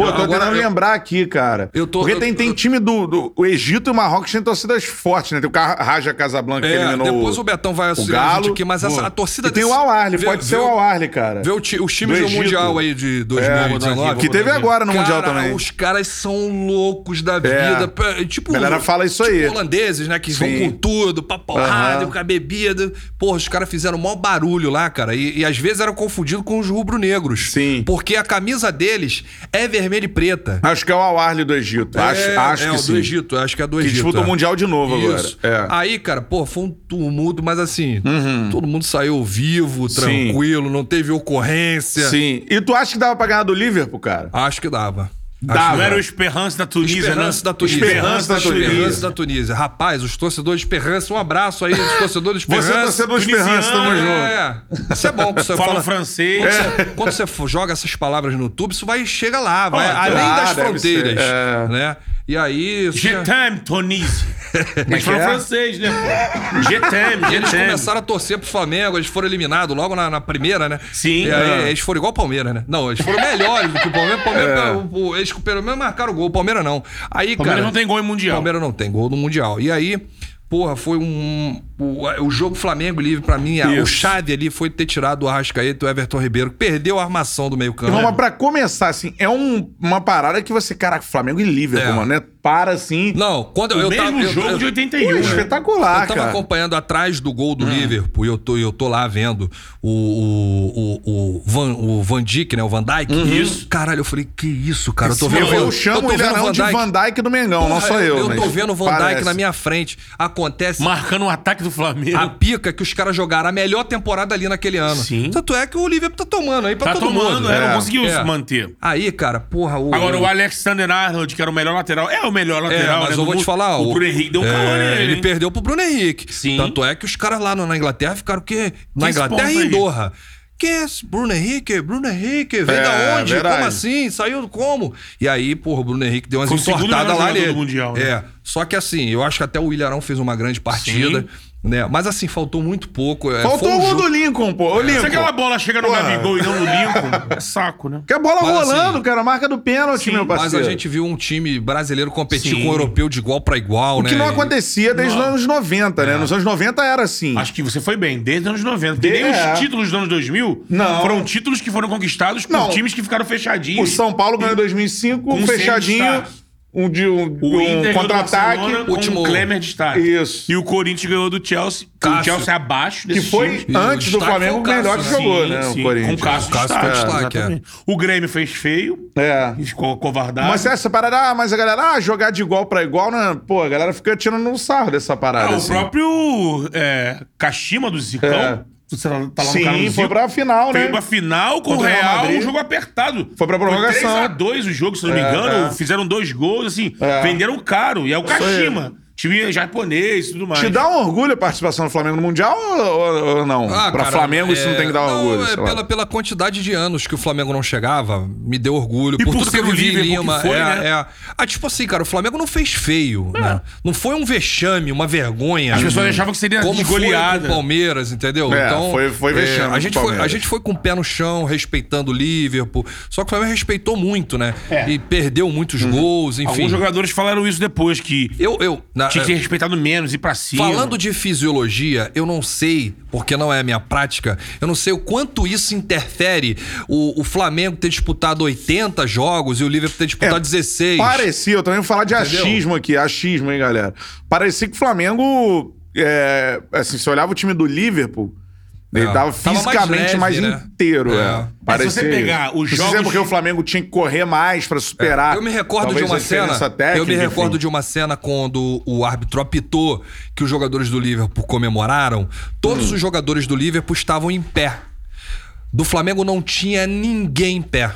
Pô, tô Agora, tentando eu- lembrar aqui, cara. Eu tô- Porque eu- tem, tem eu- time do, do o Egito e o Marrocos tem torcidas fortes, né? Tem o Raja Casablanca que É, eliminou depois o Betão vai auxiliar a gente aqui, mas essa, a torcida... E tem o Al Ahly, pode ser o Al Ahly, cara. Vê o ti- os times Do do. Mundial aí de 2019. Que teve agora no Mundial Cara, também. Os caras são loucos da É. vida. Pô, Tipo, A galera fala isso tipo aí. holandeses, né? Que Sim. vão com tudo, pra porrada, Aham. com a bebida. Porra, os caras fizeram maior barulho lá, cara. E, e às vezes eram confundidos com os rubro-negros. Sim. Porque a camisa deles é vermelha e preta. Acho que é o Awarli do Egito. acho é, acho é, que o sim. do Egito, acho que é do Que Egito. disputa o é. Mundial de novo Isso. agora. É. Aí, cara, pô, foi um tumulto, mas assim, todo mundo saiu vivo, tranquilo, não teve ocorrência. Sim. E tu acha que dava pra ganhar do Liverpool, cara? Acho que dava. Dava. Não era o Esperança da Tunísia, Esperança né? da Tunísia. Esperança da Tunísia. Esperança da Tunísia. Rapaz, os torcedores de Esperança, um abraço aí, os torcedores de Você é Esperança. torcedor do Esperança, tamo junto. É, isso é bom. que Você Fala fala francês. Quando, você, quando você joga essas palavras no YouTube, isso vai chega lá, vai Ah, além das fronteiras, é. né? E aí t'aime, Tunísia. Eles falam é? francês, né? t'aime, je eles começaram a torcer pro Flamengo, eles foram eliminados logo na, na primeira, né? Sim. E aí, Ah. eles foram igual o Palmeiras, né? Não, eles foram melhores do que o Palmeiras. O Palmeiras É. o- o- eles pelo menos marcaram o gol, o Palmeiras não. Aí, Palmeiras cara, não tem gol em o Mundial. Palmeiras não tem gol no Mundial. E aí, porra, foi um. O, o jogo Flamengo livre pra mim, a- o chave ali foi ter tirado o Arrascaeta e o Everton Ribeiro, que perdeu a armação do meio campo. Irmão, mas pra começar, assim, é um- uma parada que você, caraca, Flamengo e Liverpool, É. mano, né? Para assim. Não, quando O eu mesmo tava. eu- jogo eu- de Pô, 81. né? espetacular, Eu tava cara. acompanhando atrás do gol do Liverpool e eu tô, eu tô lá vendo o, o, o, o, Van, o Van Dijk, né? O Van Dijk. Isso. Caralho, eu falei, que isso, cara? Eu tô vendo Eu, eu eu chamo tô o vendo Ilharão de Dijk. Van Dijk do Mengão, não Porra, sou eu. Eu mas tô vendo o Van Dijk na minha frente. Acontece Marcando o ataque do Flamengo. a pica que os caras jogaram a melhor temporada ali naquele ano. Sim. Tanto é que o Liverpool tá tomando aí pra Tá todo tomando, mundo. é, não É. conseguiu É. se manter. Aí, cara, porra, o. Agora, o Alexander Arnold, que era o melhor lateral, é o melhor É, lateral, mas né, eu vou te falar. O Bruno Henrique deu um é, calor nele. Ele hein? perdeu pro Bruno Henrique. Sim. Tanto é que os caras lá na Inglaterra ficaram que Na Inglaterra e em aí? Quem é esse Bruno Henrique? Bruno Henrique? Veio É, da onde? verdade. Como assim? Saiu como? E aí, porra, o Bruno Henrique deu umas entortadas lá nele. do Mundial, né? É. Só que assim, eu acho que até o Ilharão fez uma grande partida. Né? Mas assim, faltou muito pouco. é, Faltou foi o um gol jogo- do Lincoln, pô. Ô, Lincoln. Se aquela bola chega no Porra. Gabigol e não no Lincoln, é saco, né? Que a bola Mas, rolando, assim, cara. Marca do pênalti, sim, meu Mas parceiro. a gente viu um time brasileiro competir Sim. com o europeu de igual pra igual, O né? que não acontecia desde os Não. anos 90, né? Nos anos 90 era assim. Acho que você foi bem, desde os anos 90. Porque De- nem é. os títulos dos anos 2000 Não. foram títulos que foram conquistados por Não. times que ficaram O fechadinhos. São Paulo ganhou em 2005, Com um fechadinho. Um, de, um, O um contra-ataque. Último- Klemer de destaque. Isso. E o Corinthians ganhou do Chelsea. com O Cássio. Chelsea abaixo Que desse foi time. antes do destaque Flamengo o foi o melhor que Cássio, jogou, Sim, né? sim, O Corinthians. Com o Cássio, O Cássio destaque, foi destaque, exatamente. O Grêmio fez feio. É. Ficou covardado. Mas essa parada, ah, mas a galera, ah, jogar de igual pra igual, né? Pô, a galera fica tirando um sarro dessa parada. Ah, o assim. próprio é, Kashima do Zicão. É. Você tá, tá lá no Sim, Zico, foi pra final, né? Foi pra final com o Contra o Real Real, Madrid. um jogo apertado. Foi pra prorrogação. Foi 3x2 o jogo, se não me É, engano. é. Fizeram dois gols, assim. É. Venderam caro. E é o aí. Kashima. Time japonês e tudo mais. Te dá um orgulho a participação do Flamengo no Mundial ou, ou- ou não? Ah, pra cara, Flamengo isso é, não tem que dar orgulho. é pela, pela quantidade de anos que o Flamengo não chegava, me deu orgulho. E por, por tudo que eu vivi em Lima. que foi, é, né? é. Ah, tipo assim, cara, o Flamengo não fez feio, né? Não foi um vexame, uma vergonha. As pessoas achavam que seria como de foi goleada. com o Palmeiras, entendeu? É, então, foi- foi vexame a, gente foi, a gente foi com o pé no chão, respeitando o Liverpool. Só que o Flamengo respeitou muito, né? É. E perdeu muitos gols, enfim. Alguns jogadores falaram isso depois, que Eu, eu, na- tinha que ter respeitado menos, ir pra cima. Falando de fisiologia, eu não sei, porque não é a minha prática, eu não sei o quanto isso interfere o, o Flamengo ter disputado 80 jogos e o Liverpool ter disputado É, 16. Parecia, eu também vou falar de Entendeu? achismo aqui, achismo, hein, galera. Parecia que o Flamengo, é, assim, se olhava o time do Liverpool, ele É. tava Tava mais fisicamente mais, leve, né? inteiro. É. É. É, se Parecia você pegar os se é jogos- porque o Flamengo tinha que correr mais pra superar. Eu me recordo talvez de uma cena. técnica, eu me recordo enfim. de uma cena quando o árbitro apitou que os jogadores do Liverpool comemoraram. Todos Hum. os jogadores do Liverpool estavam em pé. Do Flamengo não tinha ninguém em pé.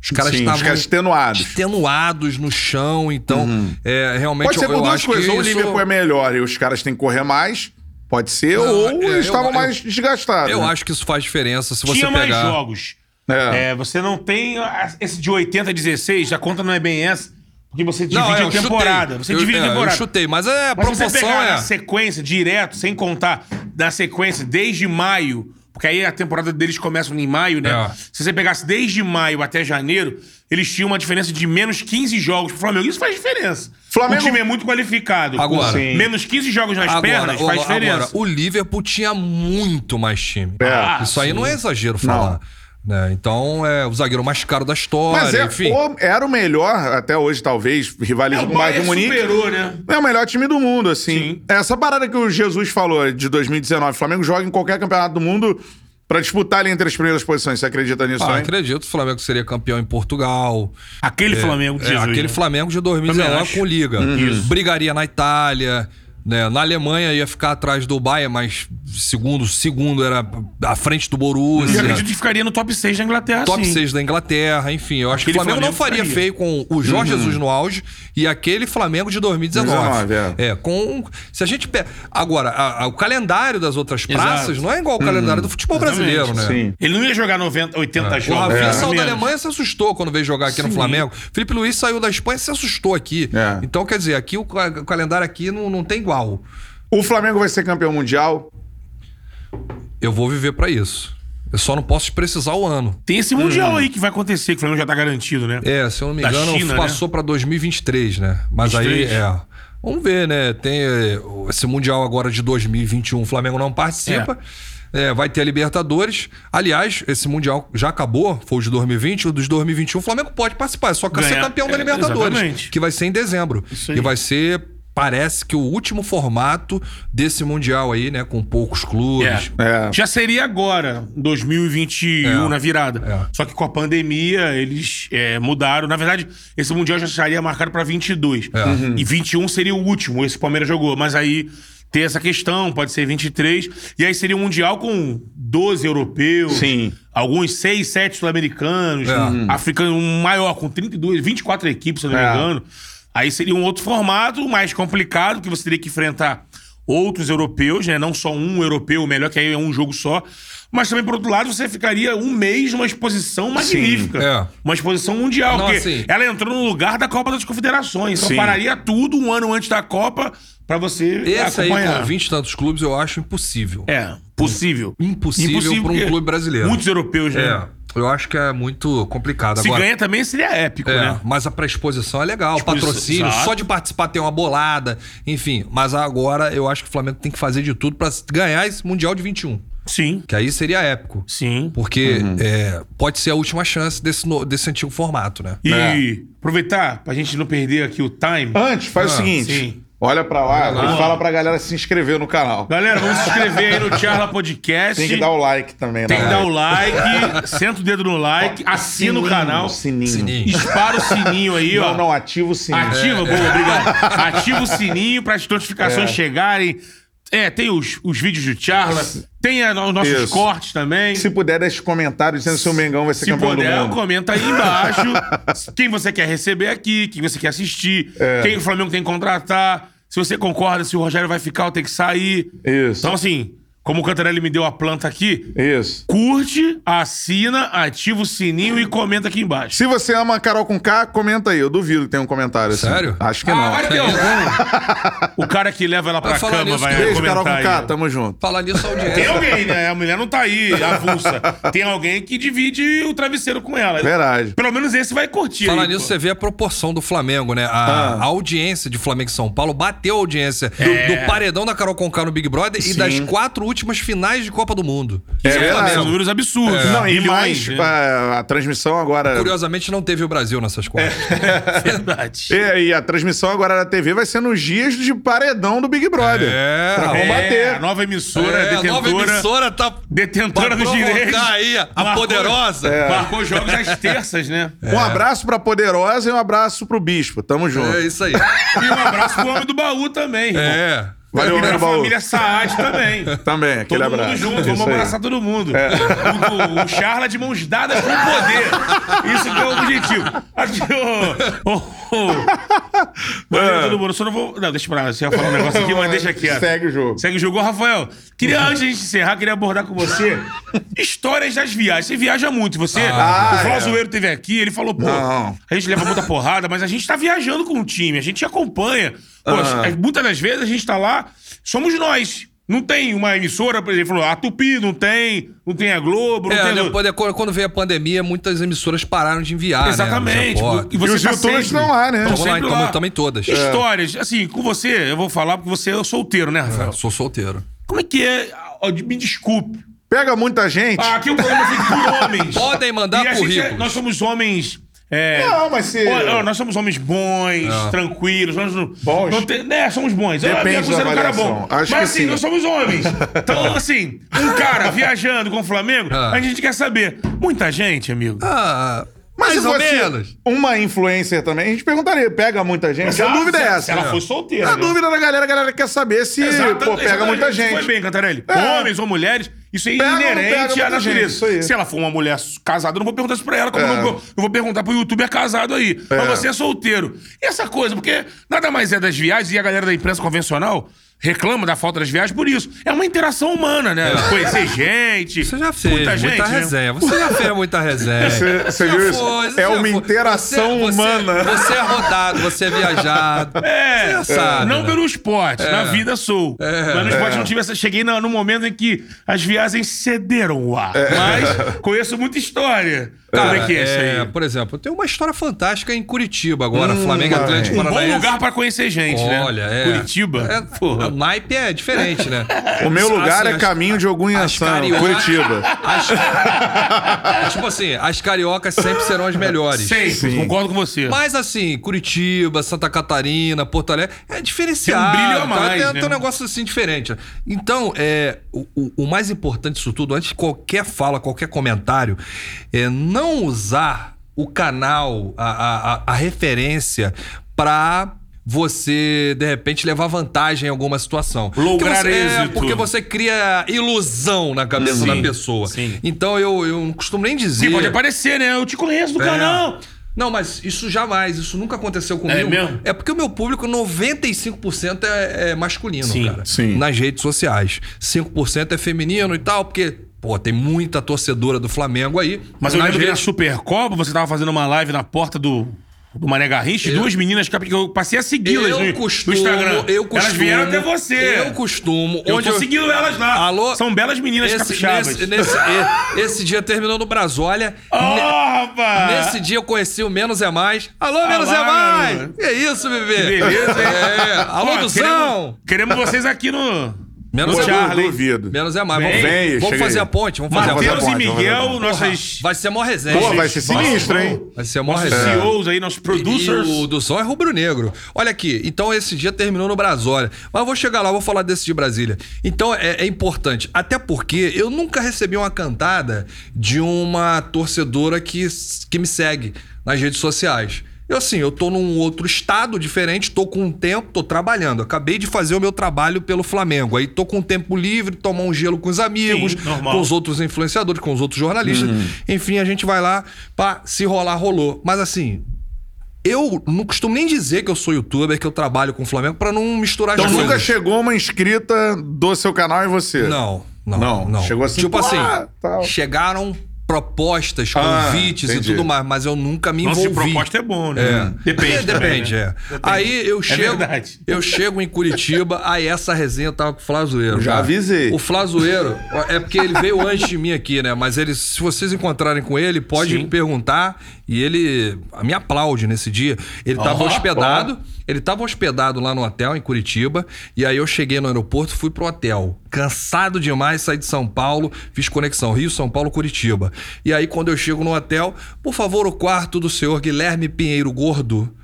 Os caras Sim, os estavam caras extenuados. extenuados no chão, então é, realmente Pode ser eu, por duas coisas. Ou o isso... Liverpool é melhor e os caras têm que correr mais, pode ser, Não, ou é, estavam eu- mais desgastados. Eu né? acho que isso faz diferença se você Tinha mais pegar. jogos. É. É, você não tem esse de 80 a 16, a conta não é bem essa, porque você divide Não, é, a eu chutei. temporada. Você Eu- divide é, a temporada. Eu chutei, mas é, a Mas se você proporção pegar é. na sequência, direto, sem contar na sequência, desde maio, porque aí a temporada deles começa em maio, né? É. Se você pegasse desde maio até janeiro, eles tinham uma diferença de menos 15 jogos pro Flamengo. Isso faz diferença. Flamengo- O time é muito qualificado. Agora. Sim. menos 15 jogos nas pernas faz diferença. agora, o Liverpool tinha muito mais time. É. Isso aí sim. não é exagero falar. Né? Então, é o zagueiro mais caro da história, Mas é, enfim. o- era o melhor, até hoje, talvez, rivaliza É, o com o Bayern de Munique. superou, né? É o melhor time do mundo, assim. Sim. Essa parada que o Jesus falou de 2019, o Flamengo joga em qualquer campeonato do mundo, Pra disputar ali entre as primeiras posições. Você acredita nisso Ah, acredito que o Flamengo seria campeão em Portugal. Aquele Flamengo de É, Jesus. aquele né? Flamengo de Também 2019 acho. com Liga. Isso. Brigaria na Itália. Né? Na Alemanha ia ficar atrás do Bayern, mas segundo, segundo era à frente do E Borussia. acredito que ficaria no top 6 da Inglaterra, Top sim. 6 da Inglaterra, enfim. Eu acho que o Aquele Flamengo, não Flamengo faria ficaria. feio com o Jorge Jesus no auge e aquele Flamengo de 2019. 19, é. com. Se a gente pega. Agora, a- a- o calendário das outras Exato. praças não é igual ao calendário do futebol brasileiro, né? Sim. Ele não ia jogar 90, 80 O jogos. Rafinha né? saiu da. Alemanha e se assustou quando veio jogar aqui no Flamengo. Felipe Luiz saiu da Espanha e se assustou aqui. É. Então, quer dizer, aqui o, o calendário aqui não, não tem igual. O Flamengo vai ser campeão mundial. Eu vou viver pra isso. Eu só não posso precisar o ano. Tem esse Mundial aí que vai acontecer, que o Flamengo já tá garantido, né? É, se eu não me Da engano, China, né? passou pra 2023, né? Mas aí, 23. é. Vamos ver, né? Tem é, esse Mundial agora de 2021, o Flamengo não participa. É, vai ter a Libertadores. Aliás, esse Mundial já acabou, foi o de 2020. O dos 2021, o Flamengo pode participar. É só que ser Ganhar. campeão da É, Libertadores. exatamente. Que vai ser em dezembro. Isso aí. E vai ser, parece que o último formato desse Mundial aí, né? Com poucos clubes. É. Já seria agora, 2021, É. na virada. É. Só que com a pandemia, eles é, mudaram. Na verdade, esse Mundial já estaria marcado pra 22. É. Uhum. E 21 seria o último, esse Palmeiras jogou. Mas aí tem essa questão, pode ser 23. E aí seria um Mundial com 12 europeus. Sim. Alguns 6, 7 sul-americanos. É. um Africano um maior, com 32, 24 equipes, se eu não me É. engano. Aí seria um outro formato, mais complicado, que você teria que enfrentar outros europeus, né? Não só um europeu, melhor que aí é um jogo só. Mas também, por outro lado, você ficaria um mês numa exposição magnífica. É. Uma exposição mundial. Não, porque assim- ela entrou no lugar da Copa das Confederações. Então Sim. pararia tudo um ano antes da Copa pra você Esse aí, acompanhar. com 20 e tantos clubes, eu acho impossível. É, possível. Impossível pra um porque clube brasileiro. Muitos europeus, né? É. Eu acho que é muito complicado. Se Agora, ganha também seria épico, É, né? mas a pré-exposição é legal, Exposição, patrocínio, exato. só de participar tem uma bolada, enfim. Mas agora eu acho que o Flamengo tem que fazer de tudo pra ganhar esse Mundial de 21. Sim, Que aí seria épico. sim. Porque Uhum. é, pode ser a última chance desse, no- desse antigo formato, né? E É. aproveitar pra gente não perder aqui o time. Antes, faz o Ah, seguinte. sim. Olha pra lá, Olha lá. e fala pra galera se inscrever no canal. Galera, vamos se inscrever aí no Charla Podcast. Tem que dar o like também, Tem né? que dar o like, senta o dedo no like, assina o Sininho, canal, Sininho. Sininho. dispara o sininho aí, ó. Não, não, ativa o sininho. Ativa, boa, obrigado. Ativa o sininho para as notificações É. chegarem. É, tem os, os vídeos do Charla, tem a- os nossos Isso. cortes também. Se puder, deixa comentários dizendo se o Mengão vai ser Se campeão puder, do mundo. comenta aí embaixo quem você quer receber aqui, quem você quer assistir, É. quem o Flamengo tem que contratar, se você concorda se o Rogério vai ficar ou tem que sair. Isso. Então, assim, como o Cantarelli me deu a planta aqui, Isso. curte, assina, ativa o sininho e comenta aqui embaixo. Se você ama a Carol com K, comenta aí. Eu duvido que tenha um comentário assim. Sério? Acho que Ah, não. vai ter algum. o cara que leva ela pra Vai falar cama nisso, vai Beijo, comentar Carol com aí. K. Tamo junto. Falar nisso, a Tem audiência. alguém, né? A mulher não tá aí, avulsa. Tem alguém que divide o travesseiro com ela. Verdade. Pelo menos esse vai curtir. Falar aí, nisso, pô. você vê a proporção do Flamengo, né? A, Ah. a audiência de Flamengo e São Paulo bateu a audiência do, É. do paredão da Carol Conká no Big Brother e das quatro últimas finais de Copa do Mundo. É São verdade. números absurdos. Não, e Milhões, mais, né? é, a transmissão agora. Curiosamente, não teve o Brasil nessas contas. Verdade. E, e a transmissão agora da TV vai ser nos dias de paredão do Big Brother. É, Pra é, combater. É, a nova emissora, É, a detentora. nova emissora tá Detentora dos direitos. aí a, a Marcou- poderosa. É. Marcou jogos às terças, né? Um abraço pra Poderosa e um abraço pro Bispo. Tamo junto. É isso aí. E um abraço pro homem do baú também. irmão. É. Valeu, meu baú. família Saad também. Também, aquele Todo abraço. mundo junto, vamos. É. abraçar todo mundo. O, o, o Charla de mãos dadas com o poder. Isso que é o objetivo. Aqui, ô. ô. Valeu, todo mundo. Eu Só não vou. Não, deixa pra lá. Você ia falar um negócio aqui, mas deixa quieto. Segue o jogo. Segue o jogo. Ô, Rafael, queria, antes de a gente encerrar, queria abordar com você histórias das viagens. Você viaja muito. Você, Ah, o Flávio é. Zoeiro teve aqui, ele falou, pô, Não. a gente leva muita porrada, mas a gente tá viajando com o time, a gente acompanha. Pô, Ah. Muitas das vezes a gente tá lá, somos nós. Não tem uma emissora, por exemplo, a Tupi não tem, não tem a Globo, não É, tem... depois, de- quando veio a pandemia, muitas emissoras pararam de enviar. Exatamente. Né, os e E os tá youtubers sempre- estão lá, né? Estão lá, em todas. Histórias. Assim, com você, eu vou falar porque você é solteiro, né, Rafael? Eu sou solteiro. Como é que é? Me desculpe. Pega muita gente. Ah, aqui o programa é por homens. Podem mandar E a gente é- currículos. nós somos homens É, Não, mas se- Ó, ó, nós somos homens bons, tranquilos. Nós não, Bons? Não tem, né, somos bons. Eu Depende considero da um cara avaliação. bom. Acho mas que assim, sim. nós somos homens. Então, assim, um cara viajando com o Flamengo, Ah. a gente quer saber. Muita gente, amigo. Ah, Mas mais se ou fosse menos. uma influencer também, a gente perguntaria, pega muita gente? a dúvida é essa. Se ela for solteira. A né? dúvida da galera, a galera quer saber se, Exato, pô, pega exatamente. muita Foi gente. bem, Cantarelli. É. Homens ou mulheres, isso é Pega ou não pega inerente muita à natureza. gente, isso aí. Se ela for uma mulher casada, eu não vou perguntar isso pra ela, como É. eu, não, eu vou perguntar pro youtuber casado aí. Mas É. você é solteiro. E essa coisa, porque nada mais é das viagens e a galera da imprensa convencional reclama da falta das viagens por isso. É uma interação humana, né? Conhecer gente. É. Você já fez muita, muita, gente, né? resenha. Você já fez muita resenha. Você- você viu isso? foi, você É uma foi. interação Você- humana. Você é rodado, você é viajado. É, Você já sabe, não né? pelo esporte, na vida sou. É. Mas no esporte não tive essa. Cheguei no, no momento em que as viagens cederam o ar. É. Mas conheço muita história. Como é que é, isso aí? Por exemplo, tem uma história fantástica em Curitiba agora, Flamengo vai. Atlético Um bom Paranaense. lugar pra conhecer gente, né? Olha, é. Curitiba. É, Porra. O naipe é diferente, né? O meu lugar Assim, é as- caminho de as Ogunhaçã, carioca- Curitiba. As- tipo assim, as cariocas sempre serão as melhores. Sempre, concordo com você. Mas assim, Curitiba, Santa Catarina, Porto Alegre, é diferenciado. Tem um brilho a tá? mais, tem, né? tem um negócio assim diferente. Então, é, o, o- o mais importante disso tudo, antes de qualquer fala, qualquer comentário, é não usar o canal, a, a, a- referência pra você, de repente, levar vantagem em alguma situação. Lograr Porque você- é, êxito. porque você cria ilusão na cabeça Sim, da pessoa. sim. Então, eu, eu não costumo nem dizer... Sim, pode aparecer, né? Eu te conheço do É. canal. Não, mas isso jamais, isso nunca aconteceu comigo. É mesmo? É porque o meu público, 95% é, é masculino, Sim, cara. sim. Nas redes sociais. 5% é feminino e tal, porque, pô, tem muita torcedora do Flamengo aí. Mas eu lembro que na. Supercopa, você tava fazendo uma live na porta do, do Mané Garrincha, e duas meninas que eu passei a segui-las Eu no, costumo, no Instagram. eu costumo. Elas vieram até você. Eu costumo. Eu onde tô seguindo elas lá. Alô? São belas meninas Esse, capixabas. nesse, nesse, esse dia terminou no Brasólia. Ó, rapaz! Nesse dia eu conheci o Menos é Mais. Alô, Menos lá, é Mais! garoto. Que isso, bebê? Beleza, hein? É. Alô, Ó, Duzão! Queremos, queremos vocês aqui no. Menos no é mais. Charlie. duvido. Menos é mais. Vem, vamos vem, vamos fazer aí. a ponte. Vamos fazer a Matheus ponte. Matheus e a Miguel, nossas. Vai ser a maior resenha. Pô, vai ser sinistro, hein? Vai ser a maior Nossos resenha. CEOs aí, nossos producers. E o do Sol é rubro-negro. Olha aqui, então esse dia terminou no Brasólia. Mas eu vou chegar lá, vou falar desse de Brasília. Então é, é importante, até porque eu nunca recebi uma cantada de uma torcedora que, que me segue nas redes sociais. Eu assim, eu tô num outro estado diferente, tô com um tempo, tô trabalhando. Acabei de fazer o meu trabalho pelo Flamengo. Aí tô com um tempo livre, tomar um gelo com os amigos, Sim, com os outros influenciadores, com os outros jornalistas. Enfim, a gente vai lá, pá, se rolar, rolou. Mas assim, eu não costumo nem dizer que eu sou youtuber, que eu trabalho com o Flamengo, pra não misturar Então as nunca coisas. chegou uma inscrita do seu canal em você? Não, não, Não, não. chegou assim, Tipo pô, assim, tal. chegaram propostas, Ah, convites e entendi. tudo mais, mas eu nunca me Nossa, se envolvi. proposta é bom, né? É. Depende. É, também, depende, né? é. Depende. Aí eu chego, verdade. eu chego em Curitiba, aí essa resenha tava com o Flazoeiro. Já cara. avisei. O Flazoeiro, é porque ele veio antes de mim aqui, né? Mas ele, se vocês encontrarem com ele, pode Sim. perguntar e ele me aplaude nesse dia. Ele tava Ó, hospedado, ele tava hospedado lá no hotel em Curitiba, e aí eu cheguei no aeroporto, fui pro hotel. Cansado demais, saí de São Paulo, fiz conexão Rio, São Paulo, Curitiba. E aí quando eu chego no hotel, por favor, o quarto do senhor Guilherme Pinheiro Gordo.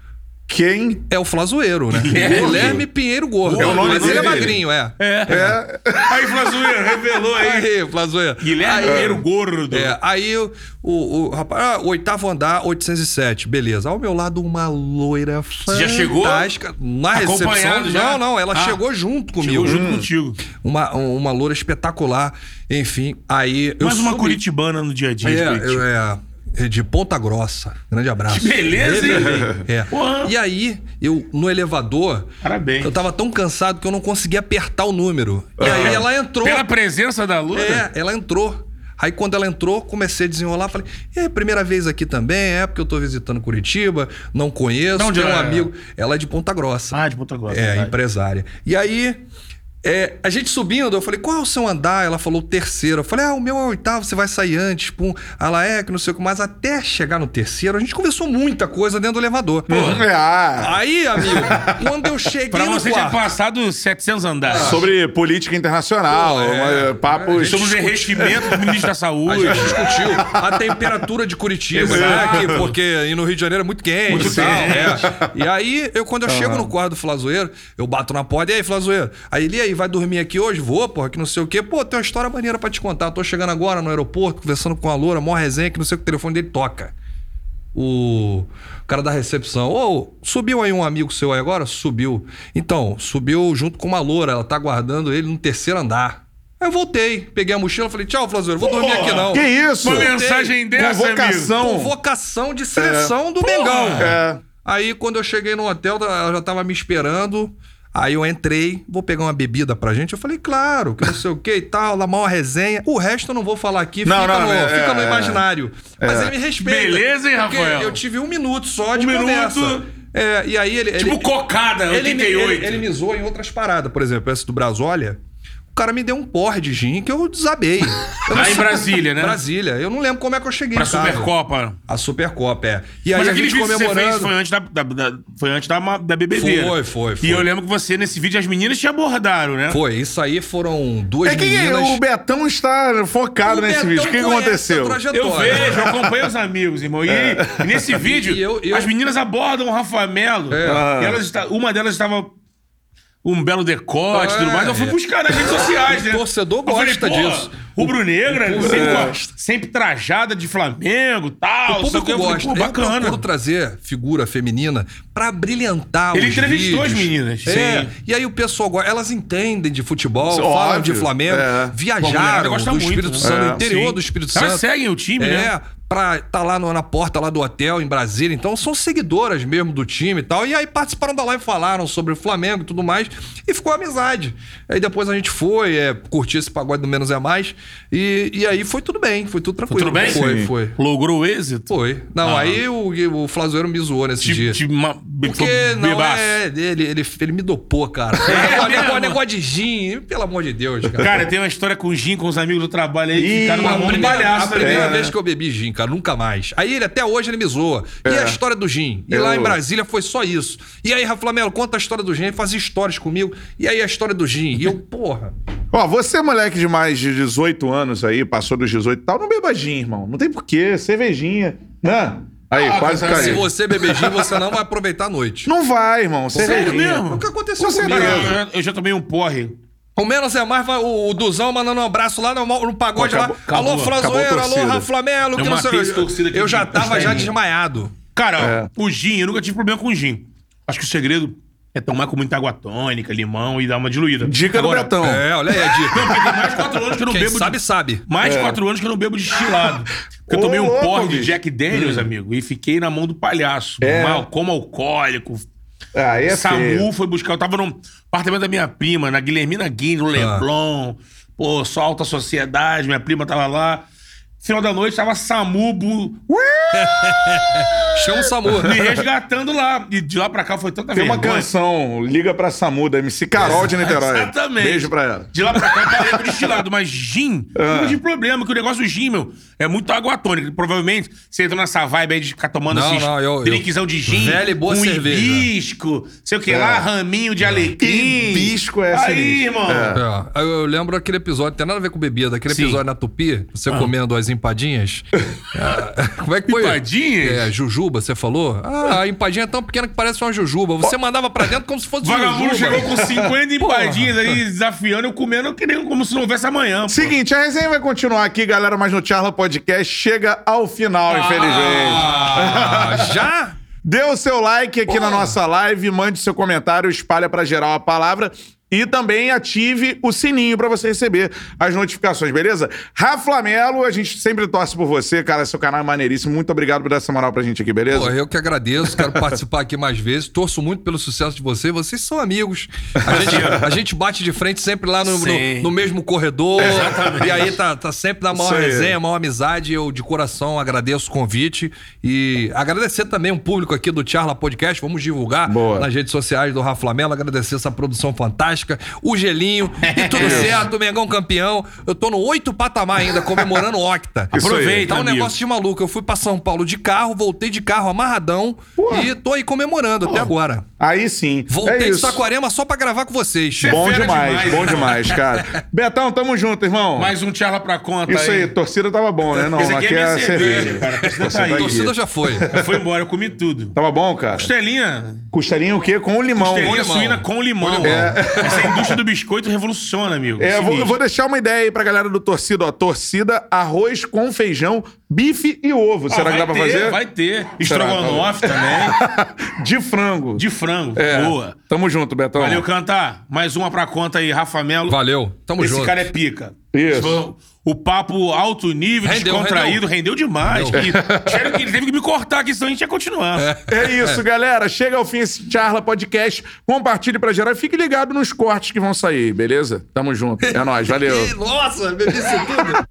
Quem? É o Flazoeiro, né? Guilherme Pinheiro Gordo. É o nome Mas ele é dele. magrinho, é. É. Aí, Flazoeiro, revelou aí. Aí, Flazoeiro. Guilherme Aí- Pinheiro Gordo. É, aí o, o, o rapaz, ah, oitavo andar, 807, beleza. Ao meu lado, uma loira já chegou? fantástica. Na recepção. Acompanhado já? Não, não, ela Ah, chegou junto comigo. Chegou junto contigo. Uma, uma loura espetacular. Enfim, aí. eu Mais uma subi- curitibana no dia a dia de É, Curitiba. eu- é, é de Ponta Grossa. Grande abraço. Que beleza, hein? É. E aí, eu, no elevador, Parabéns. eu tava tão cansado que eu não conseguia apertar o número. E aí ela entrou. Pela presença da Luna. É, ela entrou. Aí quando ela entrou, comecei a desenrolar, falei, é primeira vez aqui também, é porque eu tô visitando Curitiba, não conheço, tem um é? amigo. Ela é de Ponta Grossa. Ah, de Ponta Grossa. É, verdade. empresária. E aí, É, a gente subindo, eu falei, qual é o seu andar? Ela falou, o terceiro. Eu falei, ah, o meu é o oitavo, você vai sair antes. Pum. Ela é, que não sei o que mais. Até chegar no terceiro, a gente conversou muita coisa dentro do elevador. É, ah, Aí, amigo, quando eu cheguei Pra no você tinha passado 700 andares. sobre política internacional, Pô, é, uma- papos... Sobre o derretimento do ministro da A Saúde. gente discutiu a temperatura de Curitiba, né? Que- porque aí no Rio de Janeiro é muito quente Muito e tal. quente. é. E aí, eu, quando eu chego no quarto do Flazoeiro, eu bato na porta, e aí, Flazoeiro? Aí ele, e aí, vai dormir aqui hoje? Vou, porra, que não sei o quê. Pô, tem uma história maneira pra te contar. Tô chegando agora no aeroporto, conversando com a Loura, mó resenha, que não sei o que o telefone dele toca. O cara da recepção, ô, subiu aí um amigo seu aí agora? Subiu. Então, subiu junto com uma loura, ela tá aguardando ele no terceiro andar. Aí eu voltei, peguei a mochila, falei, tchau, Flazoeiro, vou dormir aqui não. Que isso? Uma mensagem dessa, amigo. Convocação. Convocação de seleção do Mengão. É. Aí quando eu cheguei no hotel, ela já tava me esperando. Aí eu entrei, vou pegar uma bebida pra gente. Eu falei, claro, que não sei o que e tal, lá maior resenha. O resto eu não vou falar aqui, Não, fica, não, no, é, fica no é, imaginário. Mas é. ele me respeita. Beleza, hein, porque Rafael? Eu tive um minuto só de Um conversa. minuto. É, e aí ele. Tipo ele, cocada, ele, me- 88. ele, ele me zoou em outras paradas. Por exemplo, essa do Brasólia. O cara me deu um porre de gin que eu desabei. Eu Lá em Brasília, né? Brasília. Eu não lembro como é que eu cheguei Pra em casa. Supercopa. A Supercopa, é. E aí Mas a aquele gente vídeo que você comemorando. fez foi antes da, da- da- foi antes da, da BBB. Foi, foi, foi. E eu lembro que você, nesse vídeo, as meninas te abordaram, né? Foi, isso aí foram duas É que meninas. o Betão está focado O nesse Betão vídeo. O que aconteceu? Eu vejo, eu acompanho os amigos, irmão. E, aí, e nesse vídeo, E eu- eu- as meninas abordam o Rafa Melo. É. E elas está- uma delas estava um belo decote e tudo É, mais. Eu fui é. buscar nas redes sociais, né? O torcedor Eu falei, gosta pô, disso. Rubro-negra, O- sempre, é. sempre trajada de Flamengo tal. O público quê. Eu falei, gosta. pô, Eu bacana. procuro trazer figura feminina pra brilhantar Ele entrevistou vídeos. as meninas, É. sim. E aí o pessoal gosta. Elas entendem de futebol, Óbvio. falam de Flamengo, É. Viajaram gosta do Espírito né? Santo, É. interior Sim. do Espírito Elas Santo. seguem o time, é, né? Pra tá lá no- na porta lá do hotel em Brasília. Então são seguidoras mesmo do time e tal. E aí participaram da live, falaram sobre o Flamengo e tudo mais. E ficou amizade. Aí depois a gente foi, é, curtir esse pagode do Menos é Mais. E, e aí foi tudo bem, foi tudo tranquilo. tudo bem? Foi, Sim. foi. Logrou o êxito? Foi. Não, Ah. aí o, o Flazoeiro me zoou nesse De, dia. de uma, Porque não bebaço. é. Ele, ele, ele me dopou, cara. É negócio, negócio, de gin, pelo amor de Deus, cara. Cara, tem uma história com o Gin, com os amigos do trabalho aí, que Ih, a do primeira, palhaço. a primeira né? vez que eu bebi gin, cara, nunca mais. Aí ele, até hoje, ele me zoa. E É. a história do gin? E Eu- lá em Brasília foi só isso. E aí, Rafa Melo, conta a história do gin. Ele fazia histórias comigo. E aí a história do gin. E eu, porra. Ó, você, moleque de mais de 18 anos aí, passou dos 18 e tal, não beba gin, irmão. Não tem porquê, cervejinha. Né? Aí, Ah, quase mas Se caiu. você beber gin, você não vai aproveitar a noite. Não vai, irmão. Sério cervejinha. mesmo? O que aconteceu Com comigo? Eu, eu já tomei um porre. O menos é mais, o, o Duzão mandando um abraço lá no, no pagode Acabou- lá. acabou- alô, a alô. Raflamelo, que Eu não sei aqui Eu já tava já de- desmaiado. Cara, É. o gin, eu nunca tive problema com gin. Acho que o segredo é tomar com muita água tônica, limão e dar uma diluída. Dica Agora, do Betão. É, olha aí a dica. Não, porque tem mais de quatro anos que eu não Quem bebo. sabe, de... sabe. Mais de quatro anos que eu não bebo destilado. Porque eu tomei um porre de. Jack Daniels, amigo, e fiquei na mão do palhaço. É. Mal, como alcoólico. Ah, é Samu feio. foi buscar. Eu tava no apartamento da minha prima, na Guilhermina Guinness, no Leblon. Pô, só alta sociedade, minha prima tava lá. Final da noite tava Samu bu- Chama o Samu. me resgatando lá. E de lá pra cá foi tanta Tem uma vergonha. canção, Liga pra Samu, da MC Carol de Niterói. Exatamente. Beijo pra ela. De lá pra cá eu parei com destilado. Mas gin, Ah. não tive problema, que o negócio do gin, meu, é muito água tônica. Provavelmente você entra nessa vibe aí de ficar tomando Não, esses não, eu- eu- drinkzão de gin. velha e boa com cerveja. hibisco, sei o que lá, raminho de alecrim. Hibisco é Aí, sinistro. irmão. É. É, eu, eu lembro aquele episódio, tem nada a ver com bebida, aquele Sim. episódio na Tupi, você comendo as empadinhas. É, como é que foi? Empadinhas? É, jujuba, você falou? Ah, a empadinha é tão pequena que parece uma jujuba. Você mandava pra dentro como se fosse Vagabundo jujuba. chegou com 50 empadinhas aí, desafiando, eu comendo que nem como se não houvesse amanhã. pô. Seguinte, a resenha vai continuar aqui, galera, mas no Charla Podcast chega ao final, infelizmente. Ah, já? Dê o seu like aqui na nossa live, mande seu comentário, espalha pra geral a palavra e também ative o sininho pra você receber as notificações, beleza? Rafa Melo, a gente sempre torce por você, cara, seu canal é maneiríssimo. Muito obrigado por dar essa moral pra gente aqui, beleza? Pô, eu que agradeço, quero participar aqui mais vezes. Torço muito pelo sucesso de vocês. Vocês são amigos. A gente, a gente bate de frente sempre lá no, Sim. no, no mesmo corredor. Exatamente. E aí tá, tá sempre na maior aí. resenha, maior amizade. Eu, de coração, agradeço o convite. E agradecer também o público aqui do Charla Podcast. Vamos divulgar Boa. nas redes sociais do Rafa Flamelo. Agradecer essa produção fantástica. O gelinho e tudo certo, o Mengão campeão. Eu tô no oito patamar ainda, comemorando o Octa. Isso. Aproveita, Tá um negócio de maluco. Eu fui pra São Paulo de carro, voltei de carro amarradão e tô aí comemorando até agora. Aí sim. Voltei é de isso. Saquarema só pra gravar com vocês. Cê- Bom demais, demais, bom né? demais, cara. Betão, tamo junto, irmão. Mais um charla pra conta Isso aí, torcida tava bom, né? Não, Esse aqui aqui é é cerveja, cerveja. cara. A torcida Você tá aí. torcida já foi. Foi embora, eu comi tudo. Tava bom, cara? Costelinha. Costelinha o quê? Com limão. Costelinha limão. suína com limão. Com limão. Essa indústria do biscoito revoluciona, amigo. É, eu vou, vou deixar uma ideia aí pra galera do torcida, ó. Torcida, arroz com feijão, bife e ovo. Ah, Será que dá pra ter, fazer? Vai ter. Estrogonofe também. De frango. De frango. É. Boa. Tamo junto, Betão. Valeu, Cantar. Mais uma pra conta aí, Rafa Melo. Valeu, tamo Esse junto. cara é pica. Isso. O papo alto nível, Rendeu, descontraído, rendeu, demais. Rendeu. E, sério que ele teve que me cortar aqui, senão a gente ia continuar. É isso, galera. Chega ao fim esse Charla Podcast. Compartilhe pra geral e fique ligado nos cortes que vão sair, beleza? Tamo junto. É nóis, valeu. Nossa, bebi isso tudo.